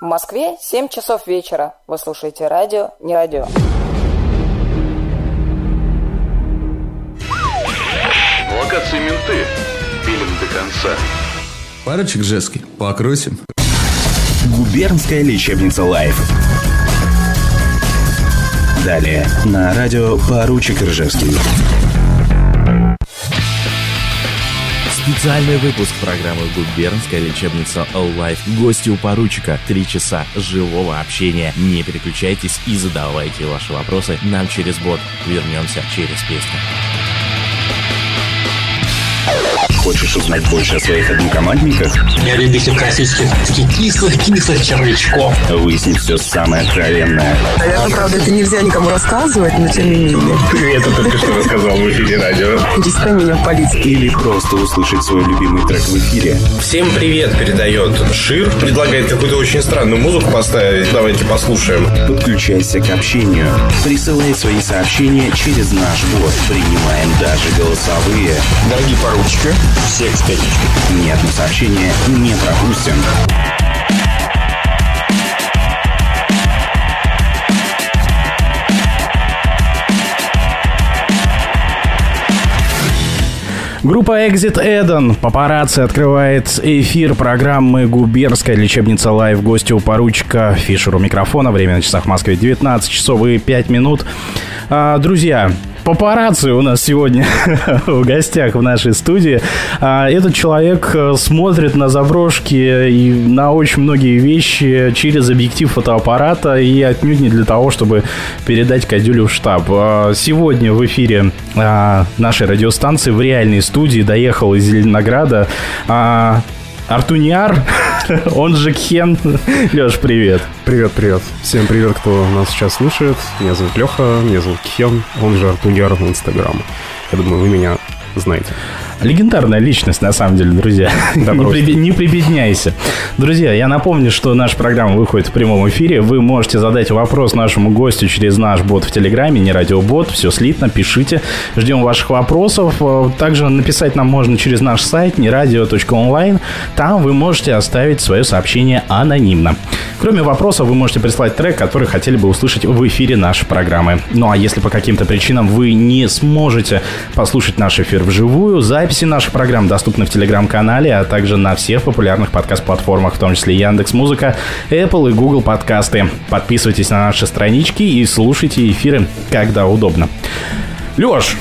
В Москве 7 часов вечера. Вы слушаете радио «Не радио». Локации менты. Пилим до конца. Парочек жесткий. Покрутим. Губернская лечебница «Лайф». Далее на радио «Поручик Ржевский». Специальный выпуск программы «Губернская лечебница All Life». Гости у поручика. Три часа живого общения. Не переключайтесь и задавайте ваши вопросы нам через бот. Вернемся через песню. Хочешь узнать больше о своих однокомандниках? Я любитель классических таких кислых-кислых червячков. Выяснить все самое откровенное. Наверное, правда, это нельзя никому рассказывать, но тем не менее. Ты это только что рассказал в эфире радио. Перестань меня палить. Или просто услышать свой любимый трек в эфире. Всем привет передает Шир. Предлагает какую-то очень странную музыку поставить. Давайте послушаем. Подключайся к общению. Присылай свои сообщения через наш бот. Принимаем даже голосовые. Дорогие поручики, все к пятничке. Ни одно сообщение не пропустим. Группа Exit Eden Paparazzi открывает эфир программы «Губернская лечебница live». Гости у поручика Фишер у микрофона. Время на часах в Москве 19 часов и 5 минут. А, друзья, Папарацци у нас сегодня в гостях в нашей студии. А, Этот человек э, смотрит на заброшки и на очень многие вещи через объектив фотоаппарата и отнюдь не для того, чтобы передать Кадюлю в штаб. А, Сегодня в эфире а, нашей радиостанции в реальной студии доехал из Зеленограда Артуниар, он же Кен. Леш, привет. Привет, привет. Всем привет, кто нас сейчас слушает. Меня зовут Леха, меня зовут Кен, он же Артуньяр в Инстаграм. Я думаю, вы меня знаете. Легендарная личность, на самом деле, друзья. Не, прибедняйся. Друзья, я напомню, что наша программа выходит в прямом эфире. Вы можете задать вопрос нашему гостю через наш бот в Телеграме, не радиобот. Все слитно, пишите. Ждем ваших вопросов. Э, Также написать нам можно через наш сайт нерадио.онлайн. Там вы можете оставить свое сообщение анонимно. Кроме вопросов, вы можете прислать трек, который хотели бы услышать в эфире нашей программы. Ну а если по каким-то причинам вы не сможете послушать наш эфир вживую, записи наших программ доступны в Телеграм-канале, а также на всех популярных подкаст-платформах, в том числе Яндекс Музыка, Apple и Google подкасты. Подписывайтесь на наши странички и слушайте эфиры, когда удобно. Леш,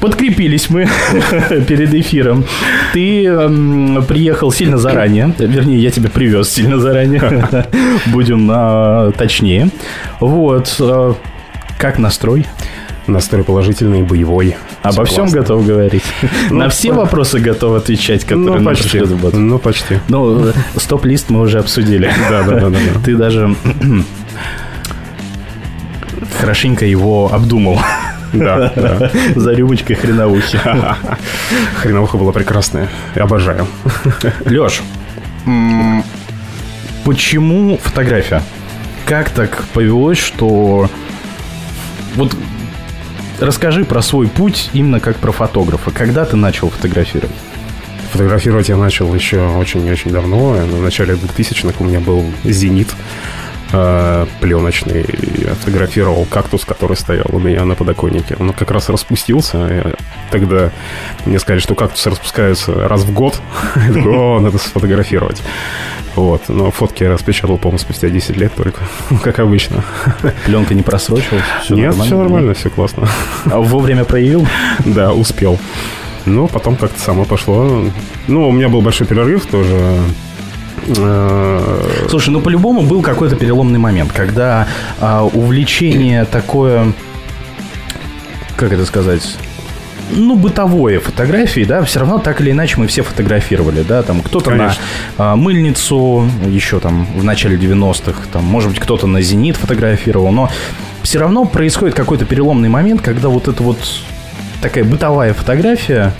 подкрепились мы перед эфиром. Ты эм, приехал сильно заранее. Вернее, я тебя привез сильно заранее. Будем а, точнее. Вот. э, как настрой? Настрой положительный, боевой. Обо всем классно. готов говорить? Ну, На все вопросы готов отвечать, которые Ну, почти. бот? Ну, почти. Ну, стоп-лист мы уже обсудили. Да, да, да, да, да. Ты даже хорошенько его обдумал. Да, да. За рюмочкой хреновухи. Хреновуха была прекрасная. Я обожаю. Леш, почему фотография? Как так повелось, что... Вот расскажи про свой путь именно как про фотографа. Когда ты начал фотографировать? Фотографировать я начал еще очень-очень давно. В начале 2000-х у меня был «Зенит» э, пленочный. Я фотографировал кактус, который стоял у меня на подоконнике. Он как раз распустился. Тогда мне сказали, что кактусы распускаются раз в год. Я такой, О, надо сфотографировать. Вот. Но фотки я распечатал, по-моему, спустя 10 лет только. Как обычно. Пленка не просрочилась? Нет, все нормально, все классно. А вовремя проявил? Да, успел. Ну, потом как-то само пошло. Ну, у меня был большой перерыв тоже. Э, Слушай, ну по-любому был какой-то переломный момент, когда а, увлечение такое, как это сказать, ну, бытовое фотографии, да, все равно так или иначе мы все фотографировали, да, там кто-то на а, мыльницу, еще там в начале 90-х, там, может быть, кто-то на зенит фотографировал, но все равно происходит какой-то переломный момент, когда вот эта вот такая бытовая фотография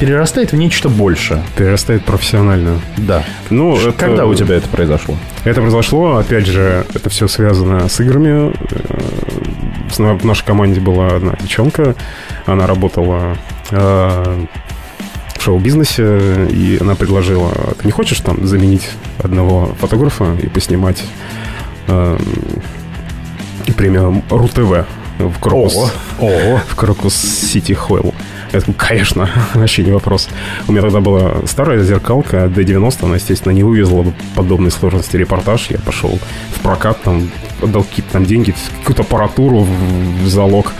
перерастает в нечто большее. перерастает профессионально. Да. Ну, это- Когда у тебя это произошло? Это произошло, опять же, это все связано с играми. Э, В нашей команде была одна девчонка, она работала э, в шоу-бизнесе, и она предложила, ты не хочешь там заменить одного фотографа и поснимать э, премиум РУ-ТВ в Крокус, в Крокус Сити Хойл. Я такой, конечно, вообще не вопрос. У меня тогда была старая зеркалка D90, она, естественно, не вывезла подобной сложности репортаж. Я пошел в прокат, там, отдал какие-то там деньги, какую-то аппаратуру в, в залог.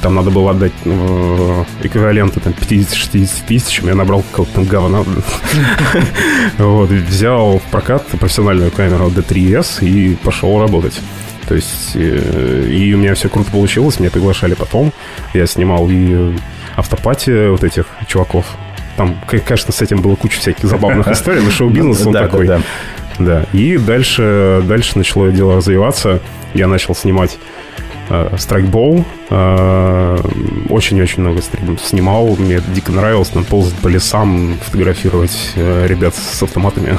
Там надо было отдать э, эквиваленты там 50-60 тысяч. Я набрал какого-то там говна. Вот, взял в прокат профессиональную камеру D3S и пошел работать. То есть, э, и у меня все круто получилось, меня приглашали потом. Я снимал и автопати вот этих чуваков. Там, конечно, с этим было куча всяких забавных историй, но шоу-бизнес он такой. да. И дальше, дальше начало дело развиваться. Я начал снимать э, страйкбол. Э, Очень-очень много стрим- снимал. Мне дико нравилось. Там ползать по лесам, фотографировать э, ребят с автоматами.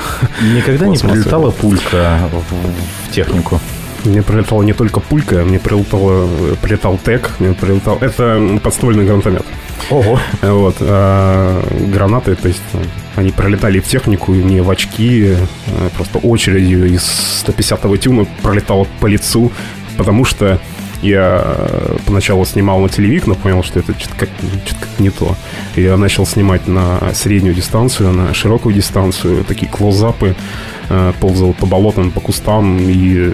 Никогда не прилетала пулька в, в технику. Мне прилетала не только пулька, мне прилетало, прилетал тег, мне прилетал... Это подствольный гранатомет. Ого. Вот. а гранаты, то есть ну, они пролетали в технику, и мне в очки, э, просто очередью из 150-го тюна пролетало по лицу, потому что я поначалу снимал на телевик, но понял, что это что-то как, что-то как не то. Я начал снимать на среднюю дистанцию, на широкую дистанцию, такие клоузапы, э, ползал по болотам, по кустам и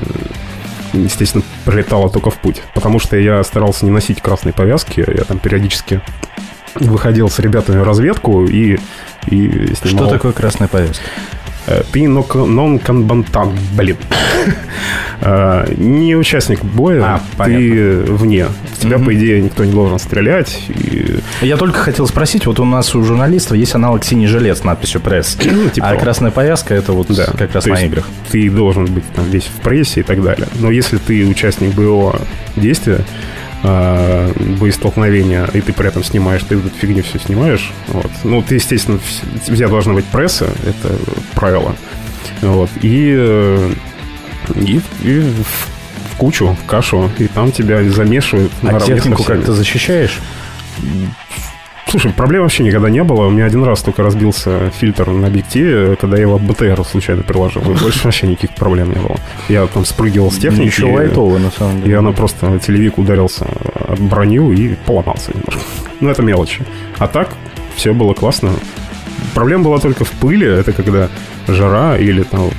естественно, прилетало только в путь. Потому что я старался не носить красные повязки. Я там периодически выходил с ребятами в разведку и, и снимал... Что такое красная повестка? Э, Ты нон-комбантант, блин. Э, Не участник боя, А, ты вне. В тебя, по идее, никто не должен стрелять. и- Я только хотел спросить, вот у нас у журналистов есть аналог синий жилет с надписью пресс, Ну, типа а красная повязка это вот Да. как раз То на играх. Ты должен быть там весь в прессе и так далее. Но если ты участник боевого действия, э, боестолкновения, и ты при этом снимаешь, ты эту фигню все снимаешь, вот. Ну, ты, естественно, вс- у тебя должна быть пресса, это правило. Вот. И, э, и, и в, кучу, в кашу, и там тебя замешивают. А технику как-то защищаешь? Слушай, проблем вообще никогда не было. У меня один раз только разбился фильтр на объективе, когда я его БТР случайно приложил. И больше вообще никаких проблем не было. Я там спрыгивал с техники. Ничего лайтового, на самом И деле. она просто, телевик ударился об броню и поломался немножко. Ну, это мелочи. А так, все было классно. Проблема была только в пыли. Это когда жара или там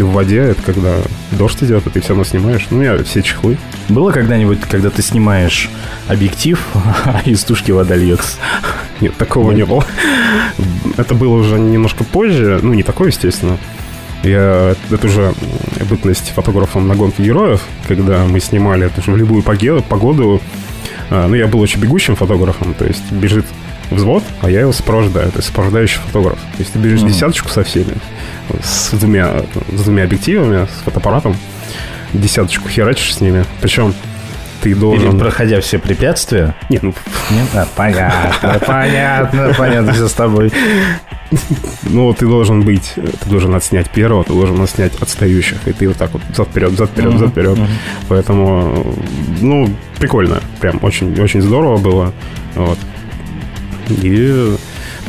в воде. Это когда дождь идет, и ты все равно снимаешь. Ну, у меня все чехлы. Было когда-нибудь, когда ты снимаешь объектив, а из тушки вода льется? Нет, такого не было. Это было уже немножко позже. Ну, не такое, естественно. Я, это уже бытность фотографом на гонке героев, когда мы снимали это в любую погоду. А, Ну, я был очень бегущим фотографом, то есть бежит взвод, а я его сопровождаю, то есть сопровождающий фотограф. То есть ты бежишь Мгм. десяточку со всеми, с двумя, с двумя объективами, с фотоаппаратом, десяточку херачишь с ними. Причем ты Или должен... проходя все препятствия? Нет, ну, Нет? А, понятно, понятно, понятно, все с тобой. Ну, ты должен быть, ты должен отснять первого, ты должен отснять отстающих, и ты вот так вот зад-вперед, зад-вперед, Мгм, зад-вперед. мгм. Поэтому, ну, прикольно, прям очень, очень здорово было. Вот. И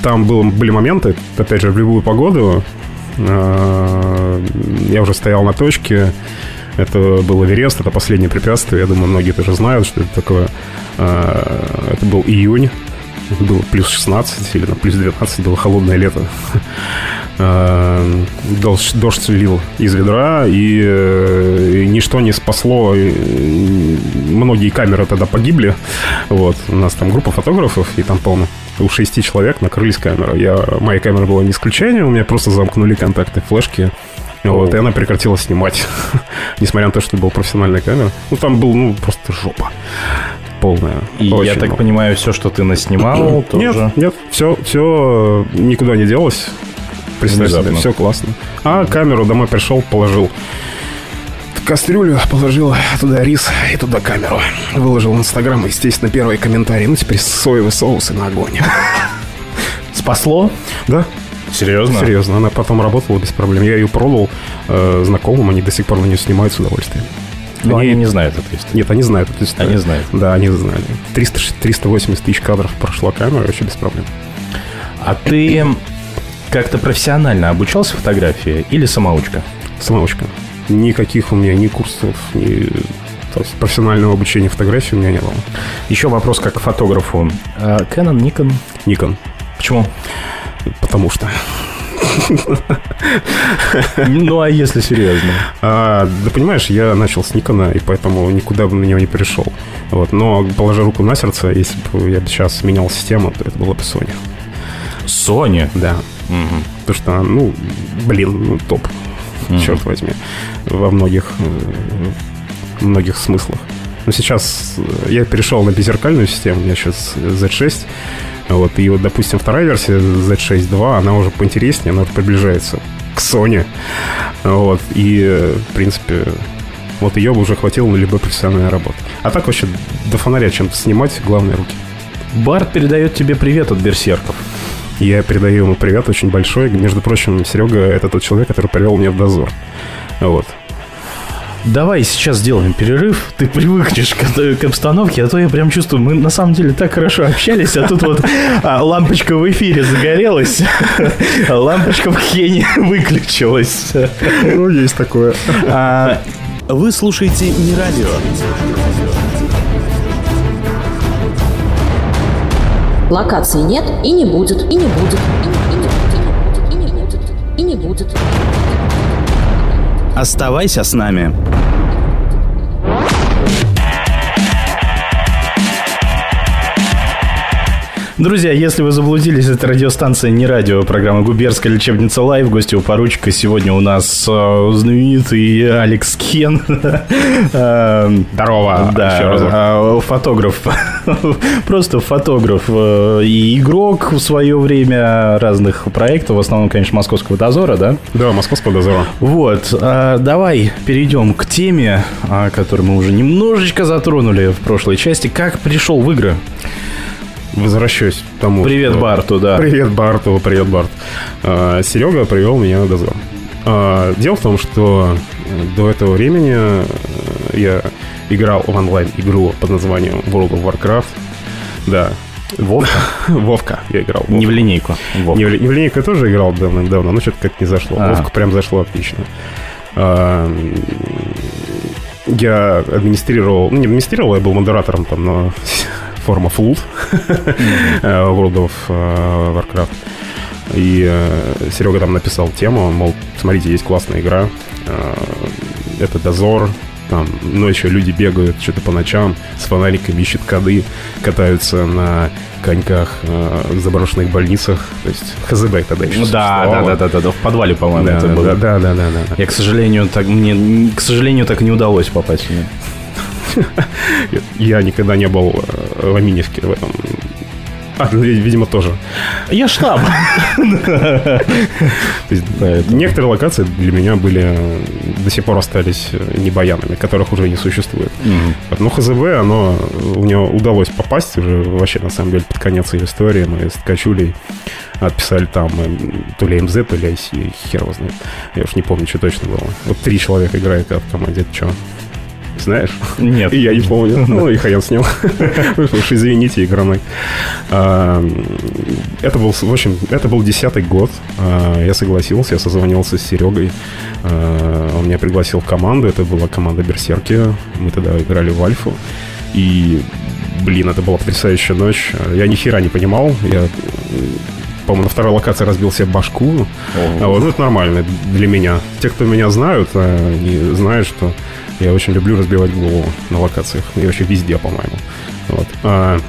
там было, были моменты, опять же, в любую погоду. Э, Я уже стоял на точке, это был Эверест, это последнее препятствие. Я думаю, многие тоже знают, что это такое. Э, Это был июнь, было плюс 16 или там, плюс 19, было холодное лето. Э, Дождь, дождь лил из ведра, и, и ничто не спасло. Многие камеры тогда погибли. Вот. У нас там группа фотографов, и там, по-моему, у шести человек накрылись камеры. Я, моя камера была не исключением, у меня просто замкнули контакты флешки. Вот, и она прекратила снимать. Несмотря на то, что это была профессиональная камера. Ну, там был, ну, просто жопа полная. И я Очень так много. понимаю, все, что ты наснимал, тоже... Нет, нет, все, все никуда не делось. Представь себе, все классно. А камеру домой пришел, положил кастрюлю, положил туда рис и туда камеру. Выложил в Инстаграм, естественно, первый комментарий. Ну, теперь соевый соус и на огонь. Спасло? Да, Серьезно? серьезно. Она потом работала без проблем. Я ее продал э, знакомым, они до сих пор на нее снимают с удовольствием. Ну, они не знают эту историю. Нет, они знают эту историю. Они знают. Да, они знали. 300, 380 тысяч кадров прошла камера вообще без проблем. А ты как-то профессионально обучался фотографии или самоучка? Самоучка. Никаких у меня ни курсов, ни то есть профессионального обучения фотографии у меня не было. Еще вопрос как к фотографу. А, Canon, Nikon? Nikon. Почему? Потому что. Ну, а если серьезно? А, да понимаешь, я начал с Никона, и поэтому никуда бы на него не перешел. Вот. Но, положа руку на сердце, если бы я сейчас менял систему, то это было бы Sony. Sony? Да. Угу. Потому что, ну, блин, ну, топ. Угу. Черт возьми. Во многих, э, многих смыслах. Но сейчас я перешел на беззеркальную систему, у меня сейчас Z6, вот, и вот, допустим, вторая версия Z6.2, она уже поинтереснее, она приближается к Sony. Вот, и, в принципе, вот ее бы уже хватило на любой профессиональной работы. А так вообще до фонаря чем-то снимать, главное руки. Барт передает тебе привет от берсерков. Я передаю ему привет очень большой. Между прочим, Серега — это тот человек, который привел меня в дозор. Вот. Давай сейчас сделаем перерыв. Ты привыкнешь к, к обстановке, а то я прям чувствую, мы на самом деле так хорошо общались, а тут вот а, лампочка в эфире загорелась, а лампочка в хене выключилась. Ну, есть такое. А, вы слушаете не радио. Локации нет и не будет, и не будет, и не будет, и не будет, и не будет. Оставайся с нами. Друзья, если вы заблудились, это радиостанция не радио, программа «Губернская лечебница live». Гости у поручика сегодня у нас э, знаменитый Алекс Кен. Э, Здорово. Да, э, фотограф. Просто фотограф э, и игрок в свое время разных проектов, в основном, конечно, «Московского дозора», да? Да, «Московского дозора». Вот, давай перейдем к теме, которую мы уже немножечко затронули в прошлой части. Как пришел в игры? Возвращаюсь к тому. Привет что- Барту, да. Привет Барту, привет Барт. А, Серега привел меня на дозор. А, Дело в том, что э, до этого времени э, я играл в онлайн-игру под названием World of Warcraft. Да. Вовка? Вовка я играл. Не в линейку. Вовка. Не в, не в линейку я тоже играл давным-давно, но что-то как-то не зашло. А. Вовка прям зашло отлично. А, Я администрировал, ну не администрировал, я был модератором там на форума Flood World of э, Warcraft. И э, Серега там написал тему, мол, смотрите, есть классная игра, э, это дозор, там ночью люди бегают что-то по ночам с фонариками, ищут коды, катаются на коньках э, в заброшенных больницах. То есть ХЗБ тогда еще Ну Да, да, да, да, да, да, в подвале, по-моему, Да, это да, было. да, да, да, да. Я, к сожалению, так мне, к сожалению, так не удалось попасть. Я никогда не был э, в Аминевке в этом. А, ну, видимо, тоже. Я штаб. Некоторые локации для меня были до сих пор остались э, небаянами, которых уже не существует. Но ХЗВ, оно у него удалось попасть уже вообще на самом деле под конец ее истории. Мы с Ткачулей отписали там э, то ли МЗ, то ли IC, хер его знает. Я уж не помню, что точно было. Вот три человека играет в команде, это что? Знаешь? Нет. И я не помню. Ну, и хрен с ним. Уж извините, игромай. А, Это был, в общем, это был десятый год. А, Я согласился, я созвонился с Серегой. А, Он меня пригласил в команду. Это была команда Берсерки. Мы тогда играли в Альфу. И, блин, это была потрясающая ночь. Я ни хера не понимал. Я по-моему, на второй локации разбил себе башку. А вот, ну, это нормально для меня. Те, кто меня знают, они знают, что я очень люблю разбивать голову на локациях. И вообще везде, по-моему. Вот. А,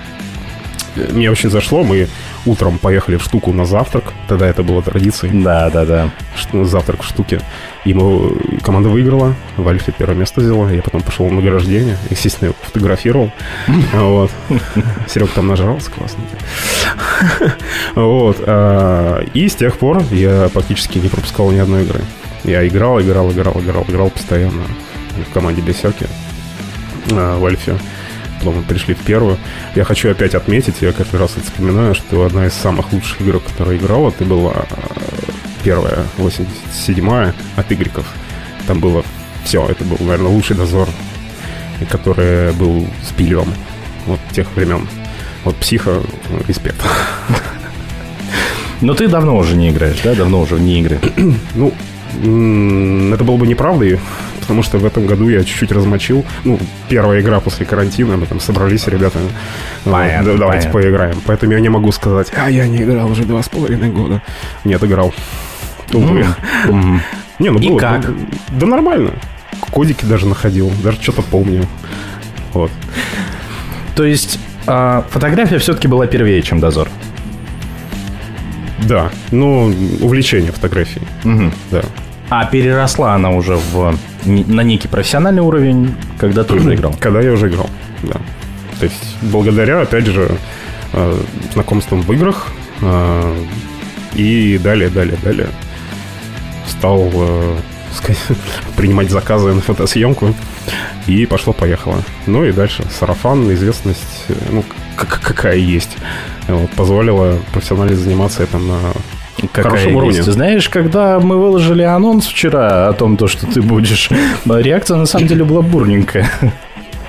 мне очень зашло. Мы утром поехали в штуку на завтрак. Тогда это было традицией. Да, да, да. Ш- Завтрак в штуке. И мы, команда выиграла. В Альфе первое место взяла. Я потом пошел на награждение. Естественно, я фотографировал. Вот. Серег там нажрался классно. Вот. а, И с тех пор я практически не пропускал ни одной игры. Я играл, играл, играл, играл, играл постоянно в команде Берсерки а, в Альфе. Потом мы пришли в первую. Я хочу опять отметить, я каждый раз это вспоминаю, что одна из самых лучших игр, которую я играл, это была а, первая, 87-я от Игреков. Там было все, это был, наверное, лучший дозор, который был с пилем вот тех времен. Вот психа, респект. Но ты давно уже не играешь, да? Давно уже вне игры. Ну, это было бы неправдой, потому что в этом году я чуть-чуть размочил. Ну, первая игра после карантина, мы там собрались, ребята, вот, Понятно, да, давайте понятно. поиграем. Поэтому я не могу сказать, а я не играл уже два с половиной года. Нет, играл. Увы. Мгм. Не, ну И было. как? ну, Да нормально. Кодики даже находил, даже что-то помню. Вот. То есть а, фотография все-таки была первее, чем дозор. Да, ну, увлечение фотографией. Мгм. Да. А переросла она уже в, на некий профессиональный уровень, когда ты уже играл. Когда я уже играл, да. То есть, благодаря, опять же, э, знакомствам в играх э, и далее, далее, далее стал э, принимать заказы на фотосъемку и пошло-поехало. Ну и дальше сарафан, известность, ну, какая есть, вот, позволила профессионально заниматься этим на Какая хорошем уровне. есть. Знаешь, когда мы выложили анонс вчера о том, то, что ты будешь, реакция на самом деле была бурненькая.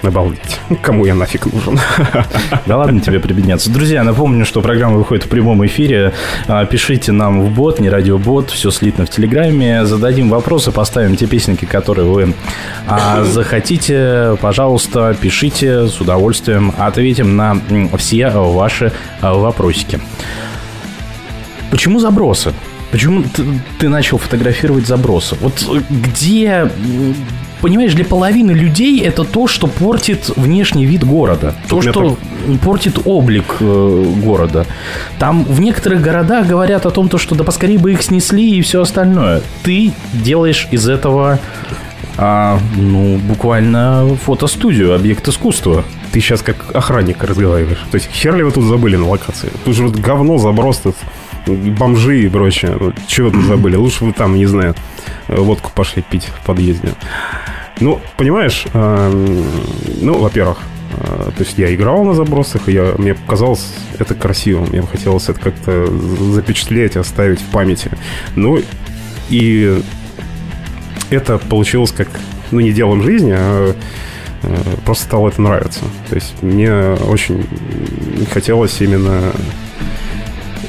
Обалдеть. Кому я нафиг нужен? Да ладно тебе прибедняться. Друзья, напомню, что программа выходит в прямом эфире. А, Пишите нам в бот, не радиобот, все слитно в Телеграме. Зададим вопросы, поставим те песенки, которые вы а, захотите. Пожалуйста, пишите с удовольствием. Ответим на все ваши а, вопросики. Почему забросы? Почему ты, ты начал фотографировать забросы? Вот где, понимаешь, для половины людей это то, что портит внешний вид города. То, Тут меня что портит облик э, города. Там в некоторых городах говорят о том, то, что да поскорее бы их снесли и все остальное. Ты делаешь из этого, а, ну, буквально фотостудию, объект искусства. Ты сейчас как охранник разговариваешь. То есть хер ли вы тут забыли на локации? Тут же вот говно, заброс тут, бомжи и прочее. Вот Чего тут забыли? Лучше вы там, не знаю, водку пошли пить в подъезде. Ну, понимаешь, эм, ну, во-первых, э, то есть я играл на забросах, и я, мне показалось это красивым. Мне хотелось это как-то запечатлеть, оставить в памяти. Ну, и это получилось как, ну, не делом жизни, а э, просто стало это нравиться. То есть мне очень хотелось именно...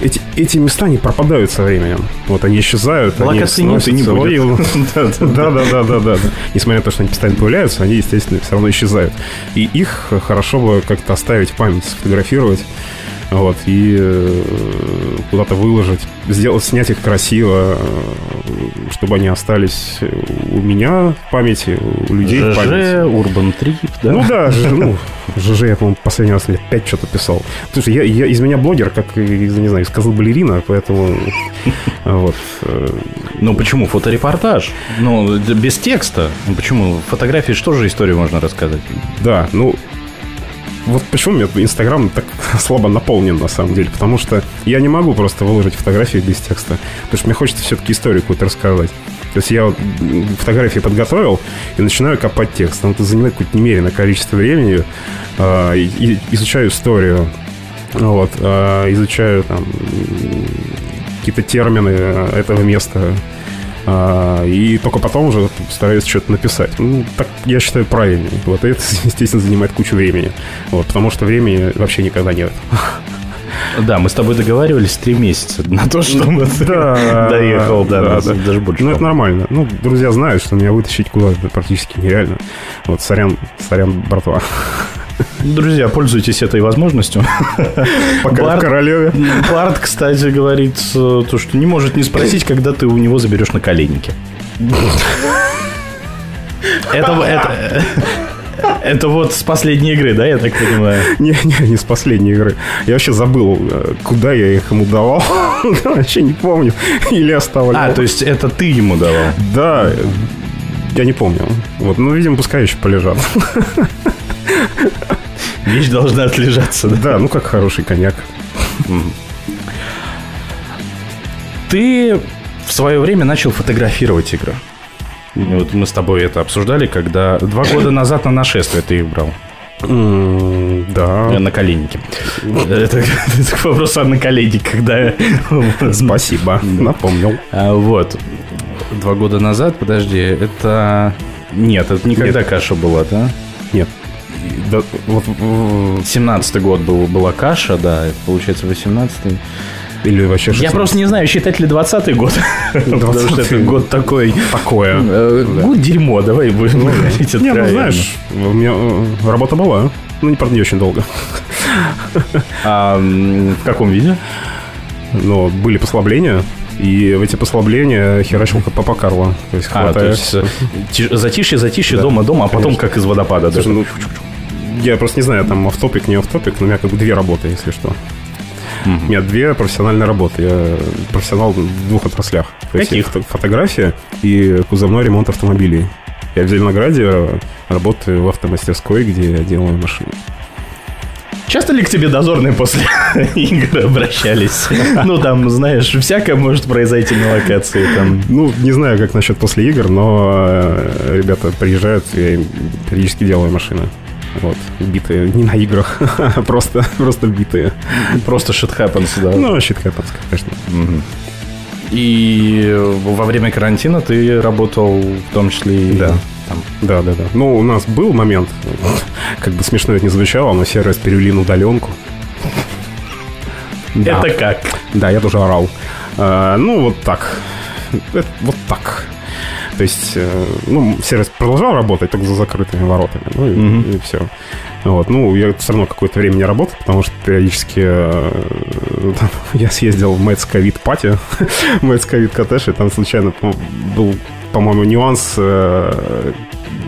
Эти, эти места не пропадают со временем. Вот они исчезают, они Локации нет и не будет. Да, да, да, да, да. Несмотря на то, что они постоянно появляются, они, естественно, все равно исчезают. И их хорошо бы как-то оставить в память, сфотографировать. Вот, и э, куда-то выложить, сделать, снять их красиво, э, чтобы они остались у меня в памяти, у людей в памяти. Урбан Трип, да? Ну да, ну, ЖЖ я, по-моему, последний раз лет пять что-то писал. Слушай, я, я из меня блогер, как, из, не знаю, из козы балерина, поэтому вот. э, Ну почему? Фоторепортаж. Ну, без текста. Ну, почему? Фотографии что же историю можно рассказать? Да, ну, вот почему у меня Инстаграм так слабо наполнен, на самом деле. Потому что я не могу просто выложить фотографии без текста. Потому что мне хочется все-таки историю какую-то рассказать. То есть я вот фотографии подготовил и начинаю копать текст. Он это занимает какое-то немеренное количество времени. а, и- изучаю историю. Вот, а, изучаю там какие-то термины э, этого места. А, и только потом уже стараюсь что-то написать. Ну, так я считаю правильнее. Вот это, естественно, занимает кучу времени. Вот, потому что времени вообще никогда нет. Да, мы с тобой договаривались три месяца на то, чтобы доехал, да, да, даже больше. Ну, это нормально. Ну, друзья знают, что меня вытащить куда-то практически нереально. Вот, сорян, сорян, братва. Друзья, пользуйтесь этой возможностью. Пока я в Королеве. Барт, кстати, говорит, э, то, что не может не спросить, когда ты у него заберешь на коленники. Это, это, это вот с последней игры, да, я так понимаю? Не, не, не с последней игры. Я вообще забыл, э, куда я их ему давал. Вообще не помню. Или оставлял. А, то есть это ты ему давал? Да, я не помню. Вот, ну, видимо, пускай еще полежат. Вещь должна отлежаться, да? Да, ну как хороший коньяк. Ты в свое время начал фотографировать игры. Вот мы с тобой это обсуждали, когда два года назад на нашествие ты их брал. М, Да. Э, На коленнике. Это, это к вопросу о наколенниках, да. Спасибо, напомнил. А, Вот. Два года назад, подожди, это... Нет, это никогда каша была, да? Нет. Да, вот, м, 17-й год был, была каша, да, получается 18-й. Или вообще Я просто не знаю, считать ли 20-й год. Потому что это год такой... Такое. э, Год дерьмо, давай будем говорить Не, ну знаешь, у меня э, работа была. Ну, не, правда, не очень долго. А в каком виде? Но были послабления, и в эти послабления херачил как папа Карло. То есть, А, то есть э, тиш- затишье, затишье, Да, дома, дома, а потом как из водопада. да? Слушай, ну, я просто не знаю, там автопик, не автопик, но у меня как бы две работы, если что. У меня две профессиональные работы. Я профессионал в двух отраслях. То есть Каких? фото- фотография и кузовной ремонт автомобилей. Я в Зеленограде работаю в автомастерской, где я делаю машины. Часто ли к тебе дозорные после игр обращались? Ну, там, знаешь, всякое может произойти на локации. Там. Ну, не знаю, как насчет после игр, но э, ребята приезжают, я им периодически делаю машины. Вот, битые, не на играх, а просто, просто битые. Просто shit happens, да. Ну, щит happens, конечно. И во время карантина ты работал в том числе и Да. там, Да, да, да. Ну, у нас был момент, как бы смешно это не звучало, но сервис перевели на удаленку. Да. Это как? Да, я тоже орал. А, ну, вот так. Это вот так. То есть, э, ну, сервис продолжал работать, только за закрытыми воротами. Ну, и, все. Вот. Ну, я все равно какое-то время не работал, потому что периодически э, там, я съездил в Мэтс Ковид Пати, Мэтс Ковид Коттедж, и там случайно был, по-моему, нюанс э,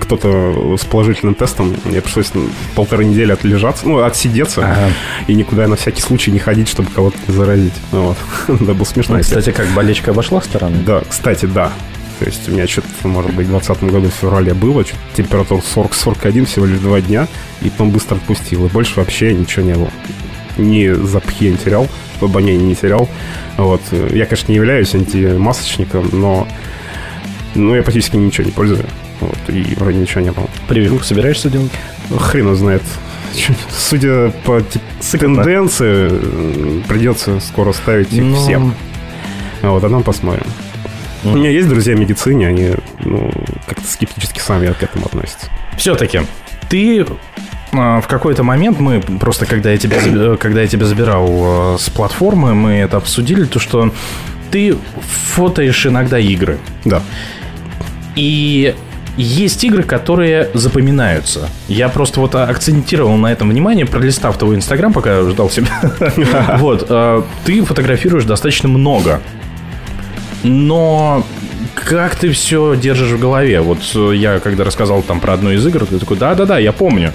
кто-то с положительным тестом, мне пришлось полторы недели отлежаться, ну, отсидеться, и никуда на всякий случай не ходить, чтобы кого-то не заразить. Вот. Да, был смешно. Ну, кстати, как болечка обошла стороны? Да, кстати, да. То есть у меня что-то, может быть, в 2020 году в феврале было, температура 40-41 всего лишь два дня, и потом быстро отпустил, и больше вообще ничего не было. Ни запахи я не терял, обоняние не терял. Вот. Я, конечно, не являюсь антимасочником, но ну, я практически ничего не пользую. Вот, и вроде ничего не было. Прививку собираешься делать? Хрен знает. Судя по тенденции, придется скоро ставить их Ну, всем. Вот, а там посмотрим. У меня есть друзья в медицине, они ну, как-то скептически сами к этому относятся. Все-таки, ты а, в какой-то момент мы просто когда я тебя заби- когда я тебя забирал а, с платформы мы это обсудили то что ты фотоешь иногда игры Да. и есть игры, которые запоминаются. Я просто вот акцентировал на этом внимание, пролистав твой инстаграм, пока ждал себя. Вот, э, ты фотографируешь достаточно много. Но как ты все держишь в голове? Вот э, я когда рассказал там про одну из игр, ты такой, да-да-да, я помню.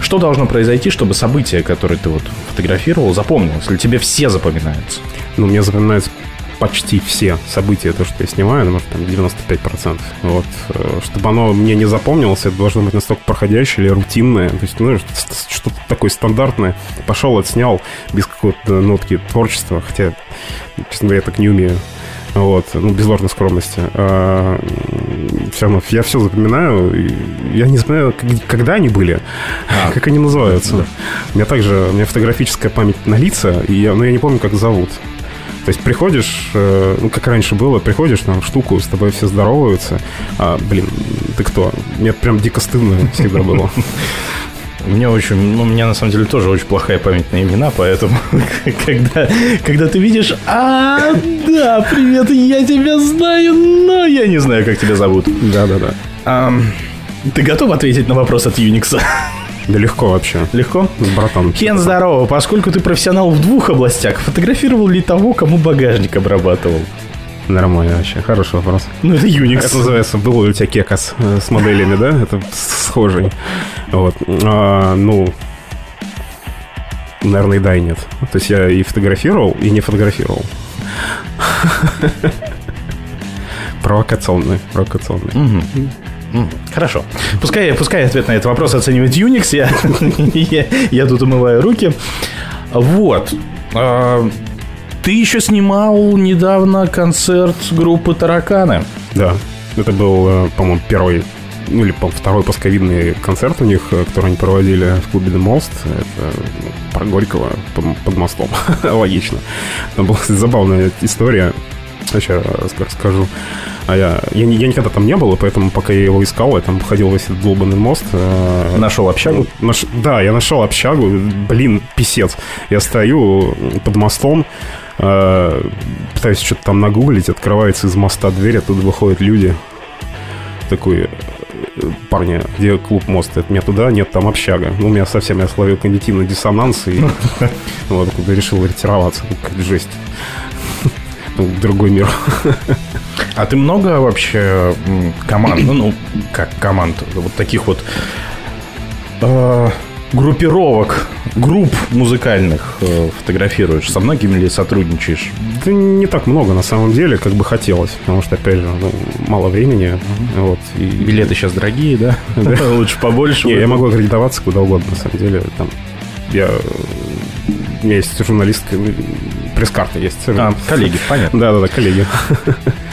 Что должно произойти, чтобы события, которые ты вот фотографировал, запомнилось? Или тебе все запоминаются? Ну, мне запоминаются почти все события, то, что я снимаю, ну, может, там 95%. Вот. э, Чтобы оно мне не запомнилось, это должно быть настолько проходящее или рутинное. То есть, ну, что- что-то такое стандартное. Пошел, отснял, без какой-то нотки творчества, хотя, честно говоря, я так не умею. Вот, ну, без ложной скромности. все равно я все запоминаю. Я не знаю, когда они были, как они называются. У меня также, у меня фотографическая память на лица, и я, но я не помню, как зовут. То есть приходишь, э, ну, как раньше было, приходишь на штуку, с тобой все здороваются. А, блин, ты кто? Мне прям дико стыдно всегда было. У меня очень, ну, у меня на самом деле тоже очень плохая память на имена, поэтому когда, когда ты видишь, а, да, привет, я тебя знаю, но я не знаю, как тебя зовут. Да-да-да. Ты готов ответить на вопрос от Unix? Да легко вообще. Легко? Братан. Кен, здорово. Поскольку ты профессионал в двух областях, фотографировал ли того, кому багажник обрабатывал? Нормально вообще. Хороший вопрос. Ну, это Unix. Это называется, был у тебя кекас э, с моделями, да? Это схожий. Вот. А, ну, наверное, и да, и нет. То есть я и фотографировал, и не фотографировал. Провокационный, провокационный. Хорошо. Пускай, пускай ответ на этот вопрос оценивает Unix. Я, я, я тут умываю руки. Вот. Ты еще снимал недавно концерт группы Тараканы. Да. Это был, э, по-моему, первый ну, или, второй пусковидный концерт у них, э, который они проводили в клубе The Most. Это ну, про Горького под, мостом. Логично. Там была, забавная история. Сейчас расскажу. А я, я, я никогда там не был, поэтому, пока я его искал, я там ходил весь этот долбанный мост. э, Нашел общагу? Наш- да, я нашел общагу. Блин, писец. Я стою под мостом, Пытаюсь что-то там нагуглить, открывается из моста дверь, оттуда выходят люди. Такой, э, парни, где клуб мост? Это меня туда, нет, там общага. Ну, у меня совсем, я словил когнитивный диссонанс, и вот когда решил ретироваться. Ну, Какая жесть. Ну, Другой мир. А ты много вообще команд, ну, ну, как команд, вот таких вот э, группировок, групп музыкальных э, фотографируешь? Со многими ли сотрудничаешь? Да не так много на самом деле, как бы хотелось, потому что, опять же, ну, мало времени. Вот, и... Билеты сейчас дорогие, да? Лучше побольше. Я могу аккредитоваться куда угодно, на самом деле. Там, я... У меня есть журналистка, пресс-карта есть. А, коллеги, понятно. Да-да-да, коллеги.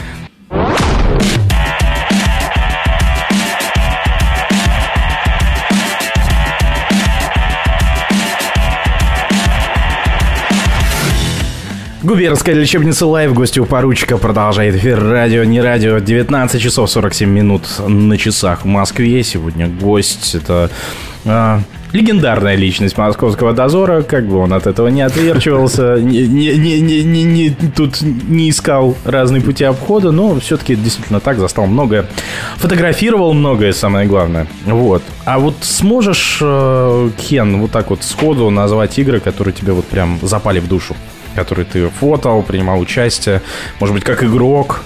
Губернская лечебница Лайв, гостю поручика продолжает эфир радио, не радио, 19 часов 47 минут на часах в Москве. Сегодня гость, это а, легендарная личность московского дозора, как бы он от этого не отверчивался, не, не, не, не- не- тут не искал разные пути обхода, но все-таки действительно так, застал многое, фотографировал многое, самое главное. Вот. А вот сможешь, э, Кен, вот так вот сходу назвать игры, которые тебе вот прям запали в душу? Которые ты фотал, принимал участие, может быть, как игрок,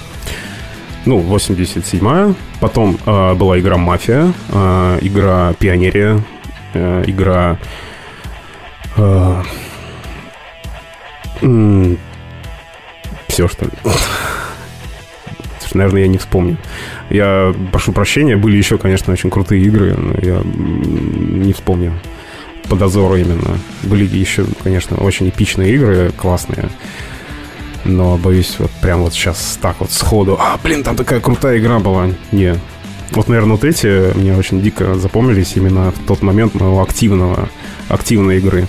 Ну, 87-я. Потом э, была игра «Мафия», э, игра «Пионерия», э, игра... все, что ли. Наверное, я не вспомню. Я прошу прощения, были еще, конечно, очень крутые игры, но я не вспомню. По дозору именно. Были еще, конечно, очень эпичные игры, классные. Но, боюсь, вот прям вот сейчас так вот сходу. А, блин, там такая крутая игра была. Не. Вот, наверное, вот эти мне очень дико запомнились именно в тот момент моего активного, активной игры.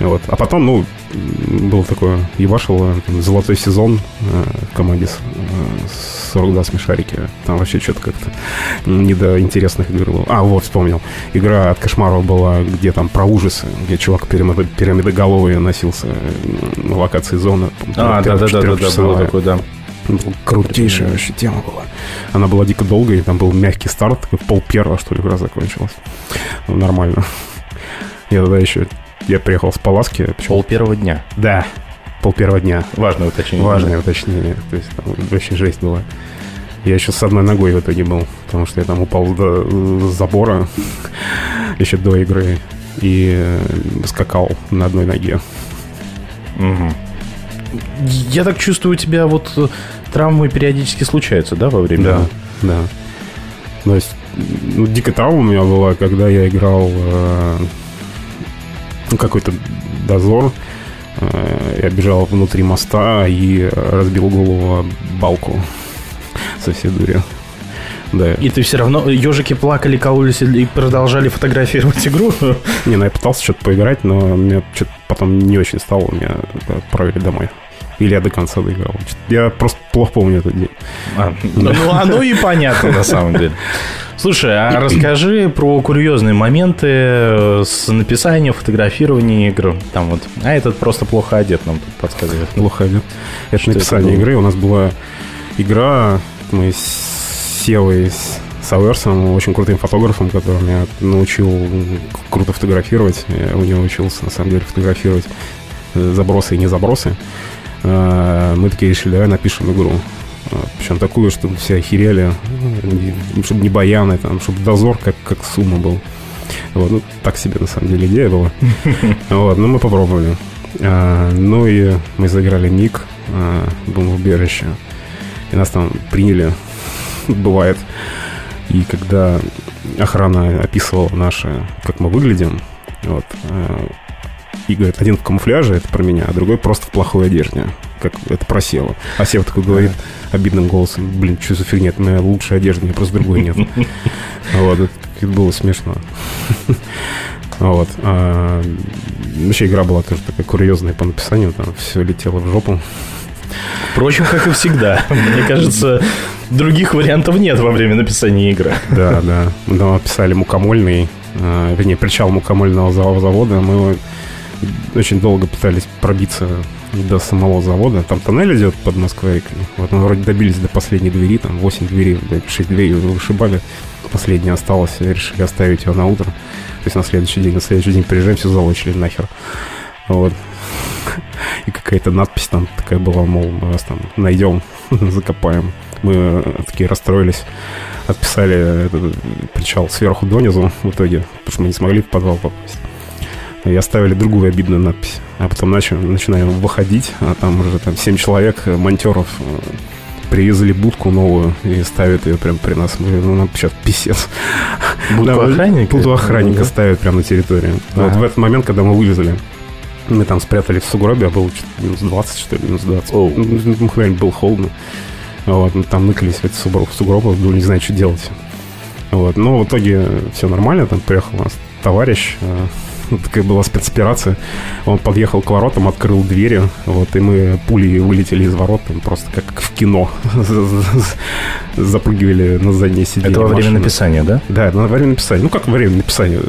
Вот. А потом, ну, м, был такое ебашило, там, золотой сезон э, в команде с, э, с 42 смешарики. Там вообще что-то как-то не до интересных игр было. А, вот, вспомнил. Игра от Кошмарова была, где там про ужасы, где чувак пирамидо- пирамидоголовый носился э, на локации зоны. А, да-да-да-да, было такое, да. Крутейшая вообще тема была. Она была дико долгой, там был мягкий старт, такой пол первого, что ли, игра закончилась. Ну, нормально. Я тогда еще... Я приехал с Паласки. Пол первого дня. Да. Пол первого дня. Важное уточнение. Важное уточнение. То есть там вообще жесть была. Я еще с одной ногой в итоге был, потому что я там упал до забора еще до игры и э, скакал на одной ноге. Мгм. Я так чувствую, у тебя вот э, травмы периодически случаются, да, во время? Да, да. То есть, ну, дикая травма у меня была, когда я играл э, ну, какой-то дозор. Э, я бежал внутри моста и разбил голову балку со всей дури. Да. И ты все равно, ежики плакали, кололись и продолжали фотографировать игру? Не, ну я пытался что-то поиграть, но мне что-то потом не очень стало, меня отправили домой. Или я до конца доиграл. Я просто плохо помню этот день. А, ну, ну, оно и понятно, на самом деле. Слушай, а расскажи про курьезные моменты э, с написанием, фотографированием игр. Там вот, а этот просто плохо одет, нам тут подсказывает. Плохо одет. Это Что это написание было? игры. У нас была игра, мы с Севой, с Сауэрсом, очень крутым фотографом, который меня научил круто фотографировать. Я у него учился, на самом деле, фотографировать э, забросы и не забросы. Э, Мы такие решили, давай напишем игру. Э, Причем такую, чтобы все охерели, чтобы не баяны, там, чтобы дозор как, как сумма был. Вот, ну, так себе, на самом деле, идея была. Вот, ну, мы попробовали. А, ну и мы заиграли ник, а, бомбоубежище. И нас там приняли, бывает. И когда охрана описывала наше, как мы выглядим, вот, а, и говорит, один в камуфляже, это про меня, а другой просто в плохой одежде. Как это про Сева. А Сева такой говорит обидным голосом, блин, что за фигня, это моя лучшая одежда, у меня просто другой нет. Вот, это было смешно. Вот. а, Вообще игра была тоже такая курьезная по написанию, там все летело в жопу. Впрочем, как и всегда. Мне кажется, других вариантов нет во время написания игры. Да, да. Мы там описали мукомольный, э, вернее, причал мукомольного зав- завода. Мы его очень долго пытались пробиться до самого завода. Там тоннель идет под Москвой. Вот мы вроде добились до последней двери, там 8 дверей, 6 дверей вышибали. Последняя осталась, решили оставить его на утро. То есть на следующий день, на следующий день приезжаем, все залочили нахер. Вот. И какая-то надпись там такая была, мол, мы вас там найдем, закопаем. Мы такие расстроились, отписали этот причал сверху донизу в итоге, потому что мы не смогли в подвал попасть. И оставили другую обидную надпись. А потом начали, начинаем выходить, а там уже там 7 человек, э, монтеров, э, привезли будку новую и ставят ее прямо при нас. Мы, ну, нам сейчас писец. Будку Да, охранника? Будку охранника Да. ставят прямо на территории. Вот в этот момент, когда мы вылезли, мы там спрятались в сугробе, а было минус 20, что ли, минус 20. Оу. Ну, Мгновенно было холодно. Вот, мы там ныкались в эти сугробы, сугробы, думали, не знаю, что делать. Вот, но в итоге все нормально, там приехал у нас товарищ, э, ну, такая была спецоперация. Он подъехал к воротам, открыл двери, вот, и мы пулей вылетели из ворот, там, просто как в кино. Запрыгивали на заднее сиденье Это во время машины. написания, да? Да, на время написания. Ну, как во время написания?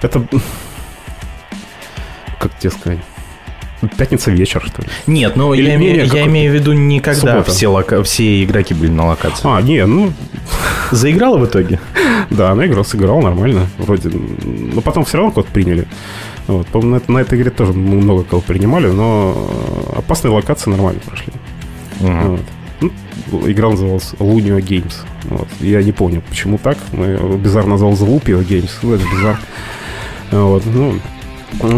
Это... Как тебе сказать? Пятница вечер, что ли? Нет, ну Или я, не, я имею в виду не когда Суббота. все, лока- все игроки были на локации. А, не, ну, Заиграла в итоге? да, она играл, сыграл нормально, вроде. Но потом все равно кого-то приняли. Вот, по-моему, на, на этой игре тоже много кого принимали, но опасные локации нормально прошли. Вот. Ну, игра называлась Lunio Games. Вот. Я не помню, почему так. но я Bizarre назвал The Lupio Games. Ну, это Bizarre. Вот. Ну, ну,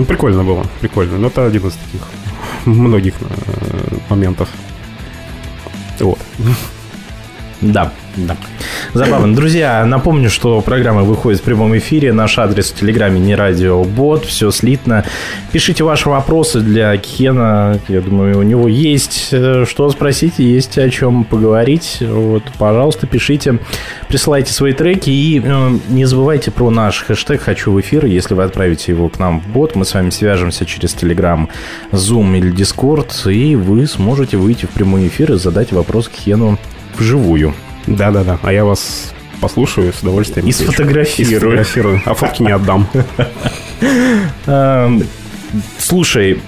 прикольно было. Прикольно. Но это один из таких многих э, моментов. Вот. Да, да. Забавно. Друзья, напомню, что программа выходит в прямом эфире. Наш адрес в Телеграме не радиобот, все слитно. Пишите ваши вопросы для Кена. Я думаю, у него есть э, что спросить, есть о чем поговорить. Вот, пожалуйста, пишите, присылайте свои треки и э, не забывайте про наш хэштег «Хочу в эфир». Если вы отправите его к нам в бот, мы с вами свяжемся через Телеграм, Zoom или Discord, и вы сможете выйти в прямой эфир и задать вопрос Кену вживую. Да-да-да. А я вас послушаю с удовольствием. И сфотографирую. И сфотографирую. А фотки не отдам. Эм, Слушай,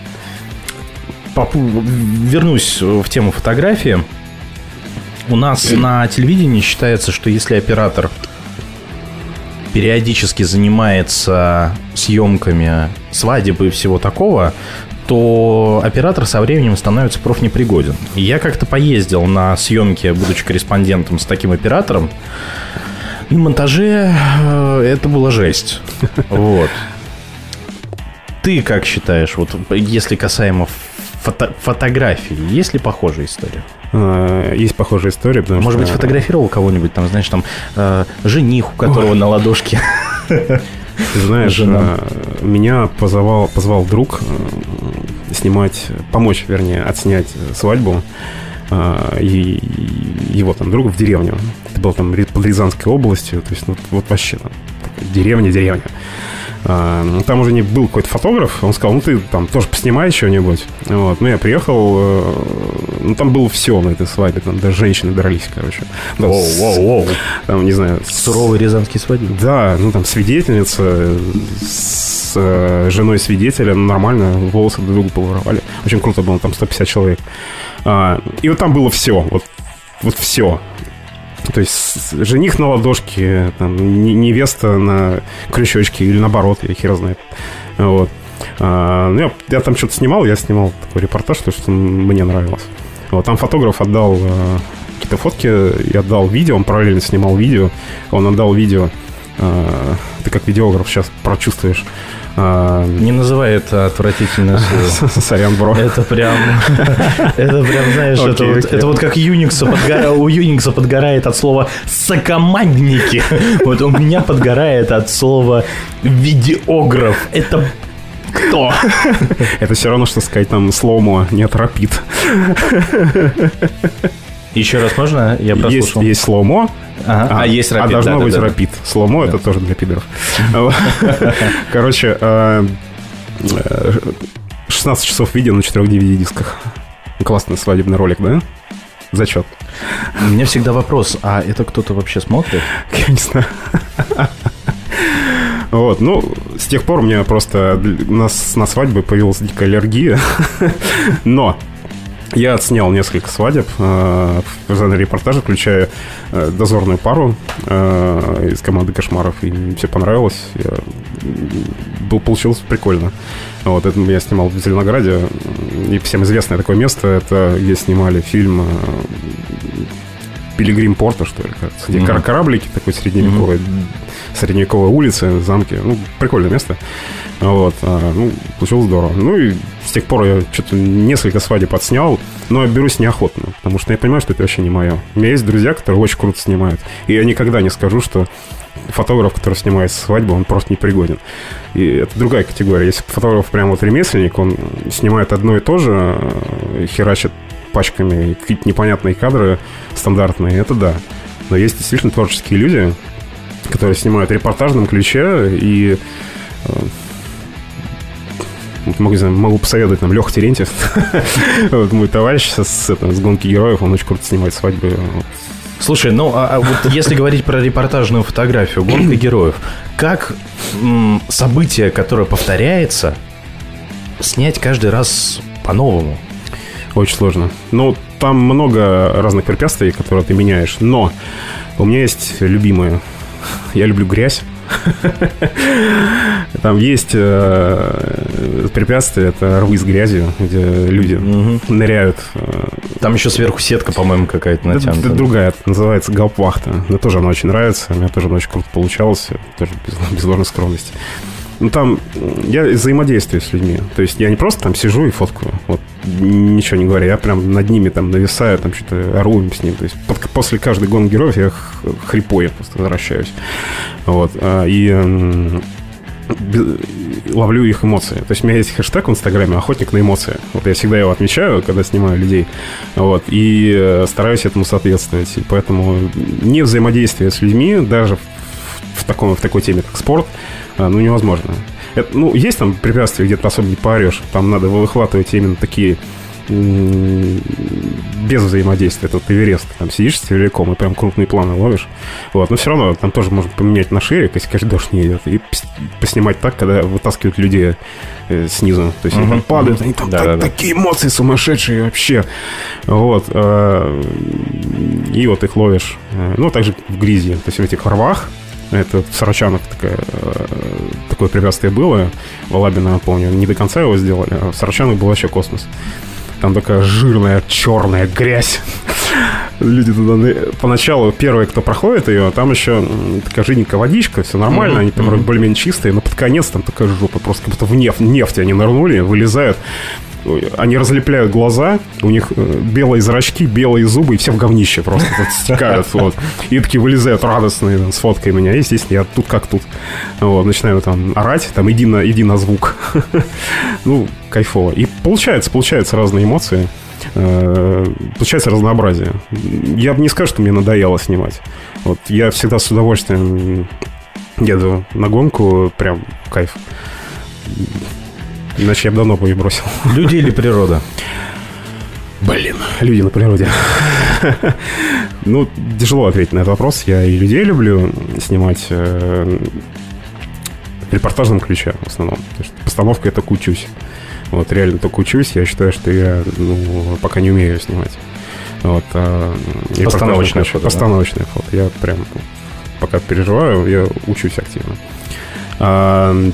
вернусь в тему фотографии. У нас на телевидении считается, что если оператор периодически занимается съемками свадеб и всего такого, то оператор со временем становится профнепригоден. И я как-то поездил на съемки, будучи корреспондентом с таким оператором. На монтаже э, это была жесть. Вот. Ты как считаешь, вот если касаемо фото- фотографий, есть ли похожая история? Э, Есть похожая история, потому Может быть, что... фотографировал кого-нибудь, там, знаешь, там э, жених, у которого на ладошке. Ты знаешь, Жена. э, меня позывал, позвал друг э, снимать, помочь, вернее, отснять свадьбу э, и его там друга в деревню. Это было там под Рязанской областью, то есть ну, вот вообще там такая А, ну, Там уже не был какой-то фотограф, он сказал, ну ты там тоже поснимай что-нибудь. Вот. Ну я приехал, э, ну там было все на этой свадьбе, там даже женщины дрались, короче. Да, с- Воу-воу-воу. Там, не знаю, с- Суровый рязанский свадьбы. да, ну там свидетельница с э, женой свидетеля ну, нормально волосы друг другу поворовали. Очень круто было, там 150 человек. А, и вот там было все, вот, вот все. То есть жених на ладошке, там, не- невеста на крючочке или наоборот, я хер знает. Вот. А, ну, я, я там что-то снимал, я снимал такой репортаж, то, что мне нравилось. Вот, там фотограф отдал э, какие-то фотки, я отдал видео, он параллельно снимал видео, он отдал видео. э, ты как видеограф сейчас прочувствуешь. Э, Не называй это отвратительное слово. Сорян, бро. Это прям, это прям, знаешь, это, вот, это вот как Unix подгора- у Unix подгорает от слова «сокомандники». Вот у меня подгорает от слова «видеограф». Это кто? Это все равно, что сказать там сломо, нет, рапид. Еще раз можно? Я Есть, прослушал. есть сломо, Ага. А, есть рапид, а должно да, да, быть да, да. рапид. Сломо это тоже для пидоров. Короче, э, э, 16 часов видео на 4 DVD-дисках. Классный свадебный ролик, да? Зачет. У меня всегда вопрос, а это кто-то вообще смотрит? Я не знаю. Вот, ну, с тех пор у меня просто на, на свадьбе появилась дикая аллергия. Но я отснял несколько свадеб э, в жанре репортажа, включая э, дозорную пару э, из команды «Кошмаров». И мне все понравилось. Я, был, получилось прикольно. Вот, это я снимал в Зеленограде. И всем известное такое место. Это где снимали фильм э, «Пилигрим порта», что ли, кажется. Где Мгм. кораблики такой средневековый, средневековая улица, замки. Ну, прикольное место. Вот, а, ну, получилось здорово. Ну и с тех пор я что-то несколько свадеб отснял, но я берусь неохотно, потому что я понимаю, что это вообще не мое. У меня есть друзья, которые очень круто снимают. И я никогда не скажу, что фотограф, который снимает свадьбу, он просто непригоден. И это другая категория. Если фотограф прям вот ремесленник, он снимает одно и то же, э, херачит пачками какие-то непонятные кадры стандартные, это да. Но есть действительно творческие люди, которые снимают в репортажном ключе и э, могу, знаю, могу посоветовать нам Леха Терентьев, Вот мой товарищ с, это, с гонки героев, он очень круто снимает свадьбы. Слушай, ну а, а вот если говорить про репортажную фотографию, гонка героев, как м, событие, которое повторяется, снять каждый раз по-новому? Очень сложно. Ну, там много разных препятствий, которые ты меняешь, но у меня есть любимые. Я люблю грязь. Там есть э, препятствия, это рвы с грязью, где люди ныряют. э, Там еще сверху сетка, по-моему, какая-то натянута. да, другая, это называется галпвахта. Мне тоже она очень нравится, мне тоже она очень круто получалась, тоже без, без ложной скромности. Ну, там я взаимодействую с людьми. То есть я не просто там сижу и фоткаю, вот ничего не говоря. Я прям над ними там нависаю, там что-то ору им с ним. То есть под- после каждой гонки героев я хрипой просто возвращаюсь. Вот. а, И ловлю их эмоции. То есть у меня есть хэштег в Инстаграме «Охотник на эмоции». Вот я всегда его отмечаю, когда снимаю людей. Вот. И э, стараюсь этому соответствовать. И поэтому не взаимодействие с людьми, даже в, таком, в такой теме, как спорт, а, ну, невозможно. Это, ну, есть там препятствия, где ты особо не поорешь. Там надо выхватывать именно такие без взаимодействия. Вот Эверест. Там сидишь с телеком и прям крупные планы ловишь. Вот. Но все равно там тоже можно поменять на шире, если, конечно, дождь не идет. И поснимать так, когда вытаскивают людей э, снизу. То есть они там падают, они там Да-да-да. так- такие эмоции сумасшедшие вообще. Вот. э, И вот их ловишь. Э, Ну, также в грязи. То есть в этих рвах это в Сарачанах такое препятствие было. В Алабино, помню, не до конца его сделали, а в Сарачанах был вообще космос. Там такая жирная, черная грязь. Люди туда на- поначалу первые, кто проходит ее, там еще такая жиденькая водичка, все нормально, они там более-менее чистые, но под конец там такая жопа, просто как будто в нефть, нефть они нырнули, вылезают. Они разлепляют глаза, у них э, белые зрачки, белые зубы, и все в говнище просто стекают. Вот. И такие вылезают радостные там, с фоткой меня. Естественно, я тут как тут. Вот, начинаю там орать, там иди на, иди на звук. Ну, кайфово. И получается, получаются разные эмоции. Э, Получается разнообразие. Я бы не скажу, что мне надоело снимать. Вот я всегда с удовольствием еду на гонку, прям кайф. Иначе я бы давно бы ее бросил. Люди или природа? Блин, люди на природе. Ну, тяжело ответить на этот вопрос. Я и людей люблю снимать э, в репортажном ключе в основном. Постановка я только учусь. Вот, реально только учусь. Я считаю, что я ну, пока не умею снимать. Вот, а, Постановочное фото, да? Постановочное фото. Я прям пока переживаю, я учусь активно. А,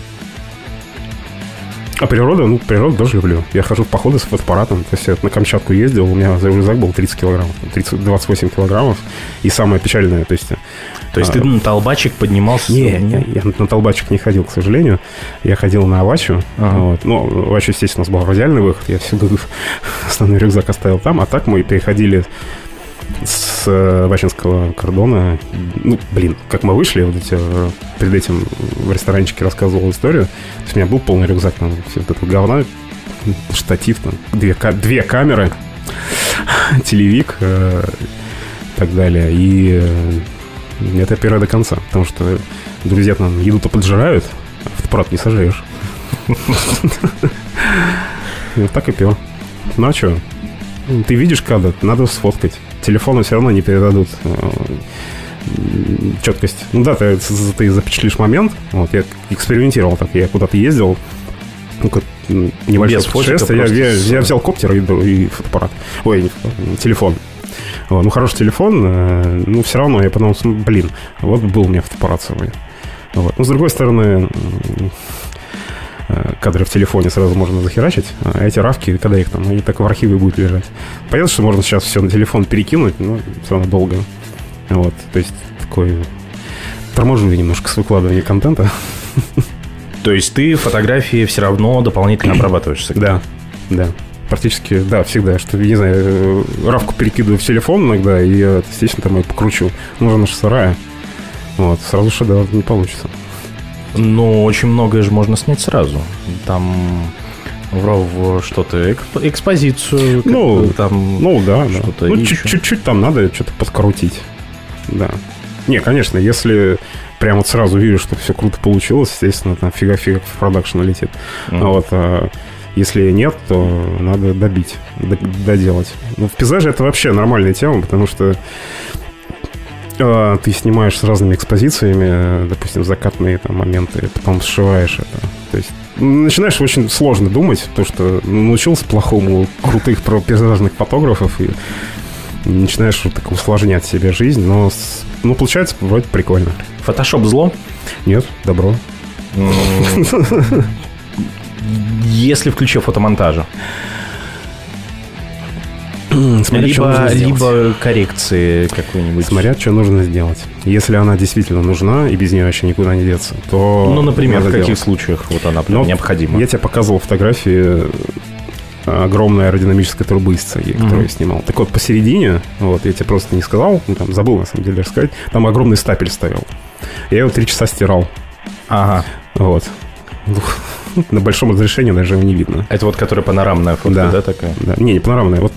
а природа, ну, природу тоже люблю. Я хожу в походы с фотоаппаратом. То есть я на Камчатку ездил, у меня за рюкзак был 30 килограммов, 30, 28 килограммов. И самое печальное, то есть... То есть а, ты на толбачик поднимался? не, не, я на толбачик не ходил, к сожалению. Я ходил на Авачу. Ага. Вот. Ну, Авачу, естественно, у нас был радиальный выход. Я всегда основной рюкзак оставил там. А так мы переходили с э, Вачинского кордона. Ну, блин, как мы вышли, вот эти, э, перед этим в ресторанчике рассказывал историю. То есть у меня был полный рюкзак, там, все вот это говна, штатив, там, две, две камеры, телевик э, так далее. И э, это первое до конца, потому что друзья там еду-то поджирают, а фотоаппарат не сожрешь. Так и пил. Ну а что? Ты видишь кадр, надо сфоткать. Телефоны все равно не передадут э, четкость. Ну да, ты, ты запечатлишь момент. Вот, я экспериментировал так, я куда-то ездил, ну, как, небольшое Без фотика, путешествие. Я, я- с- я взял коптер и, и фотоаппарат. Ой, не телефон. Вот, ну, хороший телефон, э, ну, все равно я подумал, блин, вот был у меня фотоаппарат свой. Вот. Но, с другой стороны, кадры в телефоне сразу можно захерачить, а эти равки, когда их там, они так в архиве будут лежать. Понятно, что можно сейчас все на телефон перекинуть, но все равно долго. Вот, то есть такой торможу я немножко с выкладыванием контента. То есть ты фотографии все равно дополнительно обрабатываешь всегда? Да, да. Практически, да, всегда. Что, не знаю, э, равку перекидываю в телефон иногда, и естественно, там ее покручу. Ну, она же сырая. Вот, сразу шедевр не получится. Ну, очень многое же можно снять сразу. Там в что-то, эксп- экспозицию, Ну, там Ну, да, да. что-то Ну, еще. чуть- чуть-чуть там надо что-то подкрутить. Да. Не, конечно, если прям вот сразу вижу, что все круто получилось, естественно, там фигак-фигак в продакшн летит. Мгм. А вот а, если нет, то надо добить, доделать. Ну, в пейзаже это вообще нормальная тема, потому что ты снимаешь с разными экспозициями, допустим, закатные там моменты, потом сшиваешь это. То есть начинаешь очень сложно думать, потому что ну, научился плохому крутых про пейзажных фотографов и начинаешь так усложнять себе жизнь, но ну, получается вроде прикольно. Фотошоп зло? Нет, добро. М, Если в ключе фотомонтажа. Смотря, что либо, либо коррекции какой-нибудь. Смотря, что нужно сделать. Если она действительно нужна, и без нее вообще никуда не деться, то... Ну, например, в каких делать. случаях вот она прям Ну, необходима? Я тебе показывал фотографии э, огромной аэродинамической трубы из ЦАГИ, которую Мгм. я снимал. Так вот, посередине, вот, я тебе просто не сказал, ну, там, забыл, на самом деле, рассказать, там огромный стапель стоял. Я его три часа стирал. Ага. Вот. На большом разрешении даже его не видно. Это вот которая панорамная фото, да, Да. такая? Да. Не, не панорамная. Вот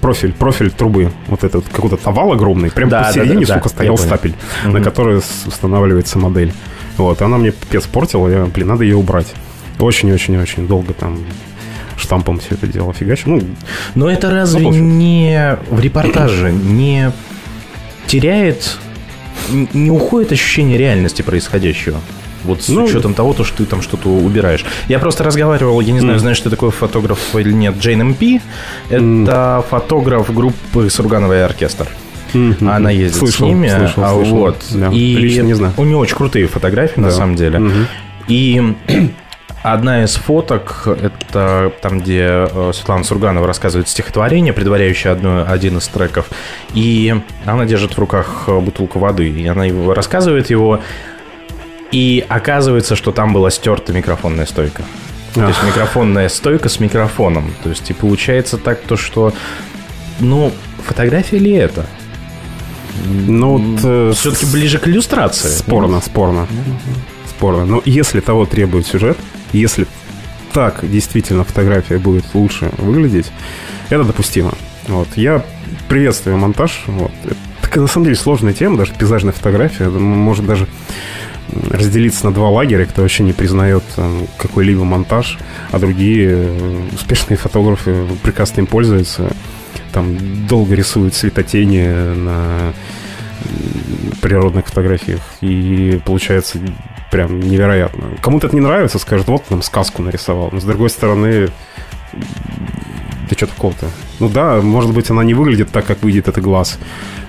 профиль, профиль трубы. Вот этот какой-то овал огромный. Прям Да, да, посередине, да, да, сука, я стоял стапель, Мгм. на который устанавливается модель. Вот. Она мне пипец портила. Я, блин, надо ее убрать. Очень-очень-очень долго там штампом все это дело фигачил. Ну, Но это разве Ну, не в репортаже не теряет, не уходит ощущение реальности происходящего? Вот с Ну, учетом того, то, что ты там что-то убираешь. Я просто разговаривал, я не знаю, знаешь, ты такой фотограф или нет, Джейн МП. Это фотограф группы Сургановый оркестр. Мгм. Она ездит Слышал, с ними. слышал, а слышал. вот. Да, И лично не знаю. у нее очень крутые фотографии, на Да. самом деле. Мгм. И одна из фоток, это там, где э, Светлана Сурганова рассказывает стихотворение, предваряющее одно, один из треков. И она держит в руках э, бутылку воды. И она рассказывает его. И оказывается, что там была стерта микрофонная стойка. То есть микрофонная стойка с микрофоном. То есть и получается так, то что... Ну, фотография ли это? Ну, вот, Все-таки ближе к иллюстрации. Спорно, спорно. Спорно. Но если того требует сюжет, если так действительно фотография будет лучше выглядеть, это допустимо. Вот. Я приветствую монтаж. Вот. Это на самом деле, сложная тема, даже пейзажная фотография. Может даже разделиться на два лагеря, кто вообще не признает там, какой-либо монтаж, а другие э, успешные фотографы прекрасно им пользуются. Там долго рисуют светотени на природных фотографиях. И получается прям невероятно. Кому-то это не нравится, скажет, вот нам сказку нарисовал. Но с другой стороны, да что такого-то? Ну да, может быть, она не выглядит так, как выйдет это глаз,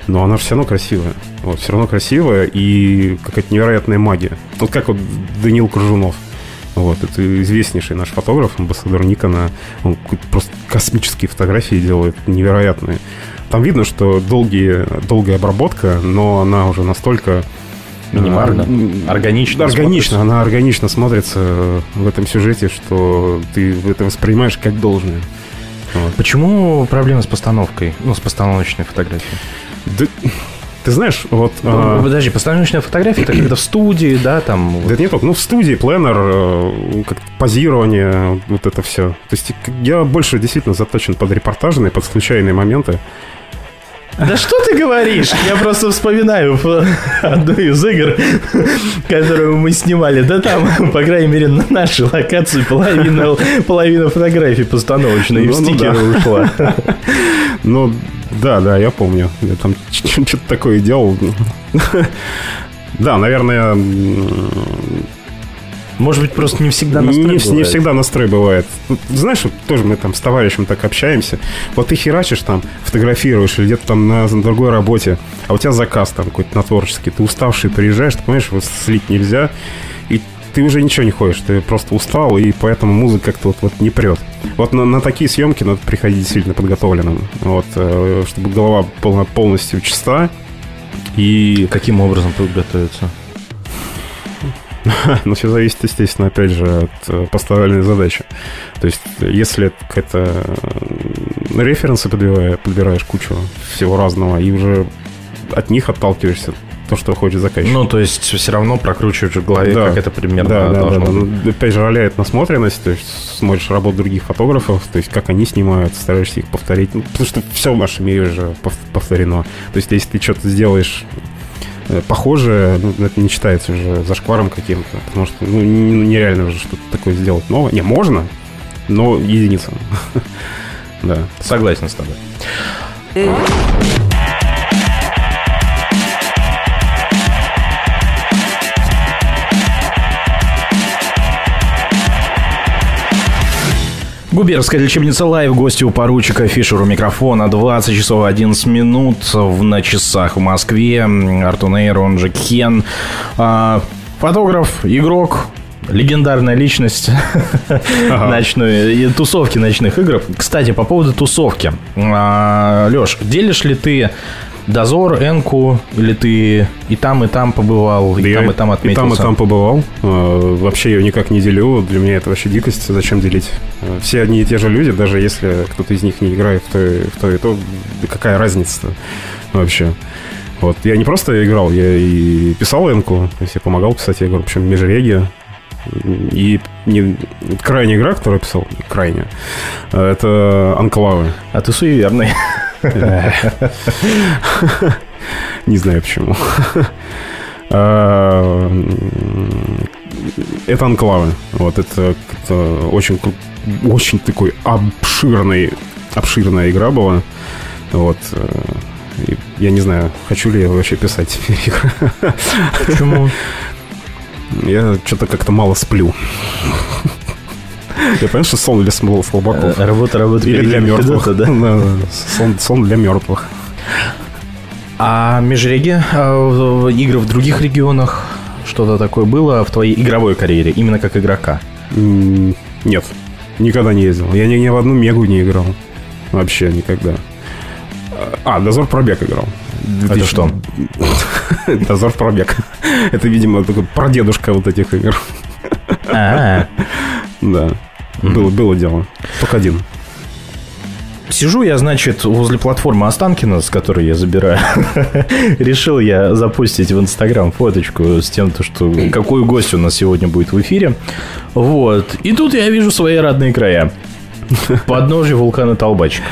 но она все равно красивая. Вот, все равно красивая и какая-то невероятная магия. Вот как вот Данил Кружунов. Вот, это известнейший наш фотограф, амбассадор Никона. Он просто космические фотографии делает, невероятные. Там видно, что долгие, долгая обработка, но она уже настолько... Минимально. а, Органично Органично, она органично смотрится в этом сюжете, что ты это воспринимаешь как должное. Вот. Почему проблема с постановкой? Ну, с постановочной фотографией. Да, ты знаешь, вот... Ну, а, Подожди, постановочная фотография это когда в студии, да, там. Да это не только. Ну, в студии, пленер, э, как позирование, вот это все. То есть я больше действительно заточен под репортажные, под случайные моменты. Да что ты говоришь? Я просто вспоминаю одну из игр, которую мы снимали. Да там, по крайней мере, на нашей локации половина, половина фотографий постановочной и в Ну, ну стикеры да. ушла. Но Да, да, я помню. Я там что-то такое делал. Да, наверное... Может быть, просто не всегда настрой не, бывает. не всегда настрой бывает. Знаешь, тоже мы там с товарищем так общаемся. Вот ты херачишь там, фотографируешь или где-то там на другой работе, а у тебя заказ там какой-то на творческий. Ты уставший, приезжаешь, ты понимаешь, вот слить нельзя, ты уже ничего не ходишь, ты просто устал, и поэтому музыка как-то вот, вот не прет. Вот на, на такие съемки надо приходить действительно подготовленным, вот, э, чтобы голова была полностью чиста, и... Каким образом подготовиться? Но все зависит, естественно, опять же, от э, поставленной задачи. То есть, если это э, референсы подбиваешь, подбираешь кучу всего разного, и уже от них отталкиваешься, то, что хочет заказчик. Ну, то есть все равно прокручиваешь в голове, Да. как это примерно да, да, должно да, да. быть. Ну, Опять же, роляет насмотренность, то есть смотришь работу других фотографов, то есть как они снимают, стараешься их повторить. Ну, потому что все в нашем мире же пов- повторено. То есть если ты что-то сделаешь э, похожее, ну, это не считается уже зашкваром каким-то, потому что ну, н- нереально уже что-то такое сделать новое. Не, можно, но единица. Да. Согласен с тобой. Губерская лечебница Лайв. Гости у поручика Фишера у микрофона. 20 часов 11 минут в, на часах в Москве. Артун Эйр, он же Кен. А, фотограф, игрок, легендарная личность ночной, и тусовки ночных игр. Кстати, по поводу тусовки. Леш, делишь ли ты Дозор, Энку, или ты и там, и там побывал, и Да там, и там И отметился? там, и там побывал. Э, Вообще ее никак не делю. Для меня это вообще дикость. Зачем делить? Э, Все одни и те же люди, даже если кто-то из них не играет в то, и- в то и то, какая разница вообще? Вот. Я не просто играл, я и писал энку, то есть я помогал писать игру, причем межреги. И не, крайняя игра, которую я писал, крайняя, э, это Анклавы. А ты суеверный. Не знаю почему. А, Это анклавы. Вот это, очень, очень такой обширный, обширная игра была. Вот. э, Я не знаю, хочу ли я вообще писать игры. Почему? Я что-то как-то мало сплю. Я понимаю, что сон для слабаков. Э, Работа, работа. Или для мертвых. да? Сон, сон для мертвых. А межреги, в- игры в других регионах, что-то такое было в твоей игровой карьере, именно как игрока? Нет, никогда не ездил. Я ни, ни в одну мегу не играл. Вообще никогда. А, Дозор пробег играл. Это что? Дозор пробег. Это, видимо, такой прадедушка вот этих игр. А, Да. Было, было дело. Только один. Сижу я, значит, возле платформы Останкина, с которой я забираю. Решил я запустить в Инстаграм фоточку с тем, то, что какой гость у нас сегодня будет в эфире. Вот. И тут я вижу свои родные края. Подножие вулкана Толбачик.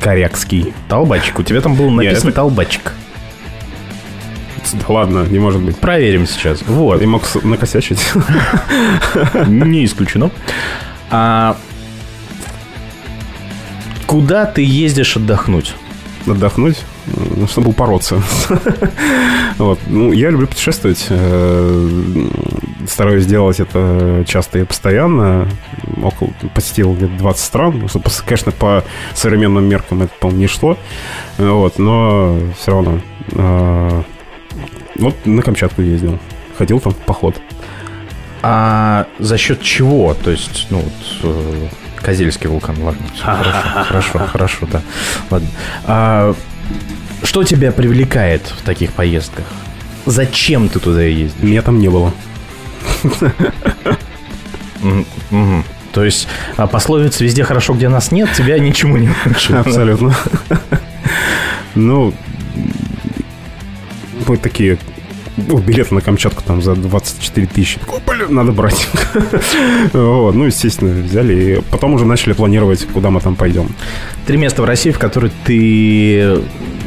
Корякский. Толбачик. У тебя там было написано Толбачик. Да ладно, не может быть. Проверим сейчас. Вот. Я мог накосячить. Не исключено. А куда ты ездишь отдохнуть? Отдохнуть, ну, чтобы упороться. Вот. Ну, я люблю путешествовать. э, Стараюсь делать это часто и постоянно. Около, посетил где-то 20 стран. Ну, Что, конечно, по современным меркам это, по-моему, не шло. Э, Вот, но все равно. Вот на Камчатку ездил. Ходил там в поход. А за счет чего? То есть, ну, вот, э, Козельский вулкан, ладно. Хорошо, хорошо, хорошо, да. Ладно. А что тебя привлекает в таких поездках? Зачем ты туда ездишь? Меня там не было. То есть а пословица «везде хорошо, где нас нет» тебя ничему не научила. Абсолютно. Ну, вот такие ну, билеты на Камчатку там за 24 тысячи. Блин, надо брать. Вот, ну, естественно, взяли. И потом уже начали планировать, куда мы там пойдем. Три места в России, в которые ты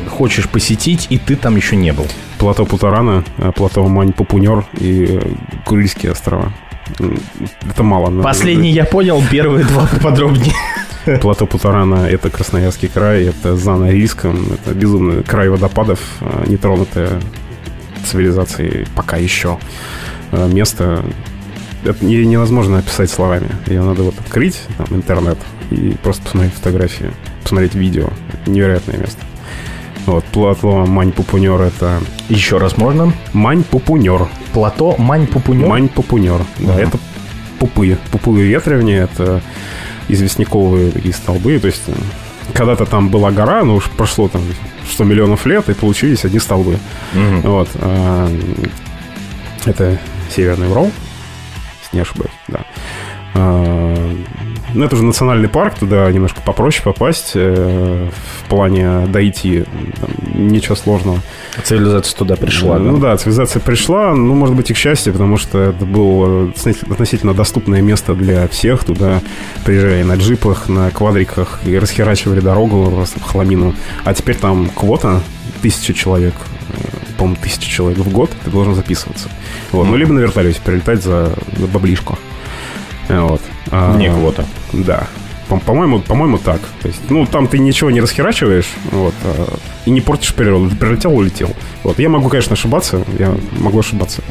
хочешь посетить, и ты там еще не был. Плато Путарана, э, плато Мань-Пупунер и э, Курильские острова. Это мало. Последний я понял, первые два поподробнее. Плато Путарана — это Красноярский край, это за Норильском, это безумный край водопадов, э, нетронутая цивилизацией пока еще э, место. Это не- невозможно описать словами. Ее надо вот открыть, там, интернет, и просто посмотреть фотографии, посмотреть видео. Это невероятное место. Вот, плато Мань-Пупунер — это... Еще раз можно? Мань-Пупунер. Плато Мань-Пупунер? Мань-Пупунер. Да, это пупы. Пупы ветревни — это известняковые такие столбы. То есть когда-то там была гора, но уж прошло там 100 миллионов лет, и получились одни столбы. Мгм. Вот. а, Это Северный Урал, если не ошибаюсь, да. А, Ну, это же национальный парк, туда немножко попроще попасть э, в плане дойти. Там ничего сложного. Цивилизация туда пришла, Ну да? да, цивилизация пришла, ну, может быть, и к счастью, потому что это было относительно- доступное место для всех. Туда приезжали на джипах, на квадриках и расхерачивали дорогу просто в хламину. А теперь там квота тысяча человек, э, по-моему, тысяча человек в год, ты должен записываться. Вот. Ну, либо на вертолете прилетать за, за баблишко. Э, Вот. А, Вне квота. Да. По- По-моему, по-моему, так. То есть, ну, там ты ничего не расхерачиваешь, вот, а, и не портишь природу. Ты прилетел, улетел. Вот. Я могу, конечно, ошибаться, я могу ошибаться.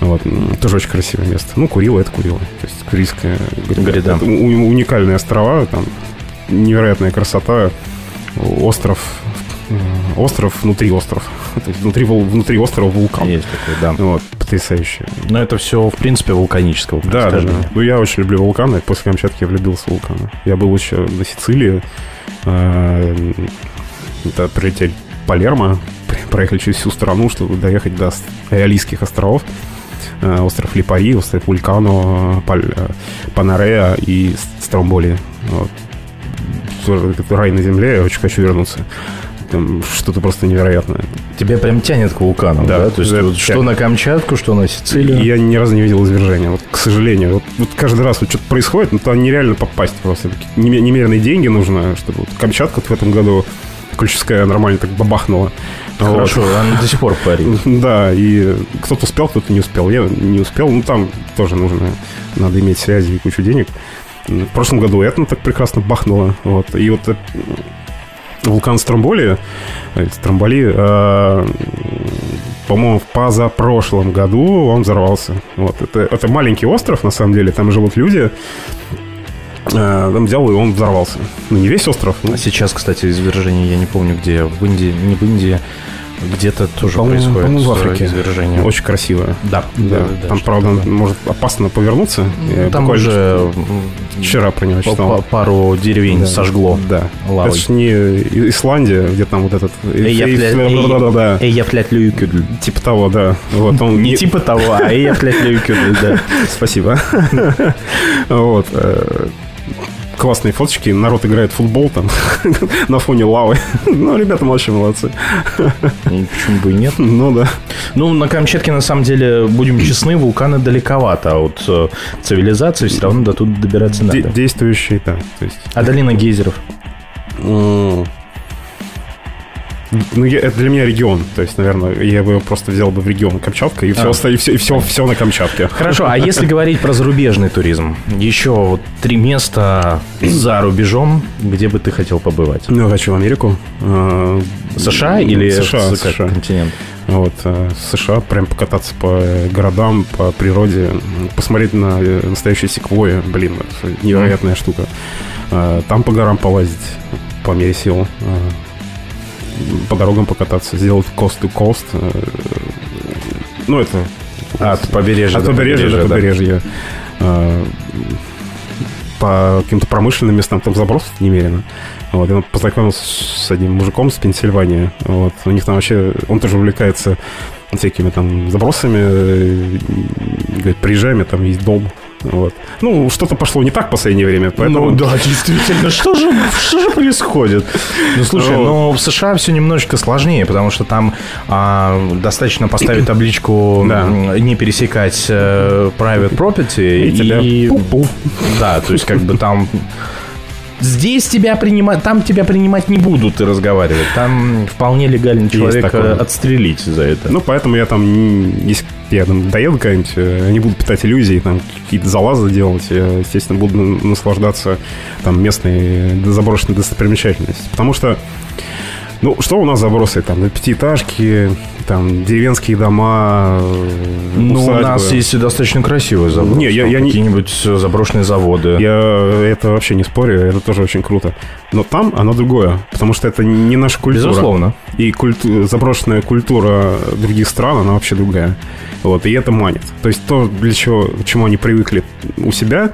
Вот. м, Тоже очень красивое место. Ну, Курила — это Курила. То есть, Курильская гряда. Это уникальные острова, там невероятная красота. Остров, остров внутри острова. То есть, внутри, внутри острова вулкан. Есть такой, да. Вот, потрясающе. Но это все, в принципе, вулканического Да, да. Ну, я очень люблю вулканы. После Камчатки я влюбился в вулканы. Я был еще на Сицилии. э, Это прилетели Палермо. Проехали через всю страну, чтобы доехать до Ариалийских островов. Э, Остров Липари, остров Вулькано, Паль- э, и Стромболи. Вот. Рай на земле, я очень хочу вернуться. Там что-то просто невероятное. Тебя прям тянет к вулканам, да? Да, То есть да, вот что на Камчатку, что на Сицилию. Я ни разу не видел извержения. Вот, к сожалению. Вот, вот каждый раз вот что-то происходит, но туда нереально попасть просто. Неме- Немеренные деньги нужно, чтобы вот Камчатка вот в этом году Ключевская нормально так бабахнула. Хорошо, она до сих пор парит. Да, и кто-то успел, кто-то не успел. Я не успел. Ну, там тоже нужно, надо иметь связи и кучу денег. В прошлом году Этна так прекрасно бахнула. Вот. И вот э, вулкан Стромболи, Стромболи, э, по-моему, в позапрошлом году он взорвался. Вот. Это, это маленький остров, на самом деле, там живут люди. Э, Там взял, и он взорвался. Ну, не весь остров. ну, А сейчас, кстати, извержение, я не помню где, в Индии, не в Индии, где-то тоже По-моему, происходит по-моему, в э, Африке. извержение. Очень красиво. Да, Да, да, да, там, правда, такое. может опасно повернуться. Я Там уже вчера про него по- читал. по- пару деревень Да. сожгло Да. лавой. Это ж не Исландия, где там вот этот... Да, да, да. Эй, я флять люкюдль. Типа того, да. Вот он Не типа того, а эй, я флять люкюдль, да. Спасибо. Вот. Классные фоточки. Народ играет в футбол там на фоне лавы. Ну, ребята вообще молодцы. Ну, Почему бы и нет? Ну, да. Ну, на Камчатке, на самом деле, будем честны, вулканы далековато, а от э, цивилизации все равно до тут добираться надо. Действующие, да. То есть... А долина гейзеров? Ну, я- это для меня регион. То есть, наверное, я бы просто взял бы в регион Камчатка, и все, А. и все, и все, все на Камчатке. Хорошо, а если говорить про зарубежный туризм? Еще вот три места за рубежом, где бы ты хотел побывать? Ну, хочу в Америку. Э, США или США, как США. континент? Вот, э, в США прям покататься по городам, по природе, посмотреть на э, настоящие секвои, блин, это невероятная штука. Э, Там по горам полазить, по мере сил. По дорогам покататься, сделать coast to coast. э, Ну, это... От побережья От до побережья до побережья, да. побережья. Э, По каким-то промышленным местам там забросов немерено. Вот, я познакомился с одним мужиком с Пенсильвании. Вот, у них там вообще... Он тоже увлекается всякими там забросами. э, Говорит, меня там есть дом. Вот. Ну, что-то пошло не так в последнее время, поэтому... Ну да, действительно, что же, что же происходит? Ну слушай, но в США все немножечко сложнее, потому что там а, достаточно поставить табличку Да. не пересекать э, private property И тебя Да, то есть как бы там здесь тебя принимать, там тебя принимать не будут и разговаривать. Там вполне легально человека отстрелить за это. Ну, поэтому я там, если я там доеду куда-нибудь, э, я не буду питать иллюзий, там какие-то залазы делать. Я, естественно, буду на- наслаждаться там местной заброшенной достопримечательностью. Потому что, ну, что у нас забросы? Там пятиэтажки, там деревенские дома, э, Ну, у усадьбы. нас есть достаточно красивые забросы. Не, я- я не- Какие-нибудь э, заброшенные заводы. Я это вообще не спорю, это тоже очень круто. Но там оно другое, потому что это не наша культура. Безусловно. И культу- заброшенная культура других стран, она вообще другая. Вот, и это манит. То есть то, для чего, к чему они привыкли у себя,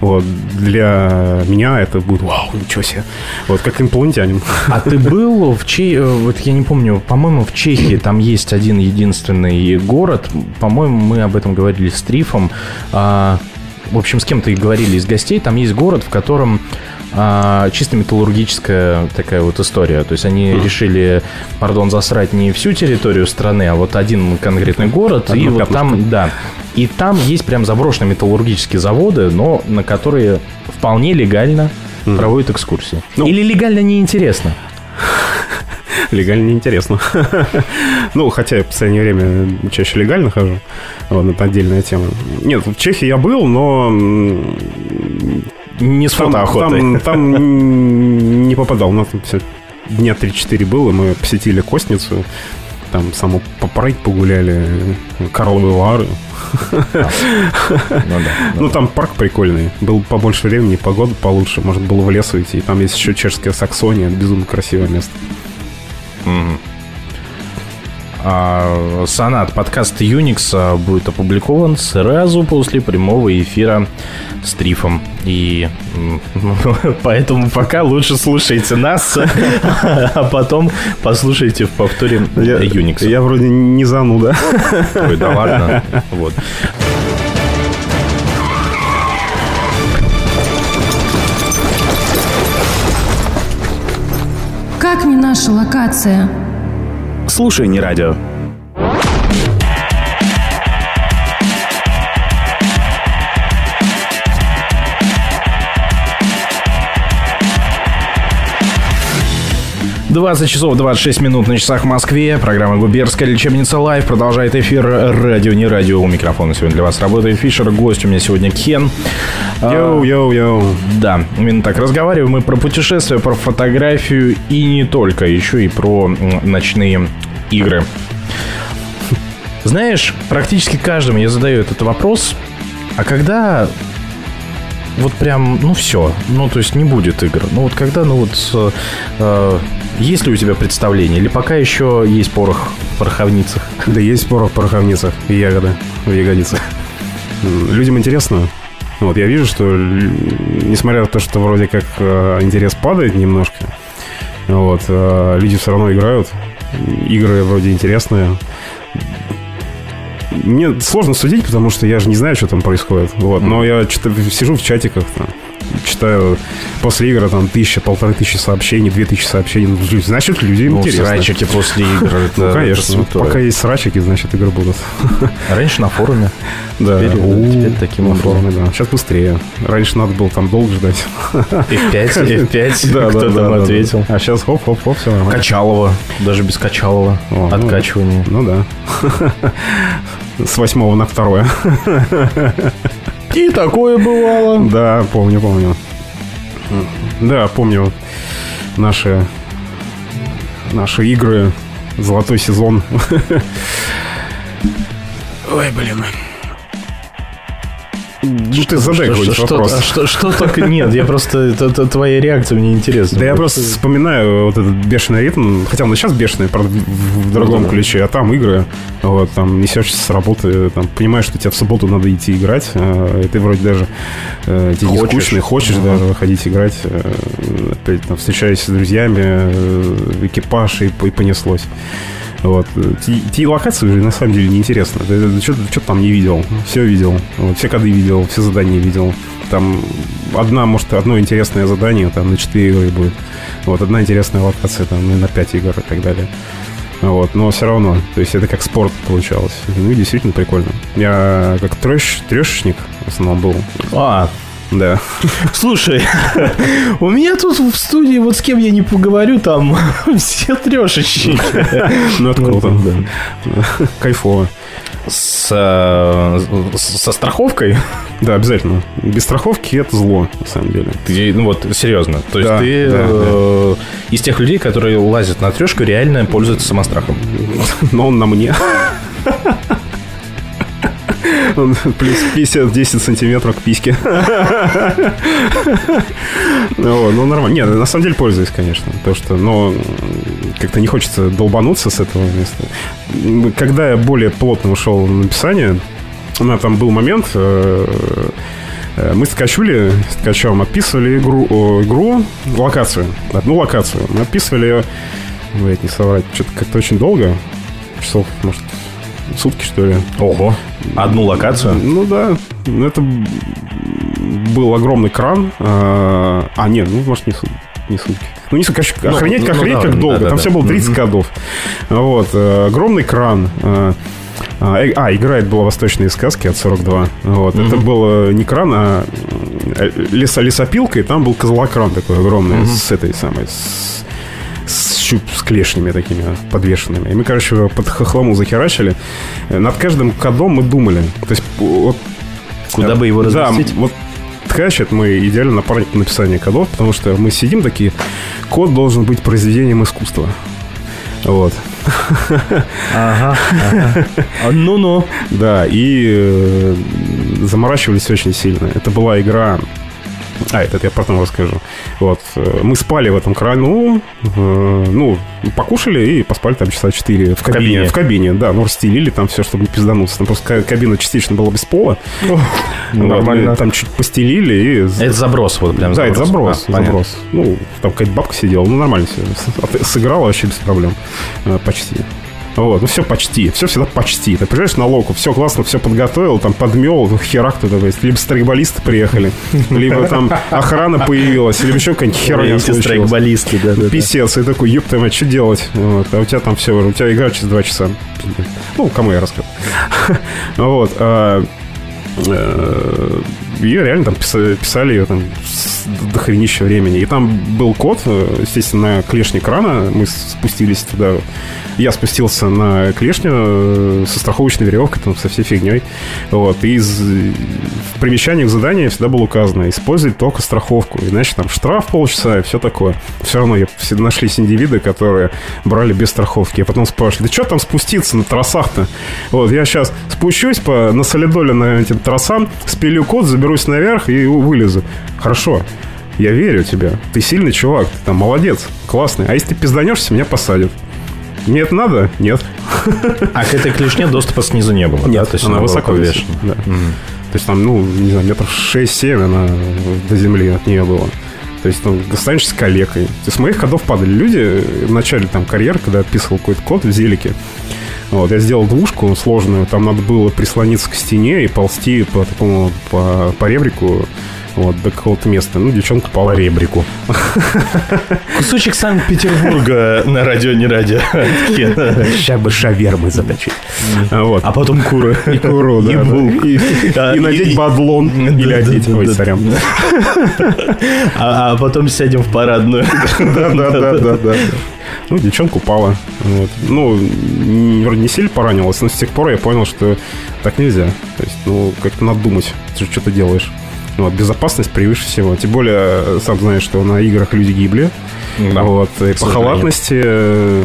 вот, для меня это будет вау, ничего себе. Вот, как инопланетянин. А ты был в Чехии, вот я не помню, по-моему, в Чехии там есть один единственный город, по-моему, мы об этом говорили с Трифом, А, в общем, с кем-то и говорили из гостей, там есть город, в котором а, чисто металлургическая такая вот история. То есть они решили, пардон, засрать не всю территорию страны, а вот один конкретный город. и Одну вот там, да. И там есть прям заброшенные металлургические заводы, но на которые вполне легально проводят экскурсии. Или легально неинтересно. Легально неинтересно. Ну, хотя я в последнее время чаще легально хожу. Вот, это отдельная тема. Нет, в Чехии я был, но... Не с там, фотоохотой. там, там не попадал. У нас дня 3-4 было, мы посетили Костницу. Там само попрыть погуляли, Карловы Вары. Ну да. Ну, там парк прикольный. Был побольше времени, погода получше. Может, было в лес уйти. И там есть еще чешская Саксония. Безумно красивое место. А, Сонат, подкаст Unix а, будет опубликован сразу после прямого эфира с Трифом. И поэтому пока лучше слушайте нас, а потом послушайте в повторе Unix. Я вроде не зануда. Ой, да ладно. Вот. Как не наша локация? Слушай, не радио. Двадцать часов 26 минут на часах в Москве. Программа «Губернская лечебница Live» продолжает эфир «Радио, не радио». У микрофона сегодня для вас работает Фишер. Гость у меня сегодня Кен. Йоу, йоу, йоу. Да, именно так. Разговариваем мы про путешествия, про фотографию и не только, еще и про ночные игры. Знаешь, практически каждому я задаю этот вопрос. А когда вот прям, ну все, ну то есть не будет игр. Ну вот когда, ну вот, э, есть ли у тебя представление? Или пока еще есть порох в пороховницах? Да есть порох в пороховницах и ягоды в ягодицах. Людям интересно. Вот я вижу, что несмотря на то, что вроде как э, интерес падает немножко, вот, э, люди все равно играют. Игры вроде интересные. Мне сложно судить, потому что я же не знаю, что там происходит. Вот. Но я чита- сижу в чатиках, там, читаю после игры там тысяча, полторы тысячи сообщений, две тысячи сообщений. Ну, Значит, людям Ну, интересно. срачики после игр, это- ну, конечно. Пока есть срачики, значит, игры будут. Раньше на форуме. Да. Теперь, У, теперь таким на форуме, да. Сейчас быстрее. Раньше надо было там долго ждать. F5, F5, Да, кто да, там да, ответил. да. А сейчас хоп-хоп-хоп, все нормально. Качалова, даже без Качалова. О, ну, Откачивание. Ну да. С восьмого на второе. И такое бывало. Да, помню, помню. Да, помню наши наши игры, золотой сезон. Ой, блин. Ну ты задай какой-нибудь что, вопрос. а что, что так нет, я просто твоя реакция мне интересна. Да я просто вспоминаю вот этот бешеный ритм, хотя он сейчас бешеный, правда, в, другом да. ключе, а там игры, вот, там несешься с работы, там понимаешь, что тебе в субботу надо идти играть, э, и ты вроде даже э, тебе не Хочешь. скучно, хочешь даже выходить играть, э, опять там встречаешься с друзьями, экипаж, и понеслось. Вот. Те, локации на самом деле неинтересно. Что-то там не видел. Все видел. Вот, все коды видел, все задания видел. Там одна, может, одно интересное задание там на 4 игры будет. Вот, одна интересная локация там ну, на 5 игр и так далее. Вот, но все равно, то есть это как спорт получалось. Ну и действительно прикольно. Я как трэш, трешечник в основном был. А, Да. Слушай, у меня тут в студии, вот с кем я не поговорю, там все трешечки. Ну, это круто. Кайфово. С, э, с- со страховкой? Да, обязательно. Без страховки это зло, на самом деле. Ты, ну вот, серьезно. То есть Да, ты да, э, из тех людей, которые лазят на трешку, реально пользуются самострахом. Но он на мне. Плюс 50-10 сантиметров к письке. Ну, ну, нормально. Нет, на самом деле пользуюсь, конечно. То, что, но как-то не хочется долбануться с этого места. Когда я более плотно ушел в написание, у меня там был момент, э, э, мы с Ткачули, с Ткачевым описывали игру, игру, локацию, одну локацию. Мы описывали ее, блядь, не соврать, что-то как-то очень долго, часов, может, сутки, что ли. Ого. Одну локацию? Ну да. Ну, Это был огромный кран. А, а, нет, ну, может, не, сут- не сутки. Ну, не сутки, короче, Ну, охренеть, ну, охренеть, да, как да, долго. да, Там да. все было 30 Мгм. годов. Вот. э, Огромный кран. А, э, а, играет была «Восточные сказки» от 42. Вот. Это был э, не кран, а э, лесо, лесопилка, и там был козлокран такой огромный Мгм. с этой самой... С, щуп, с клешнями такими подвешенными. И мы, короче, его под хохлому захерачили. Э, Над каждым кодом мы думали. То есть, вот... Куда бы его Да, разместить? вот Ткач это мы идеально напарник по написанию кодов, потому что мы сидим такие, код должен быть произведением искусства. Вот. Ага. ага. А, Ну-ну. Да, и э, заморачивались очень сильно. Это была игра... А, это я потом расскажу. Вот. э, Мы спали в этом крану, э, ну, покушали и поспали там часа 4 в кабине. кабине? В кабине, да. Ну, расстелили там все, чтобы не пиздануться. Там просто ка- кабина частично была без пола. Нормально. Там чуть постелили и... Это заброс, вот прям Да, это заброс, А, понятно. заброс. Ну, там какая-то бабка сидела, ну, нормально все. Сыграла вообще без проблем. Э, Почти. Вот, ну все почти, все всегда почти. Ты приезжаешь на локу, все классно, все подготовил, там подмел, херак туда, то есть, либо страйкболисты приехали, либо там охрана появилась, либо еще какая-нибудь херня случилась. страйкболисты, да, да. Писец, и такой, ёб твою мать, что делать? Вот, а у тебя там все, у тебя игра через два часа. Ну, кому я расскажу. Вот. Ее реально там писали, писали ее там с дохренища времени. И там был код, э, естественно, на клешне крана. Мы спустились туда. Я спустился на клешню э, со страховочной веревкой, там, со всей фигней. Вот. И из, в примечаниях задания всегда было указано использовать только страховку. Иначе там штраф полчаса и все такое. Все равно я, нашлись индивиды, которые брали без страховки. Я потом спрашиваю, да что там спуститься на трассах-то? Вот, я сейчас спущусь по, на солидоле на этим трассам, спилю код, заберусь наверх и вылезу. Хорошо, я верю тебе. Ты сильный чувак, ты там молодец, классный. А если ты пизданешься, меня посадят. Мне это надо? Нет. А к этой клешне доступа снизу не было, да? Нет, То есть она была высоко висит, да. То есть там, ну, не знаю, метров 6-7 она до земли от нее была. То есть там останешься калекой. То есть с моих ходов падали люди в начале там карьеры, когда я описывал какой-то код в зелике. Вот, я сделал двушку сложную, там надо было прислониться к стене и ползти по такому, по, по ребрику вот, какого-то места. Ну, девчонка пала. По ребрику. Кусочек Санкт-Петербурга на радио, не радио. Сейчас бы шавермы заточить. Вот. А потом куры. И куру, да. И надеть бадлон. Или одеть. Ой, сорян. А а потом сядем в парадную. Да, да, да, да, да. Ну, девчонка упала. Вот. Ну, вроде не сильно поранилась, но с тех пор я понял, что так нельзя. То есть, ну, как-то надо думать, что, что ты делаешь. Вот, безопасность превыше всего. Тем более, сам знаешь, что на играх люди гибли. Да, вот, и по халатности. э,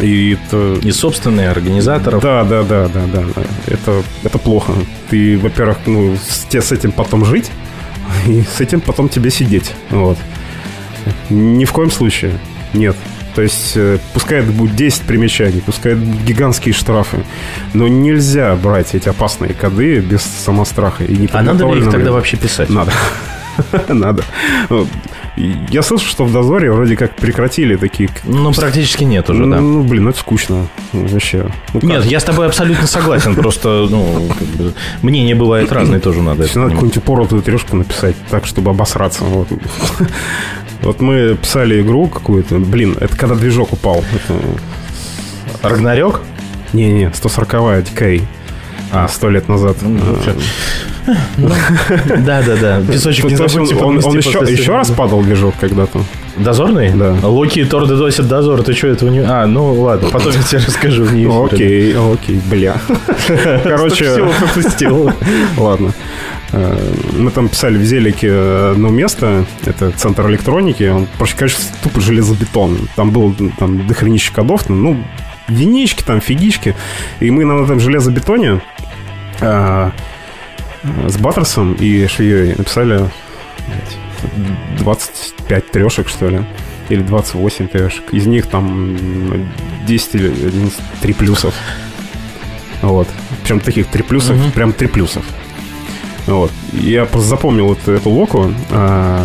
И это... И собственные организаторов. Да, да, да, да, да. да. Это, это плохо. Ты, во-первых, ну, с, тебе с этим потом жить, и с этим потом тебе сидеть. Вот. Ни в коем случае. Нет. То есть, э, пускай это будет 10 примечаний, пускай это будут гигантские штрафы, но нельзя брать эти опасные коды без самостраха. И А надо ли их тогда вообще писать? Надо. Надо. Я слышал, что в дозоре вроде как прекратили такие... Ну, практически нет уже, да. Ну, блин, это скучно. Вообще. Ну? Нет, я с тобой абсолютно согласен. Просто, ну, как бы, мнения бывают разные, тоже надо надо какую-нибудь упоротую трешку написать так, чтобы обосраться. Вот. Вот мы писали игру какую-то. Блин, это когда движок упал. Это... Рагнарёк? Не-не, 140-я Decay. А, сто лет назад. Ну, А, вообще. Да-да-да. Песочек не То есть забудьте он, еще, раз падал движок когда-то? Дозорный? Да. Локи и Тор доносят дозор. Ты что, этого не... А, ну ладно, потом я тебе расскажу. не Ну, Окей, окей, бля. Короче, всего пропустил. ладно. Э, Мы там писали в Зелике одно место, это центр электроники, он просто, конечно, тупо железобетон. Там было там дохренище кодов, ну, единички, там фигички. И мы на этом железобетоне э, с Баттерсом и швеей написали блядь, 25 трешек, что ли. Или 28 трешек. Из них там 10 или 11 3 плюсов. Вот. Причем таких 3 плюсов, прям 3 плюсов. Вот. Я просто запомнил эту, эту локу. А,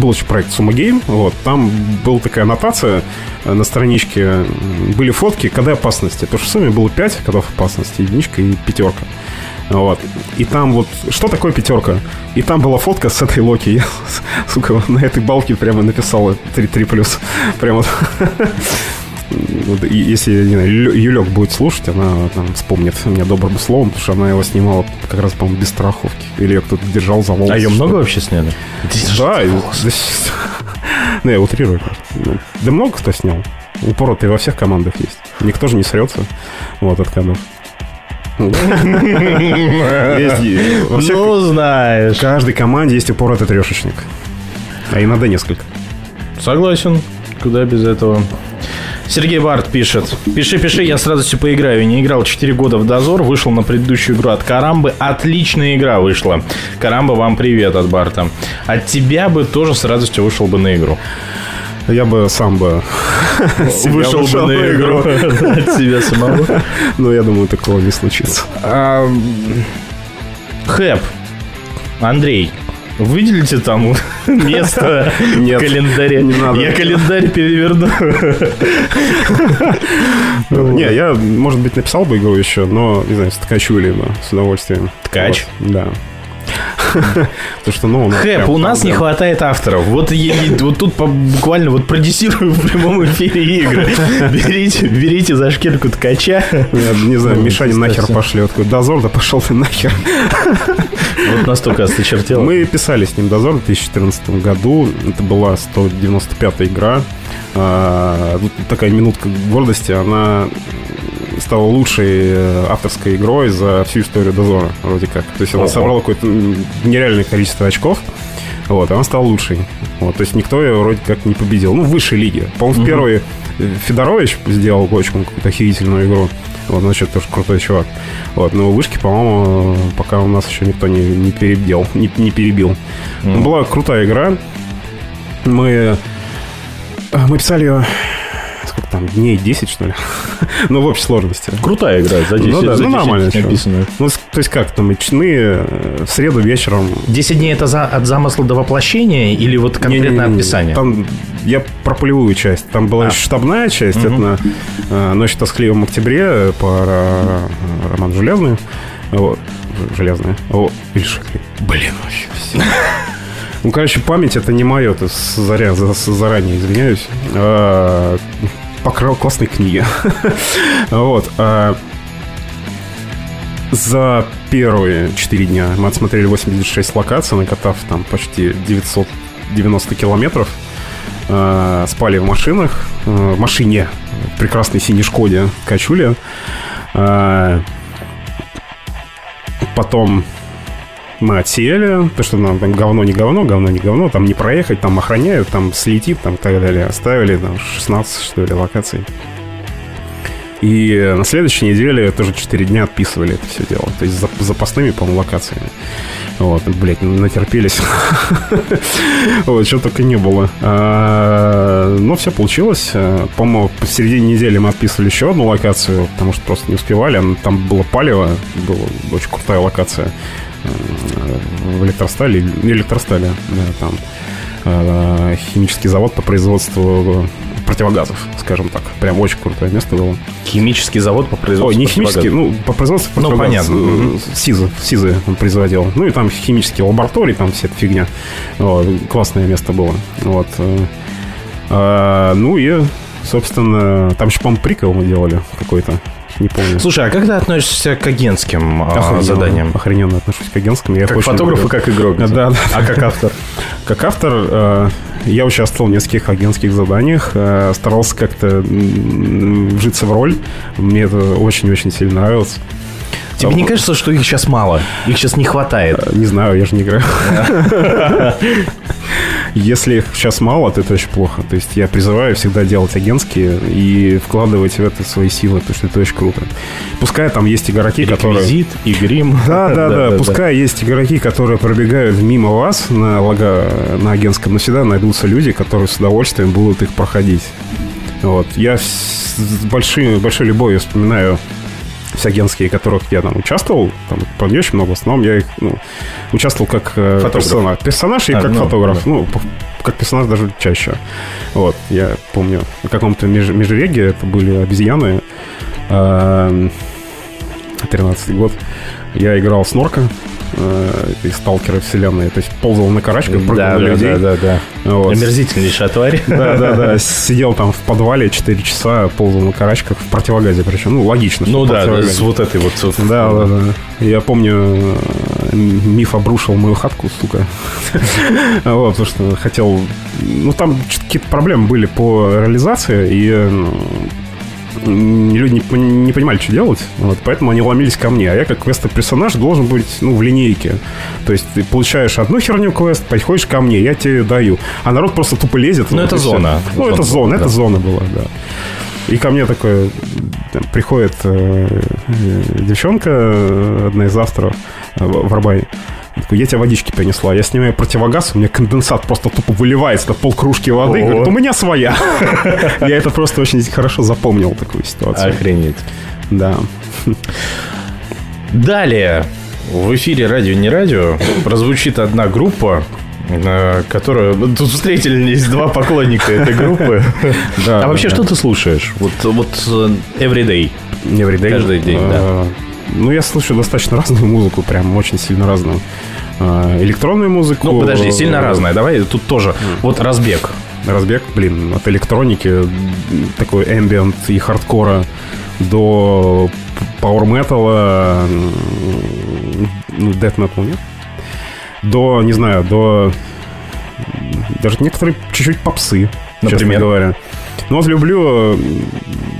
был еще проект Summa Game. Вот. Там была такая аннотация э, на страничке. Были фотки коды опасности. Потому что в сумме было 5 кодов опасности. Единичка и пятерка. Вот. И там вот... Что такое пятерка? И там была фотка с этой Локи. Я, сука, на этой балке прямо написал 3, 3 плюс. Прямо если не знаю, Юлек будет слушать, она там вспомнит меня добрым словом, потому что она его снимала как раз, по-моему, без страховки. Или ее кто-то держал за волосы. А ее много вообще сняли? Да, ну, я утрирую. Да много кто снял. Упоротые во всех командах есть. Никто же не срется. Вот от всех- Ну, знаешь. В каждой команде есть упоротый трешечник. А иногда несколько. Согласен. Куда без этого? Сергей Барт пишет. Пиши, пиши, я с радостью поиграю. Не играл 4 года в Дозор, вышел на предыдущую игру от Карамбы. Отличная игра вышла. Карамба, вам привет от Барта. От тебя бы тоже с радостью вышел бы на игру. Я бы сам бы себя Вышел бы на игру от себя самого. Но я думаю, такого не случится. Хэп, Андрей, выделите там место в календаре. не надо. Я календарь переверну. Не, я, может быть, написал бы игру еще, но, не знаю, с ткачу либо с удовольствием. Ткач? Да. То, что, ну, Хэп, у нас не хватает авторов. Вот, вот тут буквально вот продюсирую в прямом эфире игры. Берите, берите за шкирку ткача. Не знаю, Ну, Мишаня нахер кстати. пошлет. Такой, Дозор, да пошел ты нахер. Вот настолько осточертело. Мы писали с ним Дозор в 2014 году. Это была 195-я игра. А, такая минутка гордости. Она стала лучшей э, авторской игрой за всю историю Дозора, вроде как. То есть она собрала какое-то нереальное количество очков. Вот, она стала лучшей. Вот, то есть никто ее вроде как не победил. Ну, в высшей лиге. По-моему, в первой э, Федорович сделал очень какую-то охерительную игру. Вот, ну, что тоже крутой чувак. Вот, но вышки, по-моему, пока у нас еще никто не, не перебил, не, не перебил. Ну, Была крутая игра. Мы, э, мы писали ее там, дней 10, что ли? ну, в общей сложности. Крутая игра, за 10 Ну да, за ну 10 нормально. написано. Ну, то есть как там, и чны э, в среду вечером 10 дней это за, от замысла до воплощения или вот конкретное Не-не-не, описание? Там я про полевую часть. Там была А. еще штабная часть. Это на э, «Ночь в тоскливом октябре» по ра- Роману Железный. Вот. Железная. О, или. Блин, вообще все. Ну, короче, память это не мое, это заря, заранее извиняюсь. А, Покрал классные книги. Вот. а, За первые 4 дня мы отсмотрели 86 локаций, накатав там почти 990 километров. Э, Спали в машинах, э, в машине, в прекрасной синей Шкоде Качуле. Э, Потом мы отсеяли, то что нам там говно не говно, говно не говно, там не проехать, там охраняют, там слетит, там и так далее. Оставили там 16, что ли, локаций. И на следующей неделе тоже 4 дня отписывали это все дело. То есть за- запасными, по-моему, локациями. Вот, блядь, натерпелись. Вот, чего только не было. А, Но все получилось. А, По-моему, посередине недели мы отписывали еще одну локацию, потому что просто не успевали. Там было палево, была очень крутая локация в электростале, электростале, да, там э, химический завод по производству противогазов, скажем так. Прям очень крутое место было. Химический завод по производству Ой, не химический, ну, по производству Ну, понятно. СИЗы, СИЗы он производил. Ну, и там химические лаборатории, там вся эта фигня. Вот, классное место было. Вот. э, а, ну, и, собственно, там еще, по-моему, прикол мы делали какой-то. не помню. Слушай, а как ты относишься к агентским а, Охрененно, заданиям? Охрененно отношусь к агентским. Я Как фотограф и как игрок? Да, да. А как автор? Как автор э, я участвовал в нескольких агентских заданиях, э, старался как-то вжиться в роль. Мне это очень-очень сильно нравилось. Тебе не кажется, что их сейчас мало? Их сейчас не хватает? Не знаю, я же не играю. Если их сейчас мало, то это очень плохо. То есть я призываю всегда делать агентские и вкладывать в это свои силы, потому что это очень круто. Пускай там есть игроки, которые... Реквизит, и грим. Да, да, да, Пускай есть игроки, которые пробегают мимо вас на лого на агентском, но всегда найдутся люди, которые с удовольствием будут их проходить. Вот. Я с большой, большой любовью вспоминаю все агентские, в которых я там участвовал, там правда, не очень много, в основном я их, ну, участвовал как э, Фотограф. персонаж. Персонаж и А, как ну, фотограф. да. Ну, как персонаж даже чаще. Вот, я помню, на каком-то меж- межреге это были обезьяны. эм, 13 год. Я играл Снорка э, из Сталкера вселенной. То есть ползал на карачках, прыгал Да, на да, людей. да, да, да. Вот. Омерзительнейшая тварь. Да, да, да. Сидел там в подвале 4 часа, ползал на карачках в противогазе причем. Ну, логично. Ну да, да, с вот этой вот... Да, да, да. Я помню, э, миф обрушил мою хатку, сука. Вот, потому что хотел... Ну, там какие-то проблемы были по реализации, и э, м, люди не, не понимали, что делать, вот, поэтому они ломились ко мне. А я, как квест-персонаж, должен быть, ну, в линейке. То есть ты получаешь одну херню квест, подходишь ко мне, я тебе даю. А народ просто тупо лезет. Ну, вот, это зона. Ну, это Зона, зона, да. это зона была, да. И ко мне такое там, приходит э, э, девчонка, одна из авторов э, в в Арбане. Я такой, я тебе водички принесла. Я снимаю противогаз, у меня конденсат просто тупо выливается на пол кружки воды. Ого. Говорит, у меня своя. Я это просто очень хорошо запомнил, такую ситуацию. Охренеть. Да. Далее в эфире «Радио не радио» прозвучит одна группа, э, которую... Тут встретились два поклонника этой группы. А вообще, что ты слушаешь? Вот, вот э, everyday. Everyday. Каждый день, да. Э, Ну, я слушаю достаточно разную музыку, прям очень сильно разную. Э, Электронную музыку. Ну, подожди, сильно разная. Давай тут тоже. Вот разбег. Разбег, блин, от электроники, такой ambient и хардкора до power metal, ну, death metal нет? До, не знаю, до даже некоторые чуть-чуть попсы, честно Например? говоря. Ну, вот люблю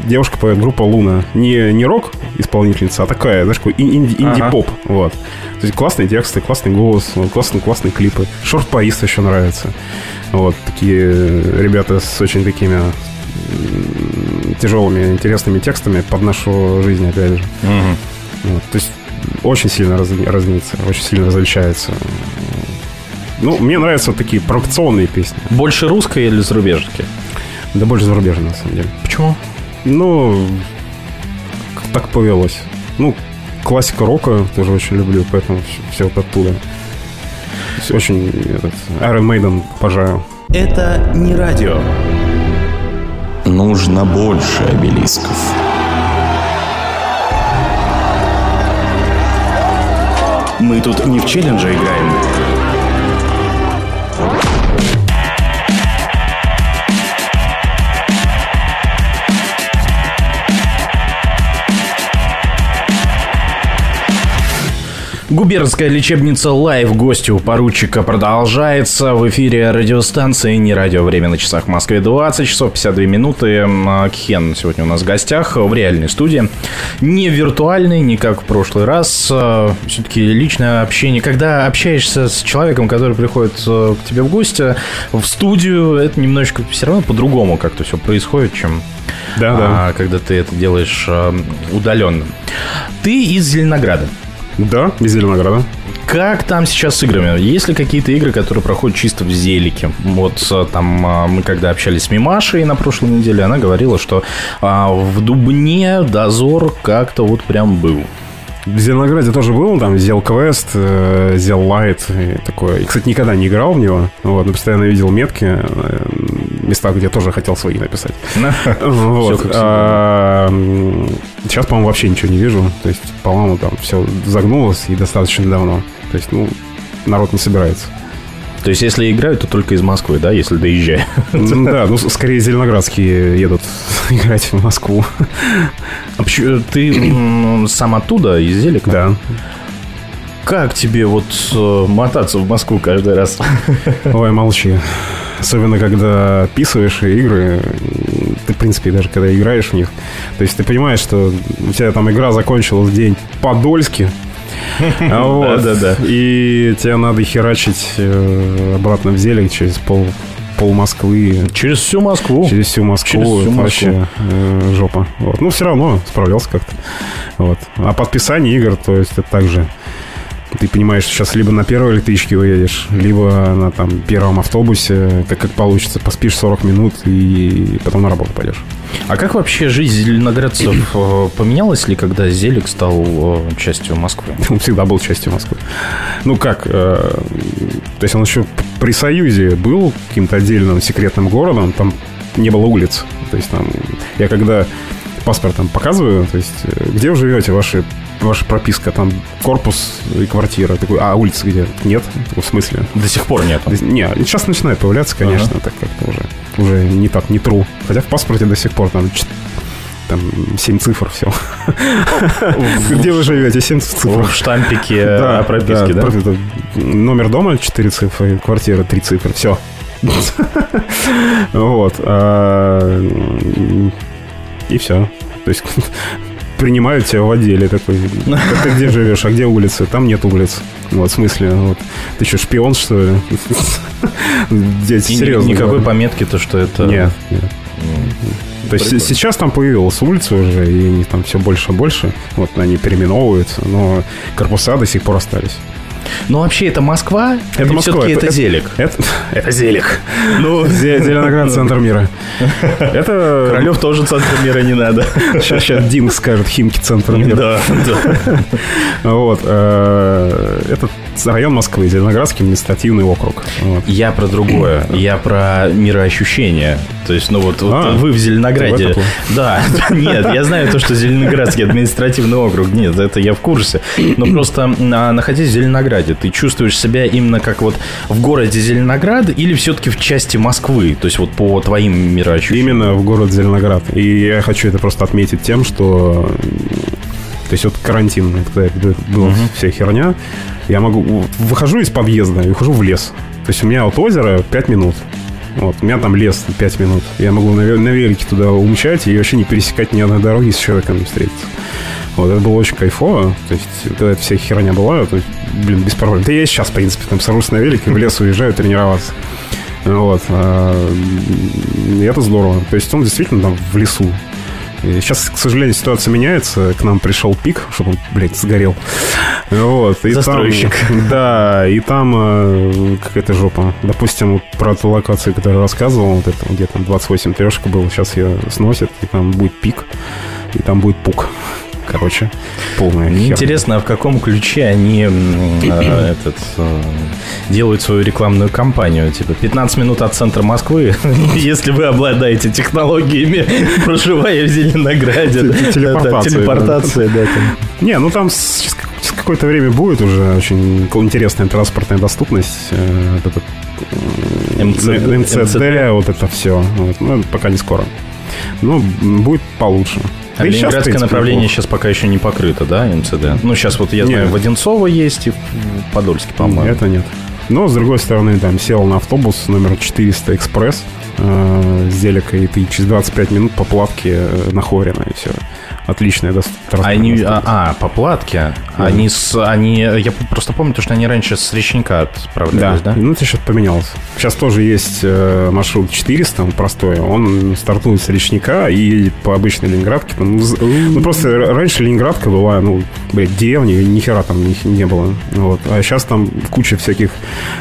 девушка поет группа Луна. Не, не рок исполнительница, а такая, знаешь, такой ин- инди- инди-поп. Вот. То есть классные тексты, классный голос, классные, классные клипы. Шорт Парис еще нравится. Вот, такие ребята с очень такими тяжелыми, интересными текстами под нашу жизнь, опять же. Вот, то есть очень сильно раз, разнится, очень сильно различается. Ну, мне нравятся вот такие провокационные песни. Больше русской или зарубежки? Да больше зарубежные, на самом деле. Почему? Ну, к- так повелось. Ну, классика рока тоже очень люблю, поэтому все, вот оттуда. Очень этот, Iron Maiden обожаю. Это не радио. Нужно больше обелисков. Мы тут не в челлендже играем. Губернская лечебница «Лайв» гостю поручика продолжается. В эфире радиостанции «Не радио». Время на часах в Москве 20 часов 52 минуты. М, Кхен сегодня у нас в гостях в реальной студии. Не виртуальный, не как в прошлый раз. Все-таки личное общение. Когда общаешься с человеком, который приходит э, к тебе в гости, в студию, это немножечко все равно по-другому как-то все происходит, чем Да, да. а, когда ты это делаешь удаленно. Ты из Зеленограда. Да, из Зеленограда. Как там сейчас с играми? Есть ли какие-то игры, которые проходят чисто в зелике? Вот э, там а, мы когда общались с Мимашей на прошлой неделе, она говорила, что а, в Дубне дозор как-то вот прям был. В Зеленограде тоже был, там Зел Квест, э, Зел Лайт и такое. И, кстати, никогда не играл в него, вот, но постоянно видел метки, э, места, где тоже хотел свои написать. Вот. А, м, Сейчас, по-моему, вообще ничего не вижу. То есть, по-моему, там все загнулось и достаточно давно. То есть, ну, народ не собирается. То есть, если играют, то только из Москвы, да, если доезжаю? Да, ну, скорее зеленоградские едут играть в Москву. А почему- ты сам оттуда, из Зелика? Да. Как тебе вот э, мотаться в Москву каждый раз? Ой, молчи. Особенно, когда описываешь игры, ты, в принципе, даже когда играешь в них, то есть ты понимаешь, что у тебя там игра закончилась день по-дольски, а вот, Да-да-да. и тебе надо херачить э, обратно в зелень через пол, пол Москвы. Через всю Москву. Через всю Москву. Через всю Москву. вообще э, жопа. Вот. Ну, все равно справлялся как-то. Вот. А подписание игр, то есть это также ты понимаешь, что сейчас либо на первой электричке уедешь, либо на там первом автобусе, как, как получится, поспишь 40 минут и потом на работу пойдешь. А как вообще жизнь зеленоградцев э, поменялась ли, когда Зелик стал э, частью Москвы? Он всегда был частью Москвы. Ну как, э, то есть он еще при Союзе был каким-то отдельным секретным городом, там не было улиц. То есть там, я когда паспорт там показываю, то есть где вы живете, ваши ваша прописка, там корпус и квартира. Такой, а улицы где? Нет. В смысле? До сих пор нет. Не, сейчас начинает появляться, конечно, так как-то уже, уже не так, не true. Хотя в паспорте до сих пор там, там 7 цифр все. Где вы живете? 7 цифр. В штампике о прописке, да? Номер дома 4 цифры, квартира 3 цифры, все. Вот. а, И все. То есть принимают тебя в отделе такой. Ты где живешь, а где улицы? Там нет улиц. Вот, в смысле, вот. Ты что, шпион, что ли? Дядь, И ни- серьезно. никакой пометки, то, что это... Нет, нет. То есть Прикольно. сейчас там появилась улица уже, и они там все больше и больше. Вот они переименовываются, но корпуса до сих пор остались. Ну, вообще, это Москва? Это Или Москва, все-таки это- это, Зелик? Это, это Зелик. Ну, Зе- Зеленоград, центр мира. Это... Королев тоже центр мира не надо. Сейчас, сейчас Дин скажет Химки, центр мира. Да, да. Вот. э, Это район Москвы, Зеленоградский административный округ. Вот. Я про другое. Я про мироощущение. То есть, ну вот, вот А, вы в в Зеленограде. план. Да, нет, я знаю то, что Зеленоградский административный округ. Нет, это я в курсе. Но просто а, находясь в Зеленограде, ты чувствуешь себя именно как вот в городе Зеленоград или все-таки в части Москвы? То есть вот по твоим мироощущениям. Именно в город Зеленоград. И я хочу это просто отметить тем, что... То есть вот карантин, это когда это была вся херня, я могу... вот Выхожу из подъезда и ухожу в лес. То есть у меня от озера 5 минут. Вот, у меня там лес 5 минут. Я могу на, на велике туда умчать и вообще не пересекать ни одной дороги с человеком встретиться. Вот, это было очень кайфово. То есть, эта вся херня была, то есть, блин, без проблем. Да я и сейчас, в принципе, там сажусь на велик в лес уезжаю тренироваться. Вот. а, И это здорово. То есть он действительно там в лесу. Сейчас, к сожалению, ситуация меняется. К нам пришел пик, чтобы он, блядь, сгорел. Вот. И там- Застройщик. да, и там э, какая-то жопа. Допустим, вот про ту локацию, которую рассказывал, вот это где там 28 трешка было, сейчас ее сносят, и там будет пик, и там будет пук. Короче, полная Мне интересно, а в каком ключе они э, этот, э, делают свою рекламную кампанию? Типа 15 минут от центра Москвы, если вы обладаете технологиями, проживая в Зеленограде. Телепортация, Да. Не, ну там какое-то время будет уже очень интересная транспортная доступность. э, вот МЦ. МЦД, вот это все. Вот, ну, пока не скоро. Ну, м, будет получше. А Да Ленинградское принципе, направление неплохо. сейчас пока еще не покрыто, да, МЦД? Ну, сейчас вот я Нет. знаю, в Одинцово есть и в Подольске, по-моему. Это нет. Но, с другой стороны, там сел на автобус номер 400 экспресс э, с Зелика, и ты через 25 минут по платке э, на Хорина, и все. Отличная дост- А транспортная Они, а, а, по платке. Да. Они с, они, я просто помню, то, что они раньше с Речника отправлялись, да? Ну, это что-то поменялось. Сейчас тоже есть э, маршрут 400, он простой. Он стартует с Речника и едет по обычной Ленинградке. Там, ну, ну, просто раньше Ленинградка была, ну, блядь, деревни, ни хера там не, не было. Вот. А сейчас там куча всяких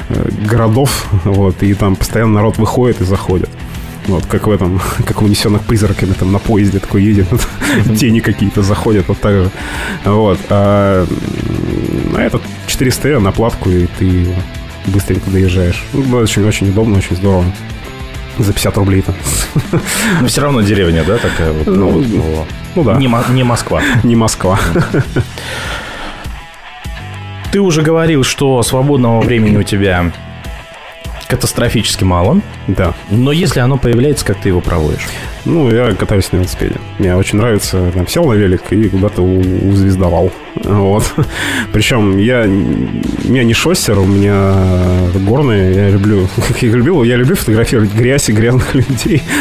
э, городов, вот, и там постоянно народ выходит и заходит. Вот, как в этом, как в унесенных призраками, там на поезде такой едет, тени какие-то заходят, вот так же. Вот. А, а этот 400 на платку, и ты быстренько доезжаешь. Ну, очень-очень удобно, очень здорово. За 50 рублей-то. Но все равно деревня, да, такая вот? Ну, вот, ну, ну да. Не, не Москва. Не Москва. Ты уже говорил, что свободного времени у тебя катастрофически мало. Да. Но если оно появляется, как ты его проводишь? Ну, я катаюсь на велосипеде. Мне очень нравится, там, сел на велик и куда-то узвездовал. Вот. Причем я, у меня не шоссер, у меня горные. Я люблю, я любил, я люблю фотографировать грязь и грязных людей.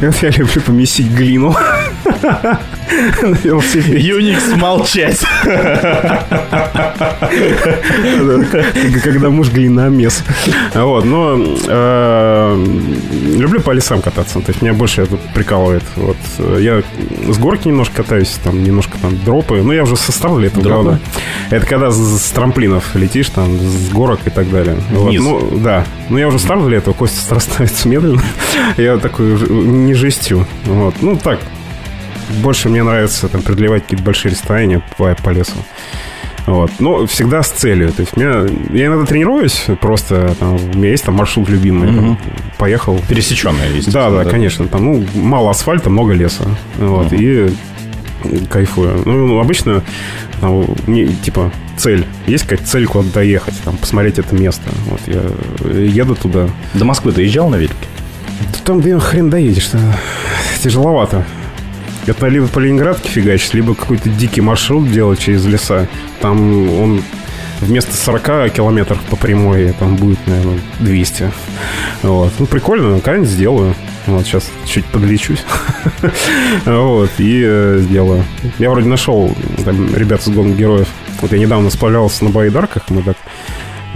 Вот Я люблю поместить глину на велосипеде. Юникс молчать. Когда муж глиномес. Вот, но э, люблю по лесам кататься. То есть меня больше это прикалывает. Вот э, я с горки немножко катаюсь, там немножко там дропы. Ну, я уже со старого лета, правда. Это когда с, трамплинов летишь, там, с горок и так далее. Вот, Вниз. ну, да. Ну, я уже старого лета, кости срастаются медленно. Я такой не жестю. Вот. Ну, так, больше мне нравится там преодолевать какие-то большие расстояния по, по лесу. Вот. Но всегда с целью. То есть меня, я иногда тренируюсь, просто там, у меня есть там маршрут любимый. там, поехал. Пересеченная, Да, естественно. да, конечно. Там, ну, мало асфальта, много леса. Вот. И кайфую. Ну, обычно там, мне, типа, цель. Есть какая-то цель куда-то доехать, там, посмотреть это место. Вот я еду туда. До Москвы ты езжал на велике? Да Там, блин, хрен доедешь-то. Тяжеловато. Это либо по Ленинградке фигачить, либо какой-то дикий маршрут делать через леса. Там он вместо 40 километров по прямой там будет, наверное, 200. Вот. Ну, прикольно, когда-нибудь сделаю. Вот, сейчас чуть подлечусь. Вот, и э, сделаю. Я вроде нашел ребят с гонок героев. Вот я недавно сплавлялся на Байдарках, мы так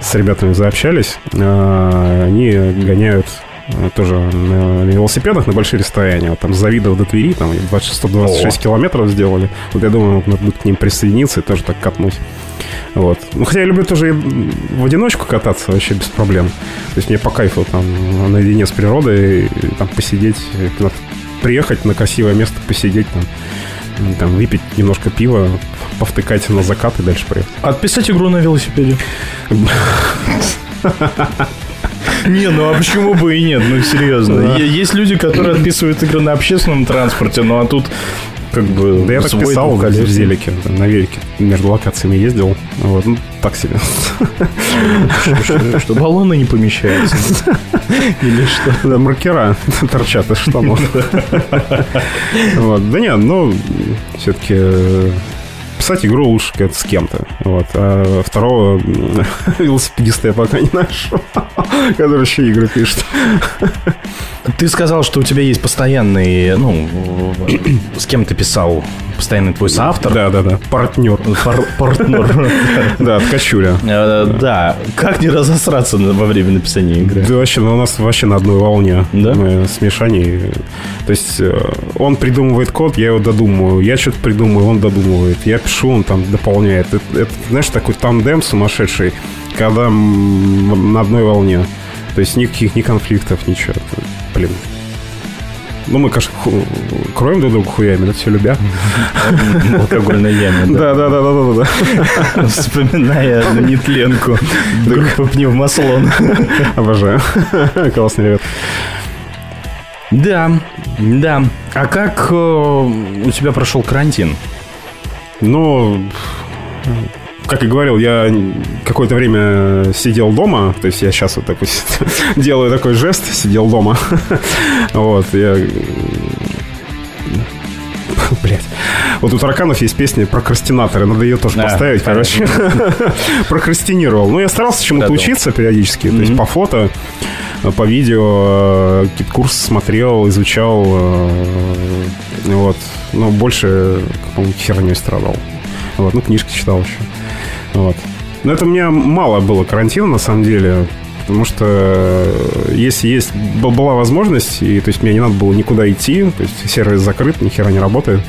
с ребятами заобщались. А, Они гоняют тоже на, велосипедах на большие расстояния. Вот там с Завидова до Твери, там 26, 126 километров сделали. Вот я думаю, надо будет к ним присоединиться и тоже так катнуть. Вот. Ну, хотя я люблю тоже в одиночку кататься вообще без проблем. То есть мне по кайфу там наедине с природой и, там посидеть, и приехать на красивое место, посидеть там, там выпить немножко пива, повтыкать на закат и дальше проехать. Отписать игру на велосипеде. Не, ну а почему бы и нет? Ну, серьезно. Есть люди, которые отписывают игры на общественном транспорте, ну а тут как бы... Да я так писал в. Зелике, на велике, между локациями ездил. Вот, ну, так себе. Что, баллоны не помещаются. Или что? Да, маркера торчат из штанов. Вот. Да нет, ну, все-таки писать игру лучше как с кем-то. Вот. А второго велосипедиста я пока не нашел, который еще игры пишет. Ты сказал, что у тебя есть постоянный, ну, с кем ты писал, постоянный твой соавтор. Да, да, да. Партнер. Пар- партнер. Да, ткачуля. Э, Да. Как не разосраться во время написания игры? Да вообще, ну, у нас вообще на одной волне. Да? Мы с Мишаней. То есть э, он придумывает код, я его додумываю. Я что-то придумываю, он додумывает. Я пишу, он там дополняет. Это, знаешь, такой тандем сумасшедший, когда на одной волне. То есть никаких ни конфликтов, ничего. Блин. Ну, мы, конечно, ху- кроем друг друга хуями, да, все любя. В алкогольной яме, да. Да, да, да, да. Вспоминая нетленку. Группа пневмослон. Обожаю. Классный ребят. Да, да. А как э, у тебя прошел карантин? Ну, как и говорил, я какое-то время сидел дома, то есть я сейчас вот такой делаю такой жест, сидел дома. Вот, я... Блять. Вот у тараканов есть песня прокрастинаторы, надо ее тоже Да, поставить, короче. Прокрастинировал. Ну, я старался чему-то учиться периодически, то есть по фото, по видео, э, какие-то курсы смотрел, изучал, э, вот. Но больше, по-моему, херней страдал. Вот, ну, книжки читал еще. Вот. Но это у меня мало было карантина, на самом деле. Потому что э, если есть была возможность, и то есть мне не надо было никуда идти, то есть сервис закрыт, ни хера не работает.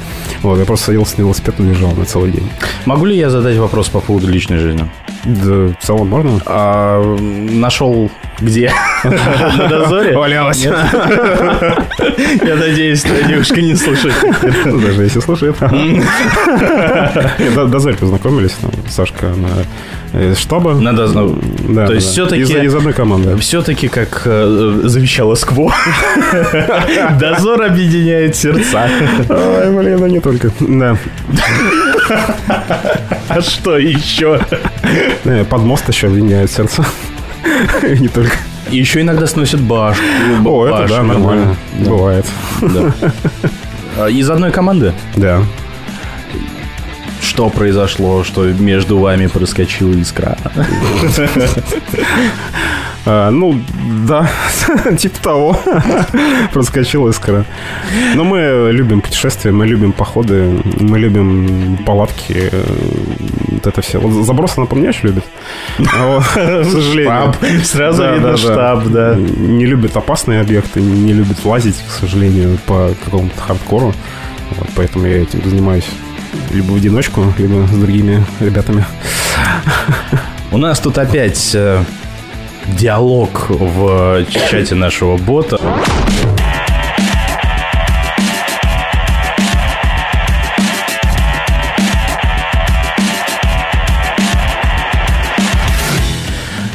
Вот, я просто садился на велосипед и уезжал на целый день. Могу ли я задать вопрос по поводу личной жизни? Да, в целом можно? А, нашел где? На дозоре? Валялась. Я надеюсь, твоя девушка не слушает. Ну, Даже если слушает. Нет, до- Дозорь познакомились, Сашка на э, штаба. На доз- Да, То есть все-таки... Из, из одной команды. Все-таки, как э, завещала Скво, дозор объединяет сердца. Ой, блин, ну не только. Да. А что еще? Э, Под мост еще объединяет сердце. И Не только. И еще иногда сносят башку. О, это да, нормально. Бывает. А, Из одной команды? Да. Что произошло, что между вами проскочила искра? А, ну, да, типа того. Проскочила искра. Но мы любим путешествия, мы любим походы, мы любим палатки. Вот это все. Вот заброс она, по-моему, не очень любит. К сожалению. Штаб. Сразу видно штаб, да. Не любит опасные объекты, не любит лазить, к сожалению, по какому-то хардкору. Вот, поэтому я этим занимаюсь либо в одиночку, либо с другими ребятами. У нас тут опять э, диалог в чате нашего бота.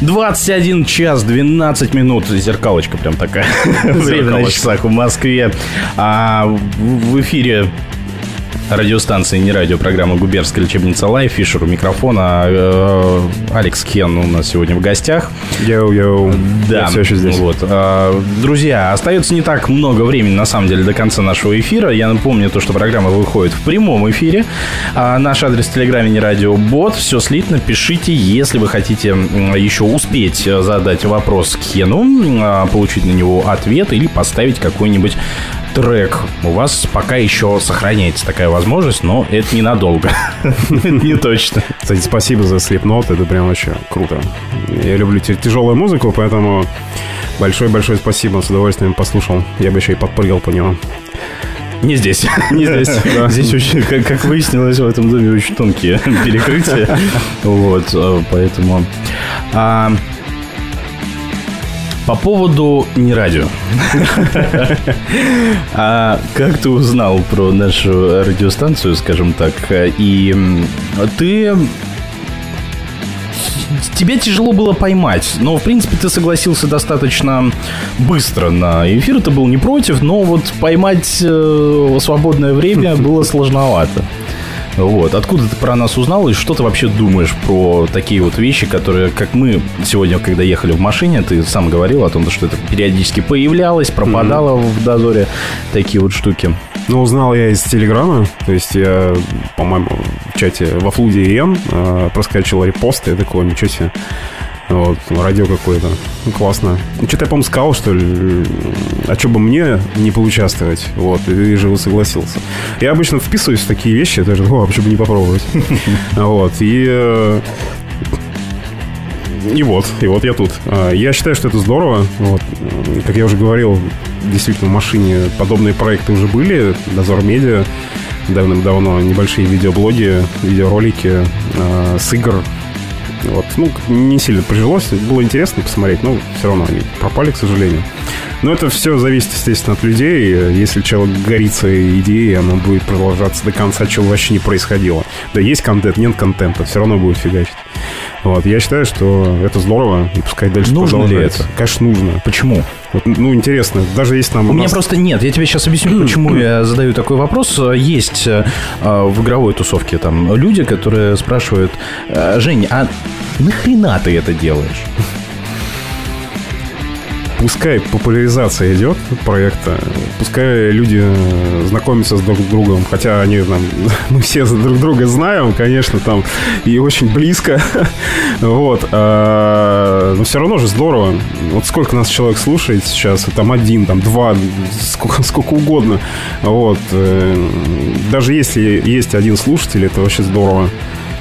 Двадцать один час 12 минут. Зеркалочка прям такая. Время на часах в Москве. А в эфире радиостанции «Не радио» программы «Губернская лечебница Live». Фишер у микрофона. э, Алекс Кен у нас сегодня в гостях. Йоу-йоу. Да, Я все еще здесь. Вот. А, Друзья, остается не так много времени, на самом деле, до конца нашего эфира. Я напомню то, что программа выходит в прямом эфире. А Наш адрес в Телеграме не радиобот. Все слитно. Пишите, если вы хотите еще успеть э, задать вопрос Кену, м, а, получить на него ответ или поставить какой-нибудь трек. У вас пока еще сохраняется такая возможность, но это ненадолго. Не точно. Кстати, спасибо за Slipknot, это прям вообще круто. Я люблю тя- тяжелую музыку, поэтому большое-большое спасибо, с удовольствием послушал. Я бы еще и подпрыгал по нему. Не здесь. Не здесь, да. Здесь очень, как, как выяснилось, в этом доме очень тонкие перекрытия. Вот, э, поэтому... А, по поводу не радио. А как ты узнал про нашу радиостанцию, скажем так, и ты тебя тяжело было поймать, но, в принципе, ты согласился достаточно быстро на эфир, ты был не против, но вот поймать э, свободное время было сложновато. Вот. Откуда ты про нас узнал и что ты вообще думаешь про такие вот вещи, которые, как мы сегодня, когда ехали в машине, ты сам говорил о том, что это периодически появлялось, пропадало в дозоре, такие вот штуки. Ну, узнал я из Телеграма, то есть я, по-моему, в чате во Флуде ИН э, проскочил репосты, я такой, ничего себе. Вот, радио какое-то. Ну, классно. Ну, Что-то я, по-моему, сказал, что ли, а что бы мне не поучаствовать? Вот, и живо согласился. Я обычно вписываюсь в такие вещи, даже, о, почему бы не попробовать? Вот, и... э, И вот, и вот я тут. А, Я считаю, что это здорово. Вот. М, Как я уже говорил, действительно, в машине подобные проекты уже были. Дозор Медиа давным-давно. Небольшие видеоблоги, видеоролики э, с игр. Вот. Ну, не сильно прижилось. Было интересно посмотреть, но все равно они пропали, к сожалению. Но это все зависит, естественно, от людей. Если человек горится идеей, она будет продолжаться до конца, чего вообще не происходило. Да есть контент, нет контента, все равно будет фигачить. Вот, я считаю, что это здорово, и пускай дальше Нужно ли продолжается. это? Конечно, нужно. Почему? Вот, ну, интересно, даже если нам... У меня просто нет. Я тебе сейчас объясню, почему я задаю такой вопрос. Есть э, в игровой тусовке там люди, которые спрашивают, «Э, Жень, а нахрена ты это делаешь? Пускай популяризация идет проекта, пускай люди э, знакомятся с друг другом, хотя они там, мы все друг друга знаем, конечно, там и очень близко, вот, а, но все равно же здорово. Вот сколько нас человек слушает сейчас, там один, там два, сколько, сколько угодно, вот, э, даже если есть один слушатель, это вообще здорово.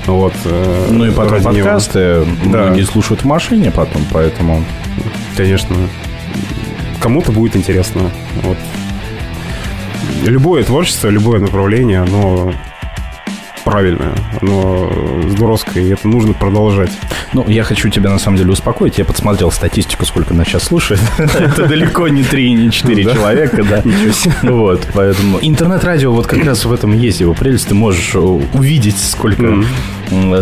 Вот, э, Ну и потом подкасты Да. многие слушают в машине потом, поэтому... Конечно. Кому-то будет интересно. Вот. Любое творчество, любое направление, оно правильное, оно здоровское, и это нужно продолжать. Ну, я хочу тебя на самом деле успокоить. Я подсмотрел статистику, сколько нас сейчас слушает. Это далеко не 3, не 4 Да. человека, да. Вот, поэтому интернет-радио вот как раз в этом есть его прелесть. Ты можешь э, увидеть, сколько,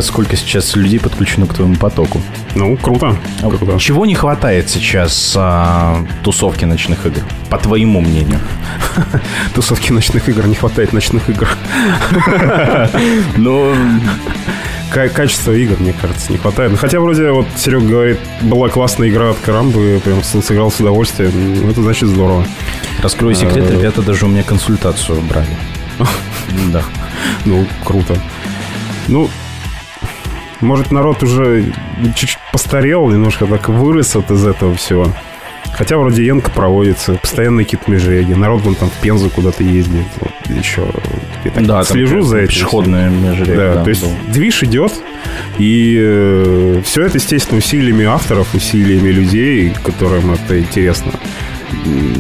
сколько сейчас людей подключено к твоему потоку. Ну, круто. круто. Чего не хватает сейчас а, тусовки ночных игр, по твоему мнению? Тусовки ночных игр, не хватает ночных игр. Ну, ка- качества игр, мне кажется, не хватает. Ну, Хотя вроде вот Серега говорит, была классная игра от Карамбы, прям сыграл с удовольствием. Ну, это значит здорово. Раскрою секрет, Э, ребята даже у меня консультацию брали. Да. Ну, круто. Ну, может, народ уже чуть-чуть постарел, немножко так вырос от из этого всего. Хотя вроде Янка проводится, постоянно какие-то межреги. Народ вон там в Пензу куда-то ездит. Вот, еще. Я так Да, там слежу прям за этим. пешеходная межрека, Да, да, то есть был. движ идет, и все это, естественно, усилиями авторов, усилиями людей, которым это интересно.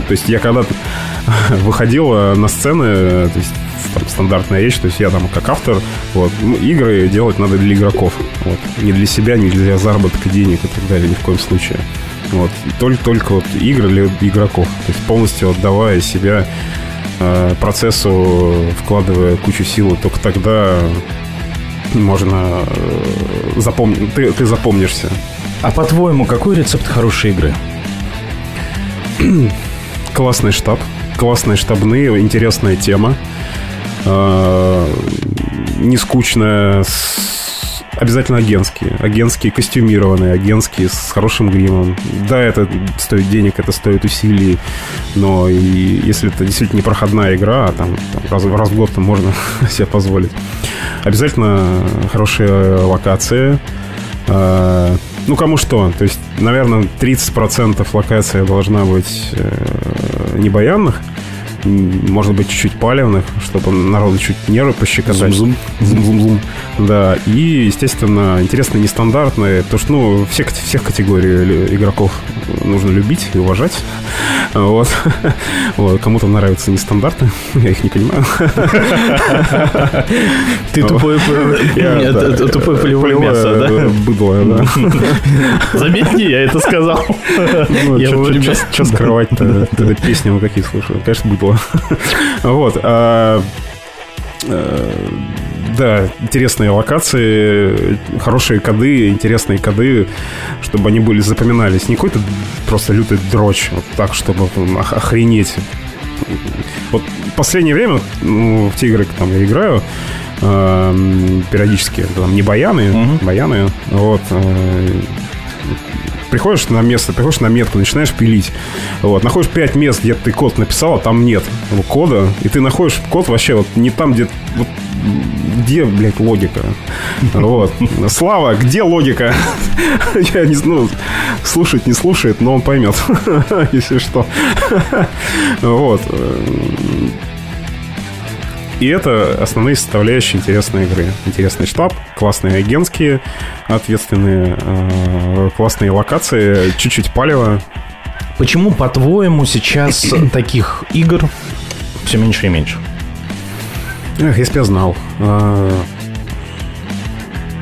То есть я когда-то выходил э, на сцены, э, то есть там стандартная речь, то есть я там как автор, вот, ну, игры делать надо для игроков, вот, не для себя, не для заработка денег и так далее, ни в коем случае. Вот, только, только вот игры для игроков, то есть полностью отдавая себя э, процессу, вкладывая кучу сил, только тогда можно э, запомнить, ты, ты запомнишься. А по-твоему, какой рецепт хорошей игры? Классный штаб, классные штабные, интересная тема, э, не скучная, обязательно агентские, агентские костюмированные, агентские с хорошим гримом. Да, это стоит денег, это стоит усилий, но и если это действительно не проходная игра, а там, там раз, раз в год там можно себе позволить. Обязательно хорошие локации, Э, Ну, кому что. То есть, наверное, 30% локация должна быть э. М, Может быть, чуть-чуть палевных, чтобы народу чуть нервы пощекотать. Зум-зум. Зум-зум-зум. Да. И, естественно, интересные, нестандартные. Потому что, ну, всех, всех категорий игроков нужно любить и уважать. Вот. вот. Кому-то нравятся нестандарты. Я их не понимаю. Ты тупое, да, это тупое полевое мясо, да? Быдло, да. Заметь, не я это сказал. Ну, Что скрывать-то? Песни какие слушаю? Конечно, быдло. Вот. а, э, Да, интересные локации, хорошие коды, интересные коды, чтобы они были запоминались. Не какой-то просто лютый дрочь, вот так, чтобы охренеть. Вот в последнее время, ну, в те игры, там я играю, эм, периодически, там, не баяны, баяны, вот, э, приходишь на место, приходишь на метку, начинаешь пилить. Вот, находишь 5 мест, где ты код написал, а там нет ну, кода, и ты находишь код вообще вот не там, где вот, где, блядь, логика? Вот. Слава, где логика? Я не знаю, слушать не слушает, но он поймет, если что. Вот. И это основные составляющие интересной игры. Интересный штаб, классные агентские, ответственные, э, классные локации, чуть-чуть палево. Почему, по-твоему, сейчас таких игр все меньше и меньше? Эх, если бы я знал. А,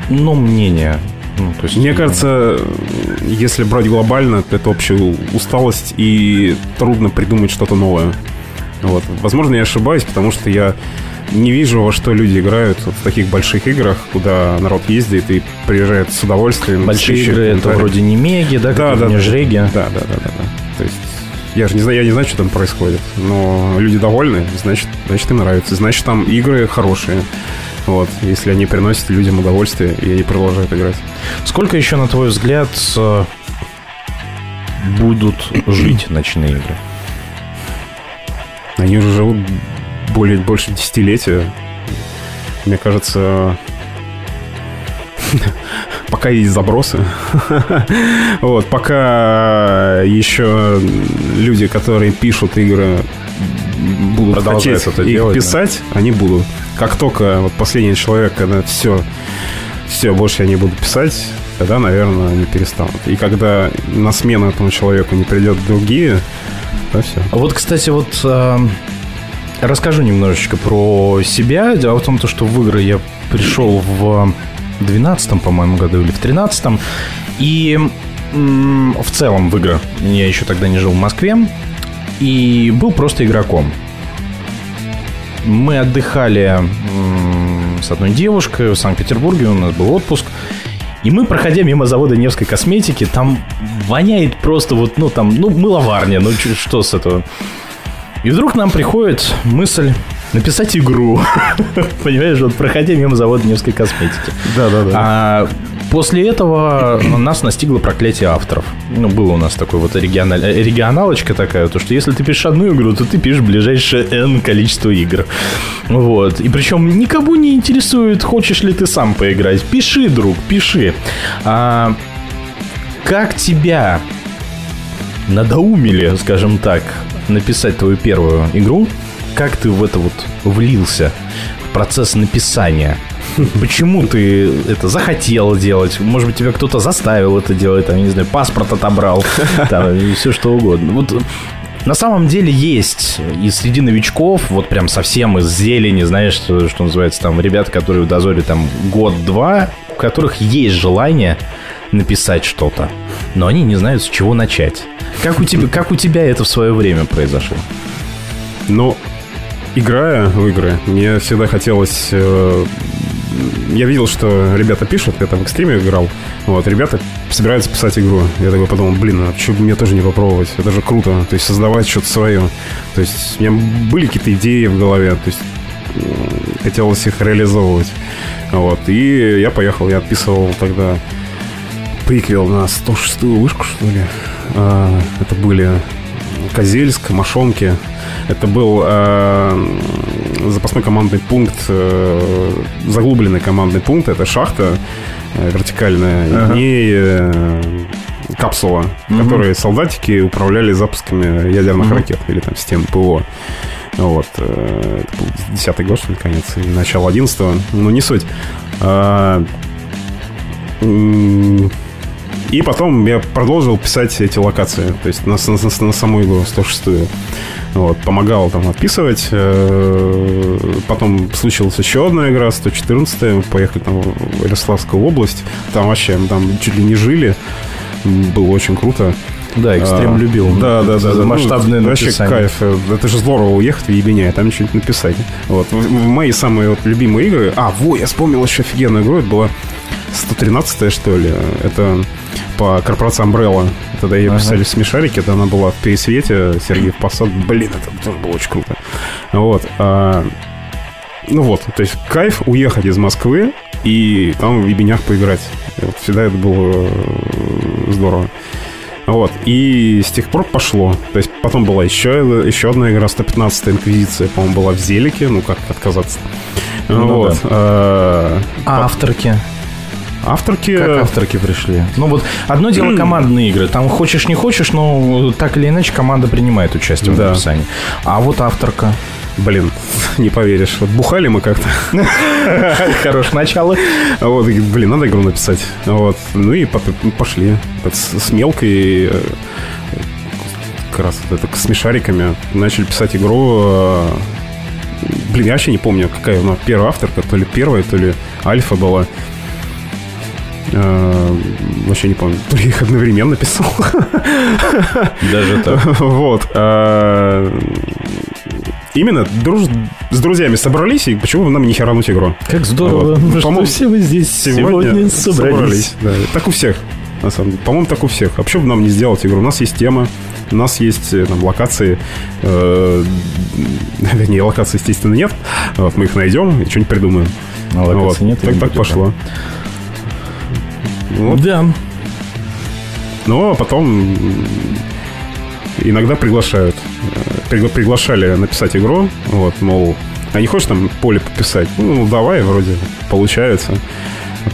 Ну, мнение. Ну, то есть, Мне кажется, если брать глобально, то это общая усталость и трудно придумать что-то новое. Вот. Возможно, я ошибаюсь, потому что я не вижу, во что люди играют вот в таких больших играх, куда народ ездит и приезжает с удовольствием. Большие встречи, игры это вроде не меги, да, Да, да, не жреги. Да, да, да, да, да. То есть я же не знаю, я не знаю, что там происходит, но люди довольны, значит, значит им нравится, значит там игры хорошие. Вот, если они приносят людям удовольствие, и они продолжают играть. Сколько еще, на твой взгляд, э, будут жить ночные игры? Они уже живут более, больше десятилетия. Мне кажется, пока есть забросы. Вот, пока еще люди, которые пишут игры, будут Продолжают хотеть это их делать, да. писать, они будут. Как только вот последний человек, когда все, все, больше они будут писать, тогда, наверное, они перестанут. И когда на смену этому человеку не придет другие, то все. А Вот, кстати, вот э, расскажу немножечко про себя. Дело в том, то, что в игры я пришел в 12 по-моему, году или в 13 И в целом в игры я еще тогда не жил в Москве. И был просто игроком. Мы отдыхали с одной девушкой в Санкт-Петербурге, у нас был отпуск. И мы, проходя мимо завода Невской косметики, там воняет просто вот, ну, там, ну, мыловарня, ну, что с этого? И вдруг нам приходит мысль, написать игру. Понимаешь, вот проходя мимо завода Невской косметики. Да, да, да. А после этого нас настигло проклятие авторов. Ну, было у нас такой вот региональ... регионалочка такая, то что если ты пишешь одну игру, то ты пишешь ближайшее N количество игр. Вот. И причем никому не интересует, хочешь ли ты сам поиграть. Пиши, друг, пиши. А, как тебя надоумили, скажем так, написать твою первую игру? Как ты в это вот влился? В процесс написания? Почему ты это захотел делать? Может быть, тебя кто-то заставил это делать, там, не знаю, паспорт отобрал, там, и все что угодно. Вот на самом деле есть и среди новичков, вот прям совсем из зелени, знаешь, что, что называется, там, ребят, которые в дозоре там год-два, у которых есть желание написать что-то, но они не знают, с чего начать. Как у тебя, как у тебя это в свое время произошло? Ну, играя в игры, мне всегда хотелось... э, я видел, что ребята пишут, я там в экстриме играл. Вот, ребята собираются писать игру. Я такой подумал, блин, а почему бы мне тоже не попробовать? Это же круто. То есть создавать что-то свое. То есть у меня были какие-то идеи в голове. То есть хотелось их реализовывать. Вот. И я поехал, я отписывал тогда приквел на 106-ю вышку, что ли. А, это были Козельск, Мошонки. Это был э, запасной командный пункт, э, заглубленный командный пункт. Это шахта э, вертикальная Ага. и э, капсула, Мгм. которой солдатики управляли запусками ядерных Мгм. ракет или там систем ПВО. Вот. э, Это был 10 год, что ли, конец, или начало 11 Ну, не суть. М, И потом я продолжил писать эти локации, то есть на, на- на саму игру 106 вот, помогал там отписывать. э, Потом случилась еще одна игра, 114 мы поехали там в Ярославскую область. Там вообще, там чуть ли не жили. Было очень круто. Да, экстрем А, любил. Да, да, да. За да. масштабное Ну, Вообще написание. кайф. Это же здорово уехать в Ебеня и там что-нибудь написать. Вот. Мои самые вот любимые игры... А, во, я вспомнил еще офигенную игру. Это была 113 что ли. Это по корпорации Umbrella. Тогда ее Ага. писали в смешарике. Это она была в пересвете. Сергей Посад. Блин, это тоже было очень круто. Вот. а, ну вот, то есть кайф уехать из Москвы и там в ебенях поиграть. Вот всегда это было э, здорово. Вот. И с тех пор пошло. То есть потом была еще, еще одна игра, 115 Инквизиция, по-моему, была в Зелике. Ну, как отказаться. Ну вот. да. А, А авторки? Авторки... Как авторки пришли? Ну вот, одно дело командные игры. Там хочешь не хочешь, но так или иначе команда принимает участие в Да. написании. А вот авторка. Блин, не поверишь. Вот бухали мы как-то. Хорошее начало. Вот, блин, надо игру написать. Вот. Ну и пошли. С, мелкой э, как раз вот это, с смешариками начали писать игру. э, Блин, я вообще не помню, какая у нас первая авторка, то ли первая, то ли альфа была. Э, Вообще не помню. То ли их одновременно писал. Даже так. Вот. а, Именно друж... с друзьями собрались, и почему бы нам не херануть игру? Как здорово, Вот. что По-моему, все вы здесь сегодня собрались. Да. Так у всех, на самом деле. По-моему, так у всех. А почему бы нам не сделать игру? У нас есть тема, у нас есть э, там, локации. э, Вернее, локаций, естественно, нет. Вот, мы их найдем и что-нибудь придумаем. А локаций Вот. нет, Так, так пошло. Вот. Да. Но потом м, иногда приглашают. Пригла- приглашали написать игру. Вот, мол, а не хочешь там поле пописать? Ну, давай, вроде получается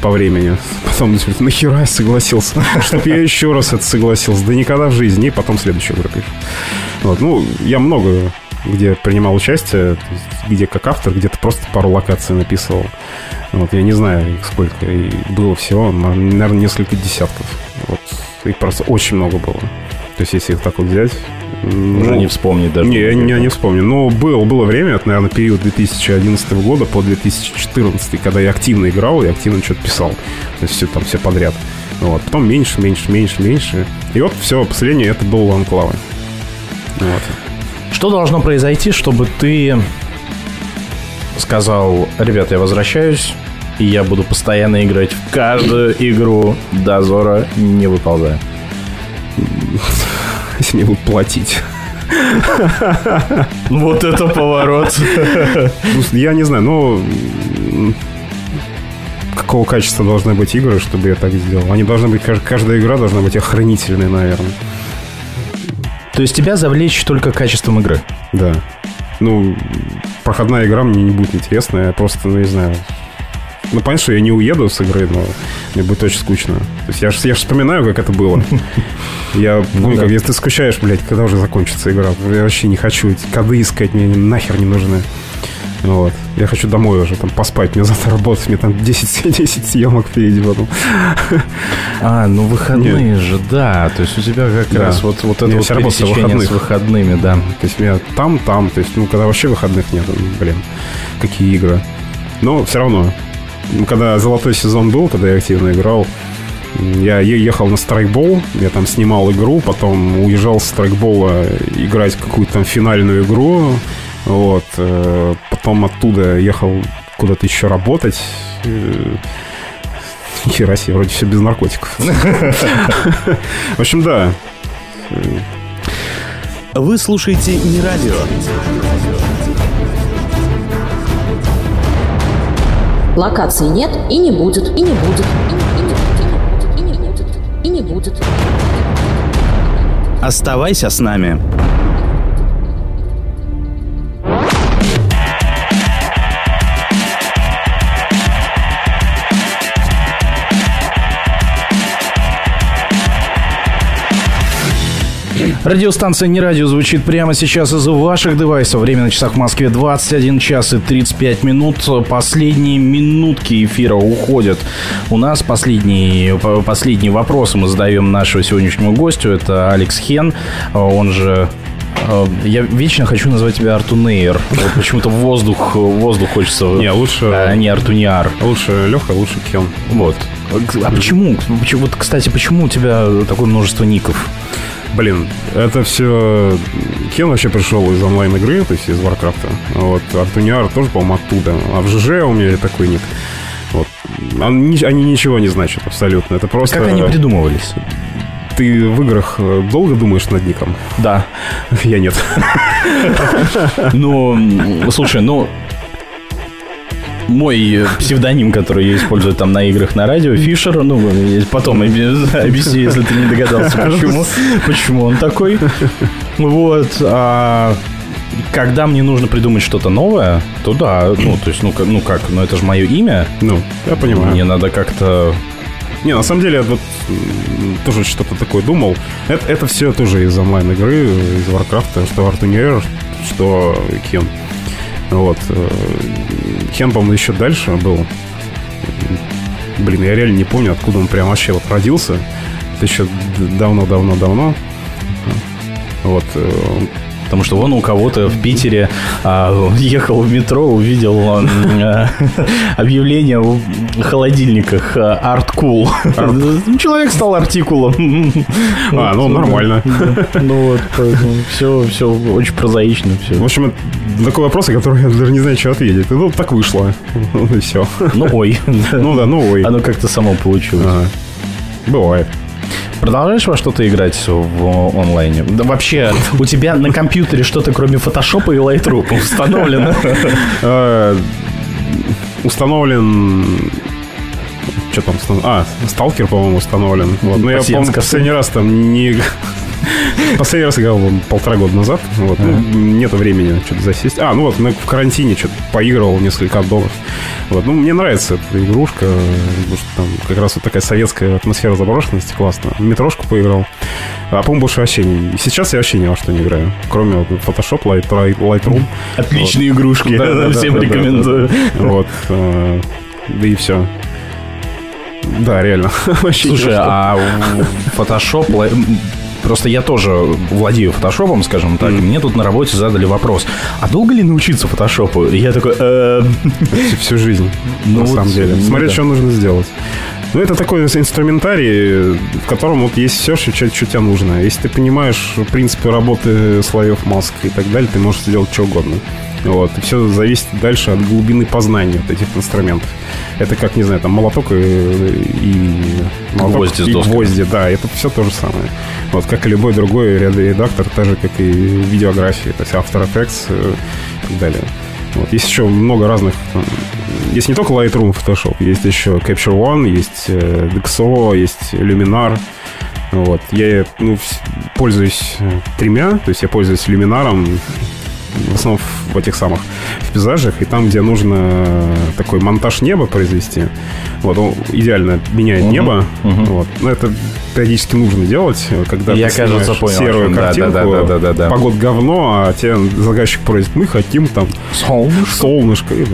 по времени. Потом говорит, нахера я согласился? Чтоб я еще раз это согласился. Да никогда в жизни. И потом следующую игру пишу. Вот, ну, я много где принимал участие, где как автор, где-то просто пару локаций написывал. Вот, я не знаю, их сколько. И было всего, наверное, несколько десятков. Вот, их просто очень много было. То есть, если их так вот взять... Уже не вспомнить даже. Не, я не, я не вспомню. Но было, было время, это, наверное, период 2011 года по 2014, когда я активно играл и активно что-то писал. То есть, все там, все подряд. Вот. Потом меньше, меньше, меньше, меньше. И вот все, последнее это был Анклавы. Вот. Что должно произойти, чтобы ты сказал, ребят, я возвращаюсь, и я буду постоянно играть в каждую игру Дозора, не выползая? Если мне будут платить. Вот это поворот. Ну, Я не знаю, ну... м, Какого качества должны быть игры, чтобы я так сделал? Они должны быть, кажд- каждая игра должна быть охранительной, наверное. То есть тебя завлечь только качеством игры? Да. Ну, проходная игра мне не будет интересна, я просто, ну, не знаю... Ну, понятно, что я не уеду с игры, но мне будет очень скучно. То есть я же я ж вспоминаю, как это было. Я помню, да. как если ты скучаешь, блядь, когда уже закончится игра. Я вообще не хочу эти коды искать, мне нахер не нужны. Вот. Я хочу домой уже там поспать. Мне завтра работать, мне там 10, 10 съемок впереди потом. А, ну выходные же, да. То есть у тебя как Да. раз вот, вот это вот с пересечение с выходных. выходными, да. То есть у меня там, там, то есть, ну, когда вообще выходных нет, ну, блин, какие игры. Но все равно, ну, когда золотой сезон был, когда я активно играл, я ехал на страйкбол, я там снимал игру, потом уезжал с страйкбола играть какую-то там финальную игру, вот, э, потом оттуда ехал куда-то еще работать. э, Хера себе, вроде все без наркотиков. В общем, да, Вы слушаете не радио. Локаций нет и не будет, и не будет, и не, и не будет, и не будет, и не будет. Оставайся с нами. Радиостанция «Не радио» звучит прямо сейчас из ваших девайсов. Время на часах в Москве 21 час и 35 минут. Последние минутки эфира уходят. У нас последние, по- последние вопросы мы задаем нашему сегодняшнему гостю. Это Алекс Хен, он же э, я вечно хочу назвать тебя Артунейр. Вот почему-то воздух, воздух хочется. Не, лучше- а не Артуниар. лучше Леха, лучше Кен. Вот. А? Почему- Вот, кстати, почему у тебя такое множество ников? Блин, это все... Кен вообще пришел из онлайн-игры, то есть из Варкрафта. Вот, Артуниар тоже, по-моему, оттуда. А в ЖЖ у меня такой ник. Вот. Они, они ничего не значат абсолютно. Это просто... Как они придумывались? Ты в играх э, долго думаешь над ником? Да. Я нет. Ну, слушай, ну, мой э, псевдоним, который я использую там на играх на радио, Фишер, ну, потом объ- объясню, если ты не догадался, почему, почему он такой. Вот, а когда мне нужно придумать что-то новое, то да, ну, то есть, ну, как, ну как, ну это же мое имя. Ну, я понимаю. Мне надо как-то... Не, на самом деле, я вот тоже что-то такое думал. Это, это все тоже из онлайн-игры, из Варкрафта, что Артуниер, что Кен. Вот. э, Кен, по-моему, еще дальше был. Блин, я реально не помню, откуда он прям вообще вот родился. Это еще давно-давно-давно. Вот. Э, Потому что вон у кого-то в Питере а, ехал в метро, увидел а, объявление в холодильниках а, Art Cool. Человек стал артикулом. А, ну, нормально. Ну вот, все, все очень прозаично. В Все. общем, это такой вопрос, на который я даже не знаю, что ответить. Ну, так вышло. Ну, и все. Ну ой. Ну да, ну ой. Оно как-то само получилось. Бывает. Продолжаешь во что-то играть в онлайне? Да вообще, у тебя на компьютере что-то кроме фотошопа и Lightroom установлено? Э, Установлен... Что там? А, Сталкер, по-моему, установлен. Вот. Но я, Спасибо, по-моему, последний раз там не... Последний раз играл по-моему, полтора года назад. Вот. Ну, нету времени что-то засесть. А, ну вот, в карантине что-то поигрывал несколько отдолов. Вот. Ну, мне нравится эта игрушка. Потому что там как раз вот такая советская атмосфера заброшенности классно. Метрошку поиграл. А, по-моему, больше вообще не... Сейчас я вообще ни во что не играю. Кроме вот Photoshop, Light, Lightroom. Отличные игрушки, Да, да, да, всем да, да, рекомендую. да. Вот. э, Да и все. Да, реально. Слушай, а Photoshop... Просто я тоже владею фотошопом, скажем так. и Мне тут на работе задали вопрос. А долго ли научиться фотошопу? И я такой... «Э, Всю- жизнь, Ну на самом деле. ну Смотря, что нужно сделать. Ну, это такой инструментарий, в котором вот есть все, что, что тебе нужно. Если ты понимаешь принципы работы слоев маск и так далее, ты можешь сделать что угодно. Вот. И все зависит дальше от глубины познания вот этих инструментов. Это как, не знаю, там молоток и, и молоток, Гвозди и гвозди, да, это все то же самое. Вот как и любой другой редактор, так же, как и видеографии, то есть After Effects э, и так далее. Вот. Есть еще много разных... м, Есть не только Lightroom, Photoshop, есть еще Capture One, есть э, Dexo, есть Luminar. Вот. Я ну, пользуюсь э, тремя, то есть я пользуюсь люминаром в основном в этих самых в пейзажах, и там, где нужно такой монтаж неба произвести, вот, он идеально меняет Мгм, небо, мгм. вот, но это периодически нужно делать, когда Я, ты кажется, понял, серую. Да, картинку, да, да, да, да, да. погод говно, а тебе заказчик просит, мы хотим там Солнышко. солнышко, и,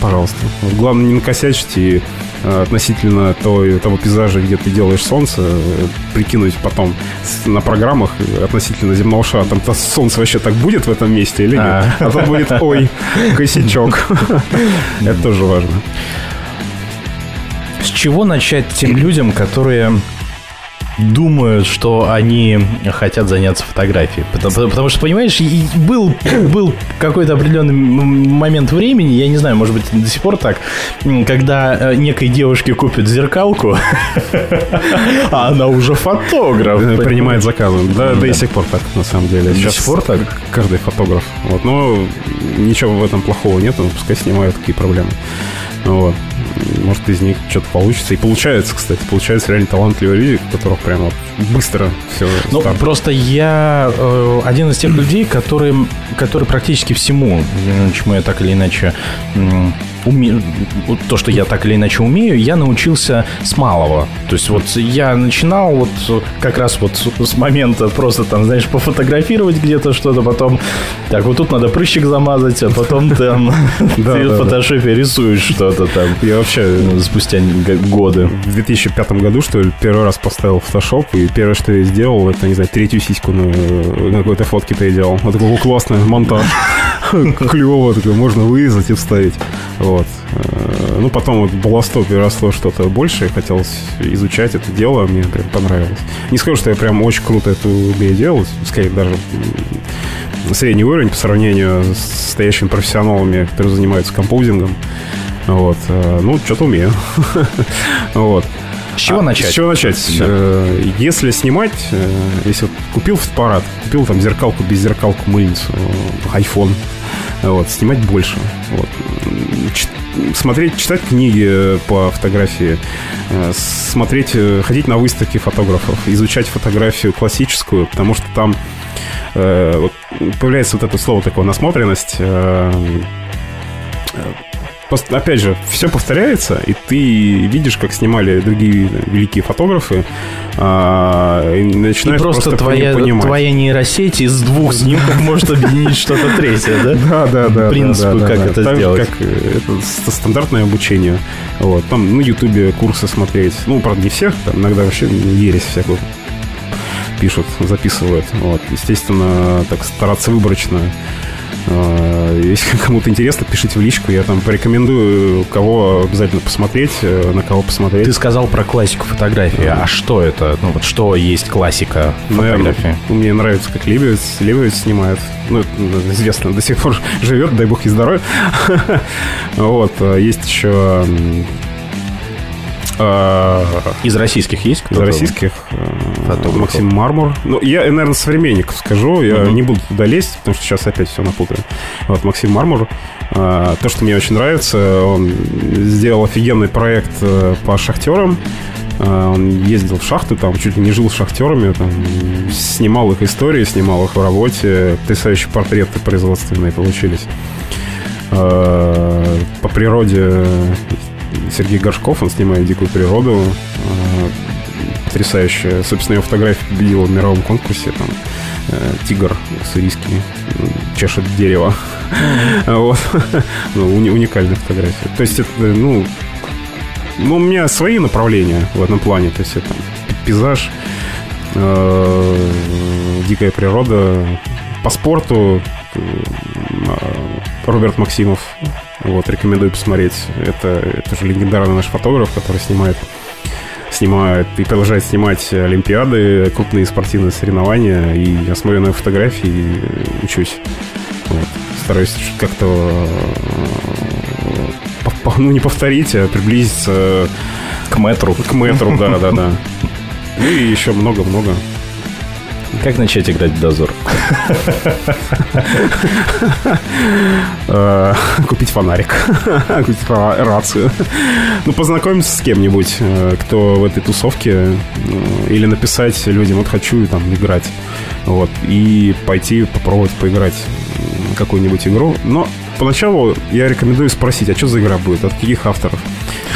пожалуйста. Вот главное не накосячить и относительно той, того пейзажа, где ты делаешь солнце, э, прикинуть потом на программах относительно земного шара, там то солнце вообще так будет в этом месте или нет? А. А то будет, ой, косячок. Это тоже важно. С чего начать тем людям, которые думают, что они хотят заняться фотографией. Потому, потому что, понимаешь, и- был, был какой-то определенный момент времени, я не знаю, может быть, до сих пор так, когда э, некой девушке купят зеркалку, а она уже фотограф. Э, Принимает заказы. Да, да и сих пор так, на самом деле. До сих пор так? Каждый фотограф. Вот. Но ничего в этом плохого нет, пускай снимают такие проблемы. Вот. Может, из них что-то получится. И получается, кстати, получается реально талантливые люди, которых прямо быстро все Ну, просто я э, один из тех людей, которые, которые практически всему, э, чему я так или иначе м, уме- то, что я так или иначе умею, я научился с малого. То есть вот я начинал вот как раз вот с, момента просто там, знаешь, пофотографировать где-то что-то, потом так, вот тут надо прыщик замазать, а потом там ты в фотошопе рисуешь что-то там. Я вообще ну, спустя годы. в 2005 году, что ли, первый раз поставил Photoshop, и первое, что я сделал, это, не знаю, третью сиську на, какой-то фотке переделал. Вот такой, о, классно, монтаж. Клево, такое, можно вырезать и вставить. Э, Ну, потом вот балласто переросло что-то большее, хотелось изучать это дело, мне прям понравилось. Не скажу, что я прям очень круто это умею делать, скорее даже средний уровень по сравнению с стоящими профессионалами, которые занимаются композингом. Вот. э, Ну, что-то умею. Вот. С чего А, начать? С чего начать? Да. Э, Если снимать, если купил фотоаппарат, купил там зеркалку, без зеркалку, мыльницу, iPhone, вот, снимать больше. Вот. Чит- Смотреть, читать книги по фотографии, э, смотреть, э, ходить на выставки фотографов, изучать фотографию классическую, потому что там э, вот появляется вот это слово такое насмотренность. э, Опять же, все повторяется, и ты видишь, как снимали другие великие фотографы, а, и И начинаешь просто, просто, твоя, понимать. твоя нейросеть из двух снимков может объединить что-то третье, да? Да, да, да. Да, как это сделать. Как э, это ст- стандартное обучение. Вот. Там на Ютубе курсы смотреть. Ну, правда, не всех, там иногда вообще ересь всякую пишут, записывают. Вот. Естественно, так стараться выборочно. А, Если кому-то интересно, пишите в личку. Я там порекомендую, кого обязательно посмотреть, э, на кого посмотреть. Ты сказал про классику фотографии. А что это? Ну вот что есть классика Ну, фотографии? мне нравится, как Лебовец, Лебовец снимает. Ну, это известно, до сих пор живет, дай бог ей здоровья. Вот, а есть еще... Из российских есть Из кто-то? российских э, Фотографов. Максим Мармур. Ну, я, наверное, современников скажу. Я Мгм. не буду туда лезть, потому что сейчас опять все напутаю. Вот, Максим Мармур. А, То, что мне очень нравится, он сделал офигенный проект э, по шахтерам. А, Он ездил в шахту, там чуть ли не жил с шахтерами, там, снимал их истории, снимал их в работе. Потрясающие портреты производственные получились. А, По природе Сергей Горшков, он снимает дикую природу. Потрясающая. Собственно, его фотография победила в мировом конкурсе. Там, э, тигр уссурийский м, чешет дерево. Вот. Ну, уни- уникальная фотография. То есть, это, ну, ну, у меня свои направления в этом плане. То есть, это пейзаж, э, дикая природа. По спорту э, Роберт Максимов. Вот, рекомендую посмотреть. Это, это же легендарный наш фотограф, который снимает снимает и продолжает снимать олимпиады, крупные спортивные соревнования. И я смотрю на фотографии и учусь. Вот. стараюсь как-то э, ну, не повторить, а приблизиться К метру. к метру, да, да, да. Ну и еще много-много. Как начать играть в дозор? Э, Купить фонарик, купить рацию. Ну, познакомиться с кем-нибудь, э, кто в этой тусовке, э, или написать людям, вот хочу там играть. Вот, и пойти попробовать поиграть какую-нибудь игру. Но поначалу я рекомендую спросить, а что за игра будет, от каких авторов?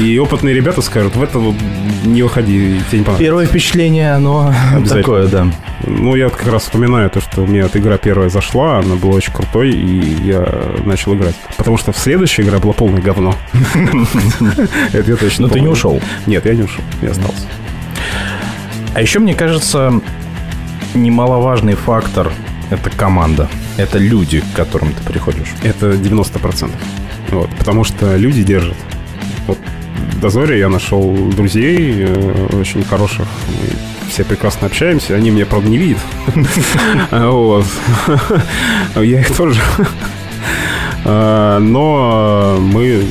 И опытные ребята скажут, в это не уходи, тебе не понравится. Первое впечатление, оно такое, да. Ну, я как раз вспоминаю то, что мне эта игра первая зашла, она была очень крутой, и я начал играть. Потому что следующая игра была полное говно. Это я точно Но ты не ушел. Нет, я не ушел, я остался. А еще, мне кажется, немаловажный фактор – это команда. Это люди, к которым ты приходишь. Это 90%. Вот, потому что люди держат. Вот в Дозоре я нашел друзей э, очень хороших. Мы все прекрасно общаемся. Они меня, правда, не видят. Вот. Я их тоже. А, Но мы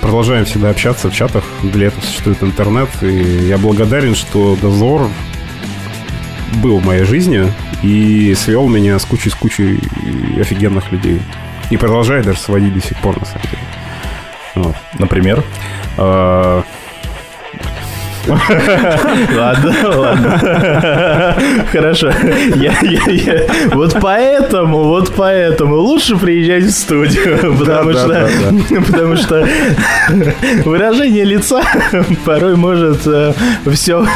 продолжаем всегда общаться в чатах. Для этого существует интернет. И я благодарен, что Дозор был в моей жизни и свел меня с кучей, с кучей офигенных людей. И продолжает даже сводить до сих пор, на самом деле. Вот. Например? Ладно, ладно. Хорошо. Вот поэтому, вот поэтому лучше приезжать в студию, потому что, потому что выражение лица порой может все,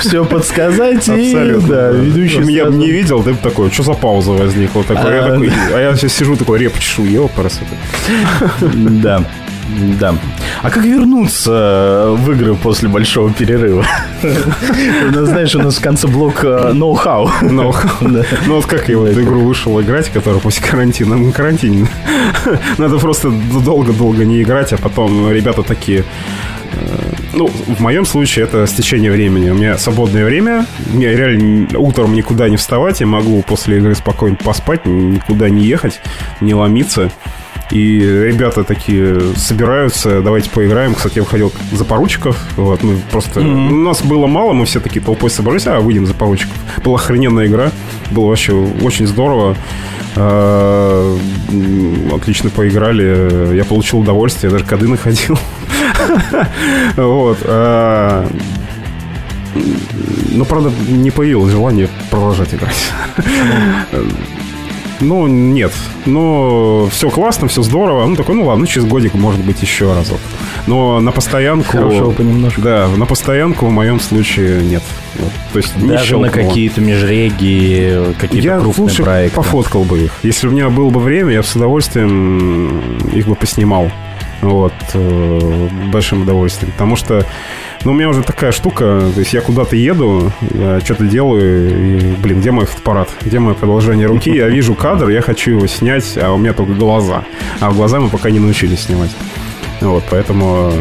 все подсказать. и, Абсолютно. да, да. ведущий Меня бы сразу- не видел, ты бы такой, что за пауза возникла? Такой, я А, такой, а я сейчас сижу такой, реп чешу, ёпарас. Да. Да. А как вернуться в игры после большого перерыва? Знаешь, у нас в конце блока ноу-хау. Ну, вот как я в эту игру вышел играть, которая после карантина, ну карантин. Надо просто долго-долго не играть, а потом ребята такие... э, Ну, в моем случае это стечение времени. У меня свободное время, мне реально утром никуда не вставать, я могу после игры спокойно поспать, никуда не ехать, не ломиться. И ребята такие собираются, давайте поиграем. Кстати, я выходил за поручиков. Вот, мы просто... У нас было мало, мы все такие толпой собрались, а выйдем за поручиков. Была охрененная игра. Было вообще очень здорово. А, Отлично поиграли. Я получил удовольствие, я даже коды находил. Вот. а, Но, правда, не появилось желание продолжать играть. Ну, нет. Но все классно, все здорово. Ну, такой, ну ладно, через годик, может быть, еще разок. Но на постоянку... Хорошего понемножку. Да, на постоянку в моем случае нет. Вот, то есть не Даже на какие-то межреги, какие-то Я крупные лучше проекты. пофоткал бы их. Если у меня было бы время, я бы с удовольствием их бы поснимал. Вот, э, большим удовольствием. Потому что, ну, у меня уже такая штука, то есть я куда-то еду, я что-то делаю, и, блин, где мой фотоаппарат? Где мое продолжение руки? Я вижу кадр, я хочу его снять, а у меня только глаза. А глаза мы пока не научились снимать. Вот, поэтому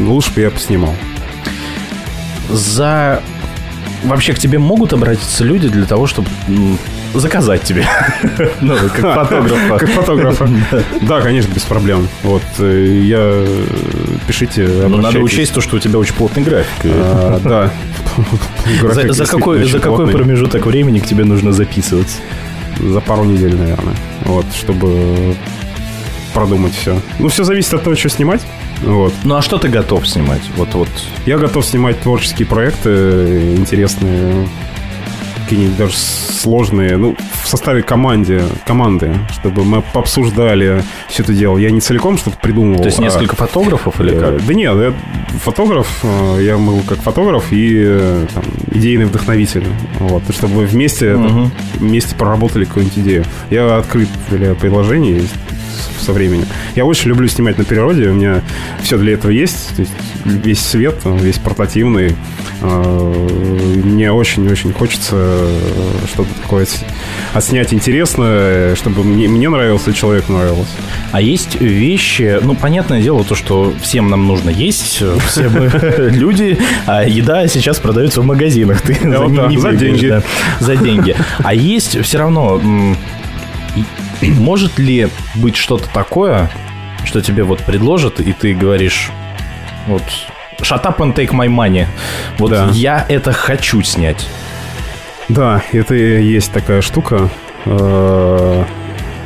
лучше бы я поснимал. За... Вообще к тебе могут обратиться люди для того, чтобы заказать тебе? Ну, как фотографа. Как фотографа. Да, конечно, без проблем. Вот, э, я... э, Пишите, Но надо учесть то, что у тебя очень плотный график. А, Да. За, какой, промежуток времени к тебе нужно записываться? За пару недель, наверное. Вот, чтобы продумать все. Ну, все зависит от того, что снимать. Вот. Ну а что ты готов снимать? Вот, вот. Я готов снимать творческие проекты, интересные, какие-нибудь даже сложные, ну, в составе команде, команды, чтобы мы пообсуждали все это дело. Я не целиком что-то придумывал. То есть а- несколько фотографов или Э, как? Да нет, я фотограф, э, я могу как фотограф и э, там, идейный вдохновитель. Вот, чтобы вместе, это- Мгм. вместе проработали какую-нибудь идею. Я открыт для предложений со временем. Я очень люблю снимать на природе, у меня все для этого есть. Весь свет, весь портативный. Э, Мне очень-очень хочется э, что-то такое отснять интересное, чтобы мне, мне нравилось и человеку нравилось. А есть вещи, ну, понятное дело, то, что всем нам нужно есть, э, все мы люди, а еда сейчас продается в магазинах, ты за деньги. за деньги. А есть все равно может ли быть что-то такое, что тебе вот предложат, и ты говоришь, вот, shut up and take my money. Вот Да. я это хочу снять. Да, это и есть такая штука. Э,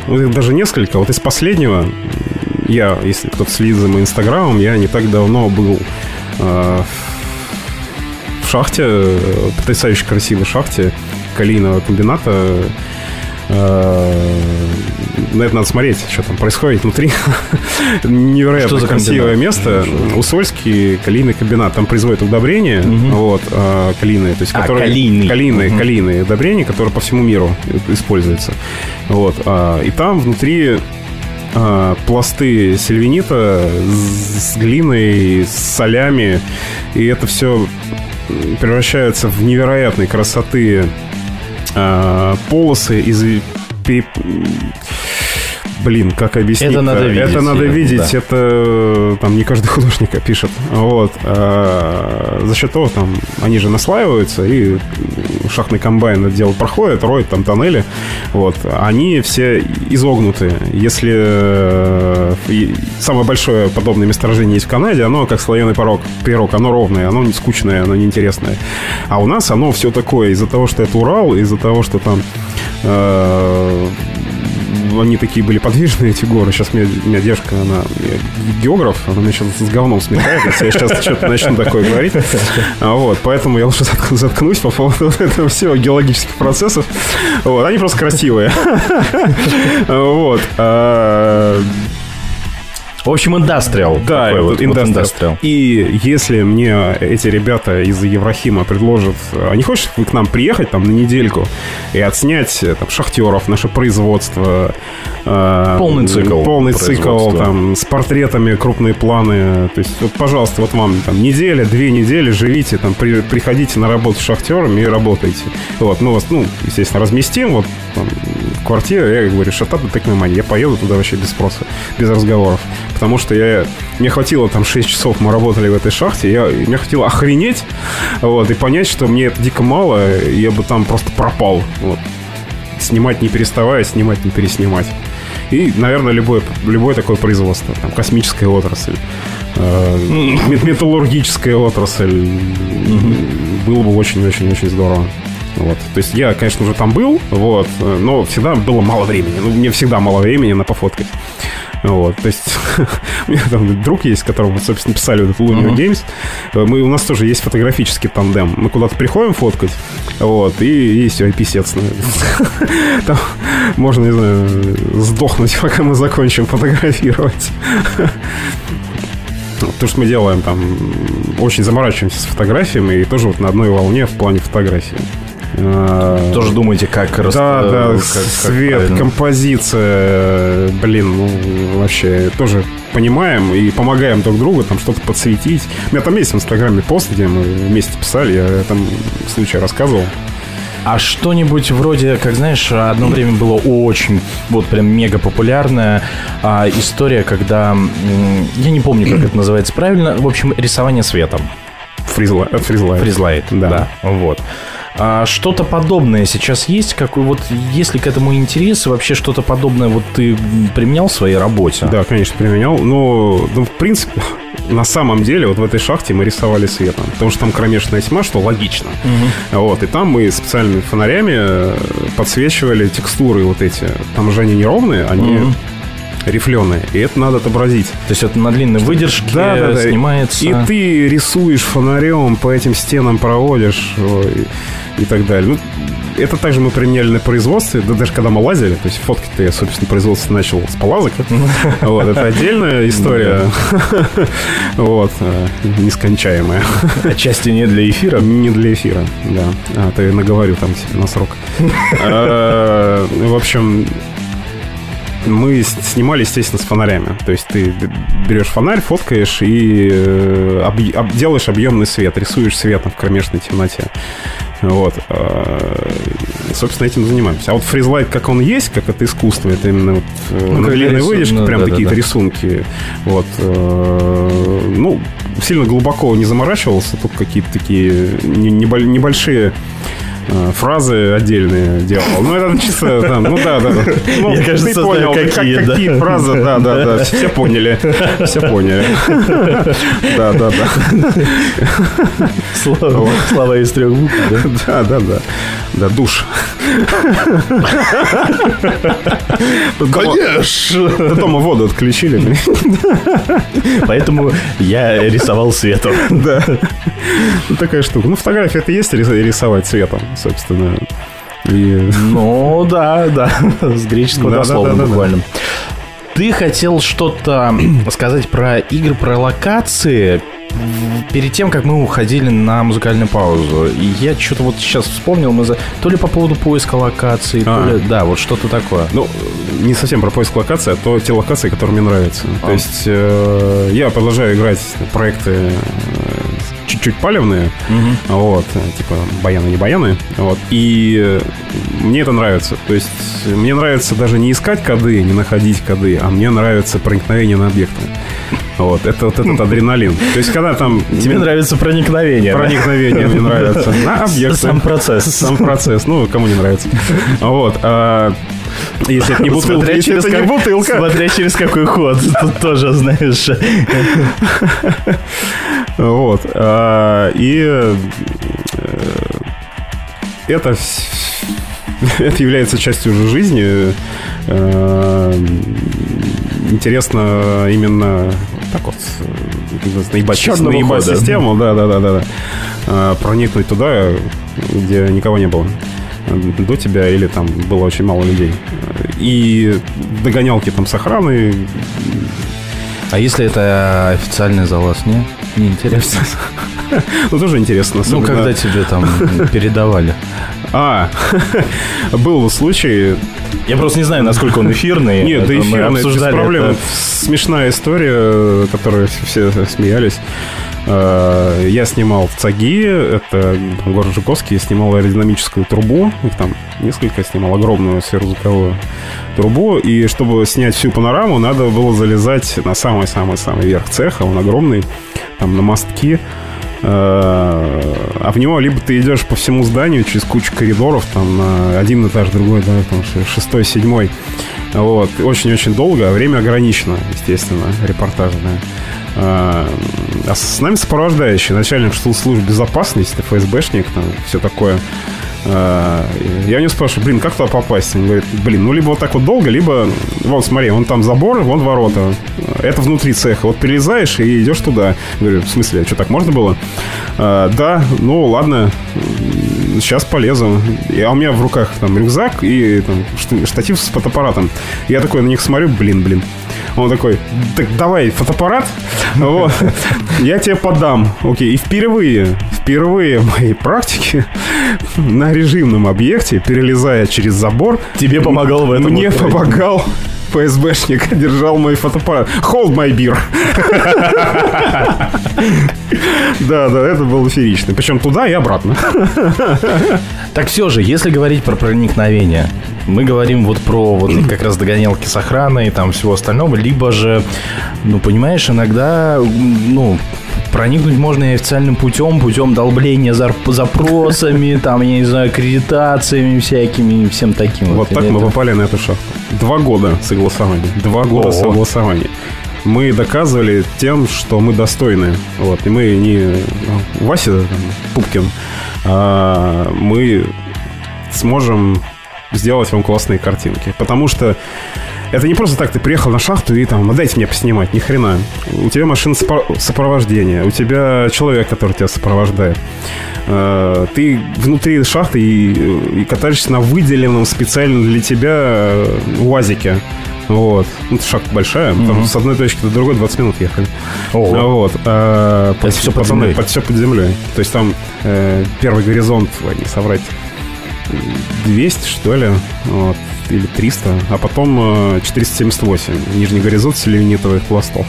ну, их даже несколько. Вот из последнего, я, если кто-то следит за моим инстаграмом, я не так давно был э, в шахте, э, потрясающе красивой шахте калийного комбината. Э, На это надо смотреть, что там происходит внутри. Что Невероятно за красивое место. Усольский калийный комбинат. Там производят удобрения, вот, э, калийные. То есть, А, которые. Калийные, калийные удобрения, которые по всему миру используются. Вот. а, И там внутри а, пласты сельвенита с с глиной, с солями. И это все превращается в невероятной красоты а, полосы из... Блин, как объяснить? Это надо видеть, Это надо видеть. да. Это э, там не каждый художник опишет. Вот. А, за счет того, там, они же наслаиваются, и шахтный комбайн это дело проходит, роет там тоннели. Вот. Они все изогнуты. Если э, самое большое подобное месторождение есть в Канаде, оно как слоеный порог, пирог, оно ровное, оно не скучное, оно неинтересное. А у нас оно все такое из-за того, что это Урал, из-за того, что там э, они такие были подвижные, эти горы. Сейчас меня, меня девушка, она географ, она меня сейчас с говном смехает, если я сейчас что-то начну такое говорить. А Вот, поэтому я лучше затк- заткнусь по поводу этого всего геологических процессов. Вот, они просто красивые. Вот. В общем, индастриал. да, такой вот индастриал. И если мне эти ребята из Еврахима предложат, а не хочешь вы к нам приехать там на недельку и отснять э, там шахтеров, наше производство, э, Полный цикл полный цикл там с портретами, крупные планы, то есть вот, пожалуйста, вот вам там неделя, две недели живите, там при- приходите на работу с шахтерами и работайте. Вот, мы вас, ну, естественно, разместим вот там, в квартире, я говорю, шатап так нормально, я поеду туда вообще без спроса, без разговоров. Потому что я, мне хватило там 6 часов, мы работали в этой шахте, я, мне хватило охренеть, вот, и понять, что мне это дико мало, я бы там просто пропал, вот. Снимать не переставая, снимать не переснимать. И, наверное, любое, любое такое производство, там, космическая отрасль, э, мет- металлургическая отрасль, было бы очень-очень-очень здорово. Вот. То есть я, конечно, уже там был, вот, но всегда было мало времени. Ну, мне всегда мало времени на пофоткать. Вот, то есть у меня там друг есть, которого, собственно, писали этот Мгм. Games. Э, Мы, у нас тоже есть фотографический тандем. Мы куда-то приходим фоткать, вот, и, и все, и писец. Там можно, не знаю, сдохнуть, пока мы закончим фотографировать. То, что мы делаем там, очень заморачиваемся с фотографиями и тоже вот на одной волне в плане фотографии. А, Тоже думаете, как рас- да, э, да, как- как свет, правильно? композиция, блин, ну, вообще, тоже понимаем и помогаем друг другу там что-то подсветить. У меня там есть в Инстаграме пост, где мы вместе писали, я там случай рассказывал. А что-нибудь вроде, как знаешь, одно время было очень, вот прям мега популярная а, история, когда, я не помню, как это называется правильно, в общем, рисование светом. Фризла, э, фризлайт. Фризлайт, Да. да. вот. А что-то подобное сейчас есть? Как, вот, если к этому интерес, вообще что-то подобное вот ты применял в своей работе? Да, конечно, применял. Но, ну, в принципе, на самом деле, вот в этой шахте мы рисовали светом. Потому что там кромешная тьма, что логично. Вот, и там мы специальными фонарями э, подсвечивали текстуры вот эти. Там же они неровные, они Мгм. Рифленые. И это надо отобразить. То есть это на длинной выдержке Да, да, да. снимается. И ты рисуешь фонарем, по этим стенам проводишь ой, и так далее. Ну, это также мы применяли на производстве, да даже когда мы лазили, то есть фотки-то я, собственно, производство начал с полазок. Вот, это отдельная история. Вот, э, нескончаемая. Отчасти не для эфира. Не для эфира, да. А, ты наговорю там себе на срок. Э, В общем, мы снимали, естественно, с фонарями. То есть ты берешь фонарь, фоткаешь и э, объ- об- делаешь объемный свет, рисуешь светом в кромешной темноте. Вот. э, Собственно, этим занимаемся. А вот фризлайт, как он есть, как это искусство, это именно вот э, Ну, длинной рисун- выдержке, ну, прям да, какие-то да. рисунки. Вот. Ну, сильно глубоко не заморачивался. Тут какие-то такие не- небо- небольшие фразы отдельные делал. Ну, это чисто там, ну да, да. Ну, Я, кажется, ты знаю, понял, как- какие, да. какие фразы, да, да, да. Все поняли. Все поняли. Да, да, да. Слова, слова из трех букв, да? Да, да, да. Да, душ. Конечно! Дома воду отключили. Поэтому я рисовал светом. Да. Ну, такая штука. Ну, фотография это есть рис- рисовать цветом, собственно. И... Ну, да, да. С греческого Да, да, дословно да, да, да. буквально. Ты хотел что-то сказать про игры, про локации перед тем, как мы уходили на музыкальную паузу. И я что-то вот сейчас вспомнил, мы за... то ли по поводу поиска локаций, А. то ли... Да, вот что-то такое. Ну, не совсем про поиск локации, а то те локации, которые мне нравятся. А. То есть э, я продолжаю играть в проекты э, чуть-чуть палевные, вот, э, типа баяны, не баяны, вот, и э, мне это нравится. То есть мне нравится даже не искать коды, не находить коды, а мне нравится проникновение на объекты. Вот, это вот этот адреналин. То есть когда там... Тебе нравится проникновение. да? Проникновение мне нравится. На объекты. Сам процесс. Сам процесс. Ну, кому не нравится. Вот. а, Если это не бутылка, Смотря если через это не как- бутылка. Смотря через какой ход. Тут тоже, знаешь... Вот. а, И э, это, это является частью уже жизни. Э, Интересно именно так вот наебать, Черного наебать хода. систему, да, да, да, да, да. А, проникнуть туда, где никого не было до тебя или там было очень мало людей. И догонялки там с охраной. А если это официальный залаз, не? Не интересно. Ну, тоже интересно. Ну, когда тебе там передавали. А, был случай... Я просто не знаю, насколько он эфирный. Нет, да Это мы эфирный, без обсуждали проблем. это. Смешная история, которой все смеялись. Э, Я снимал в ЦАГИ, это город Жуковский, я снимал аэродинамическую трубу, их там несколько, снимал огромную сверхзвуковую трубу, и чтобы снять всю панораму, надо было залезать на самый-самый-самый верх цеха, он огромный, там на мостки, Э, а в него либо ты идешь по всему зданию через кучу коридоров, там один этаж, другой, да, там шестой, седьмой. Вот. Очень-очень долго, а время ограничено, естественно, репортажное. А а с нами сопровождающий, начальник слу- службы безопасности, ФСБшник, там, все такое. А, Я у него спрашиваю, блин, как туда попасть? Он говорит, блин, ну либо вот так вот долго, либо, вон, смотри, вон там забор, вон ворота. Это внутри цеха. Вот перелезаешь и идешь туда. Говорю, в смысле, а что, так можно было? «А, да, ну ладно, сейчас полезу. А у меня в руках там рюкзак и там, шт- штатив с фотоаппаратом. Я такой на них смотрю, блин, блин. Он такой, так давай, фотоаппарат, вот, я тебе подам. Окей, и впервые, впервые в моей практике на режимном объекте, перелезая через забор, Тебе помогал в этом Мне вот помогал ФСБшник, держал мой фотоаппарат. Hold my beer. Да, да, это было феерично. Причем туда и обратно. Так все же, если говорить про проникновение, мы говорим вот про вот как раз догонялки с охраной и там всего остального, либо же, ну, понимаешь, иногда, ну, проникнуть можно и официальным путем, путем долбления запросами, там, я не знаю, аккредитациями всякими и всем таким. Вот так мы попали на эту шахту. Два года согласования. Два года согласования. Мы доказывали тем, что мы достойны. Вот. И мы не ну, Вася там, Пупкин, а мы сможем сделать вам классные картинки. Потому что это не просто так, ты приехал на шахту и там, «Ну, дайте мне поснимать, ни хрена. У тебя машина сопро- сопровождения, у тебя человек, который тебя сопровождает. Э, Ты внутри шахты и, и катаешься на выделенном специально для тебя э, УАЗике. Вот. Ну, это шахта большая. мы там с одной точки до другой 20 минут ехали. Ого. Вот. А, Это всё под землей? Под, все под землей. То есть там э, первый горизонт, не соврать, 200, что ли, вот, или 300, а потом э, 478, нижний горизонт селенитовых пластов.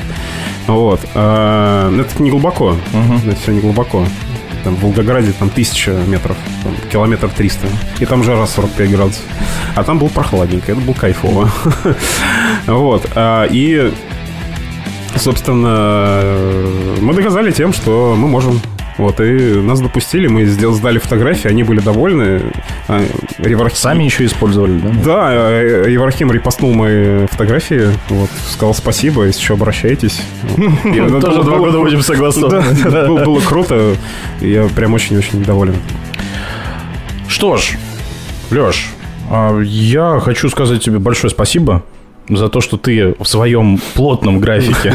Вот. А, это не глубоко. Это все не глубоко. Там, в Волгограде там тысяча метров, там, километр 300. И там жара 45 градусов. А там было прохладненько, это было кайфово. Вот. А, И, собственно, э, мы доказали тем, что мы можем Вот, и нас допустили, мы сделали, сдали фотографии, они были довольны. А, Ревархим... Сами еще использовали, да? Да, э, Еврахим репостнул мои фотографии, вот, сказал спасибо, если еще обращайтесь. Вот. Тоже два года будем было- было круто, я прям очень-очень доволен. Что ж, Леш, а, я хочу сказать тебе большое спасибо за то, что ты в своем плотном графике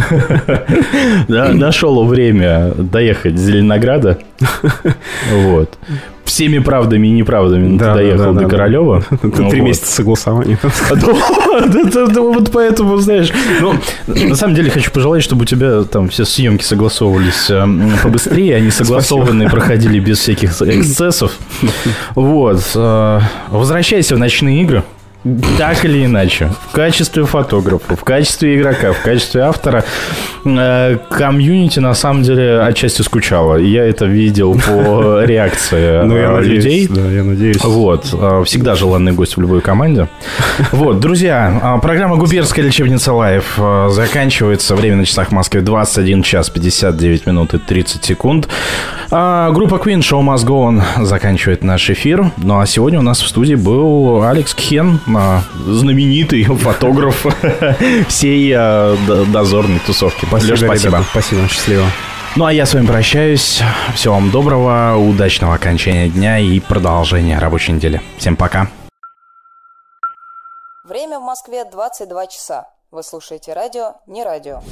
нашел время доехать до Зеленограда. Вот. Всеми правдами и неправдами ты Да, да, доехал до. Королева. Это Три месяца согласования. Да, Вот поэтому, знаешь, ну, на самом деле хочу пожелать, чтобы у тебя там все съемки согласовывались э, побыстрее, они согласованные проходили без всяких эксцессов. Вот. э, Возвращайся в ночные игры. Так или иначе, в качестве фотографа, в качестве игрока, в качестве автора, э, комьюнити на самом деле отчасти скучало. Я это видел по реакции Ну, я э, надеюсь, людей. да, я надеюсь. Вот, э, всегда желанный гость в любой команде. Вот, друзья, э, программа «Губернская лечебница Лайв» э, заканчивается. Время на часах в Москве 21 час 59 минут и 30 секунд. А, Группа Queen Show Must Go On заканчивает наш эфир. Ну а сегодня у нас в студии был Алекс Кхен, э, знаменитый фотограф всей э, д- дозорной тусовки. Спасибо, Лёш, спасибо. ребята, Спасибо, счастливо. Ну а я с вами прощаюсь. Всего вам доброго, удачного окончания дня и продолжения рабочей недели. Всем пока. Время в Москве 22 часа. Вы слушаете радио, не радио.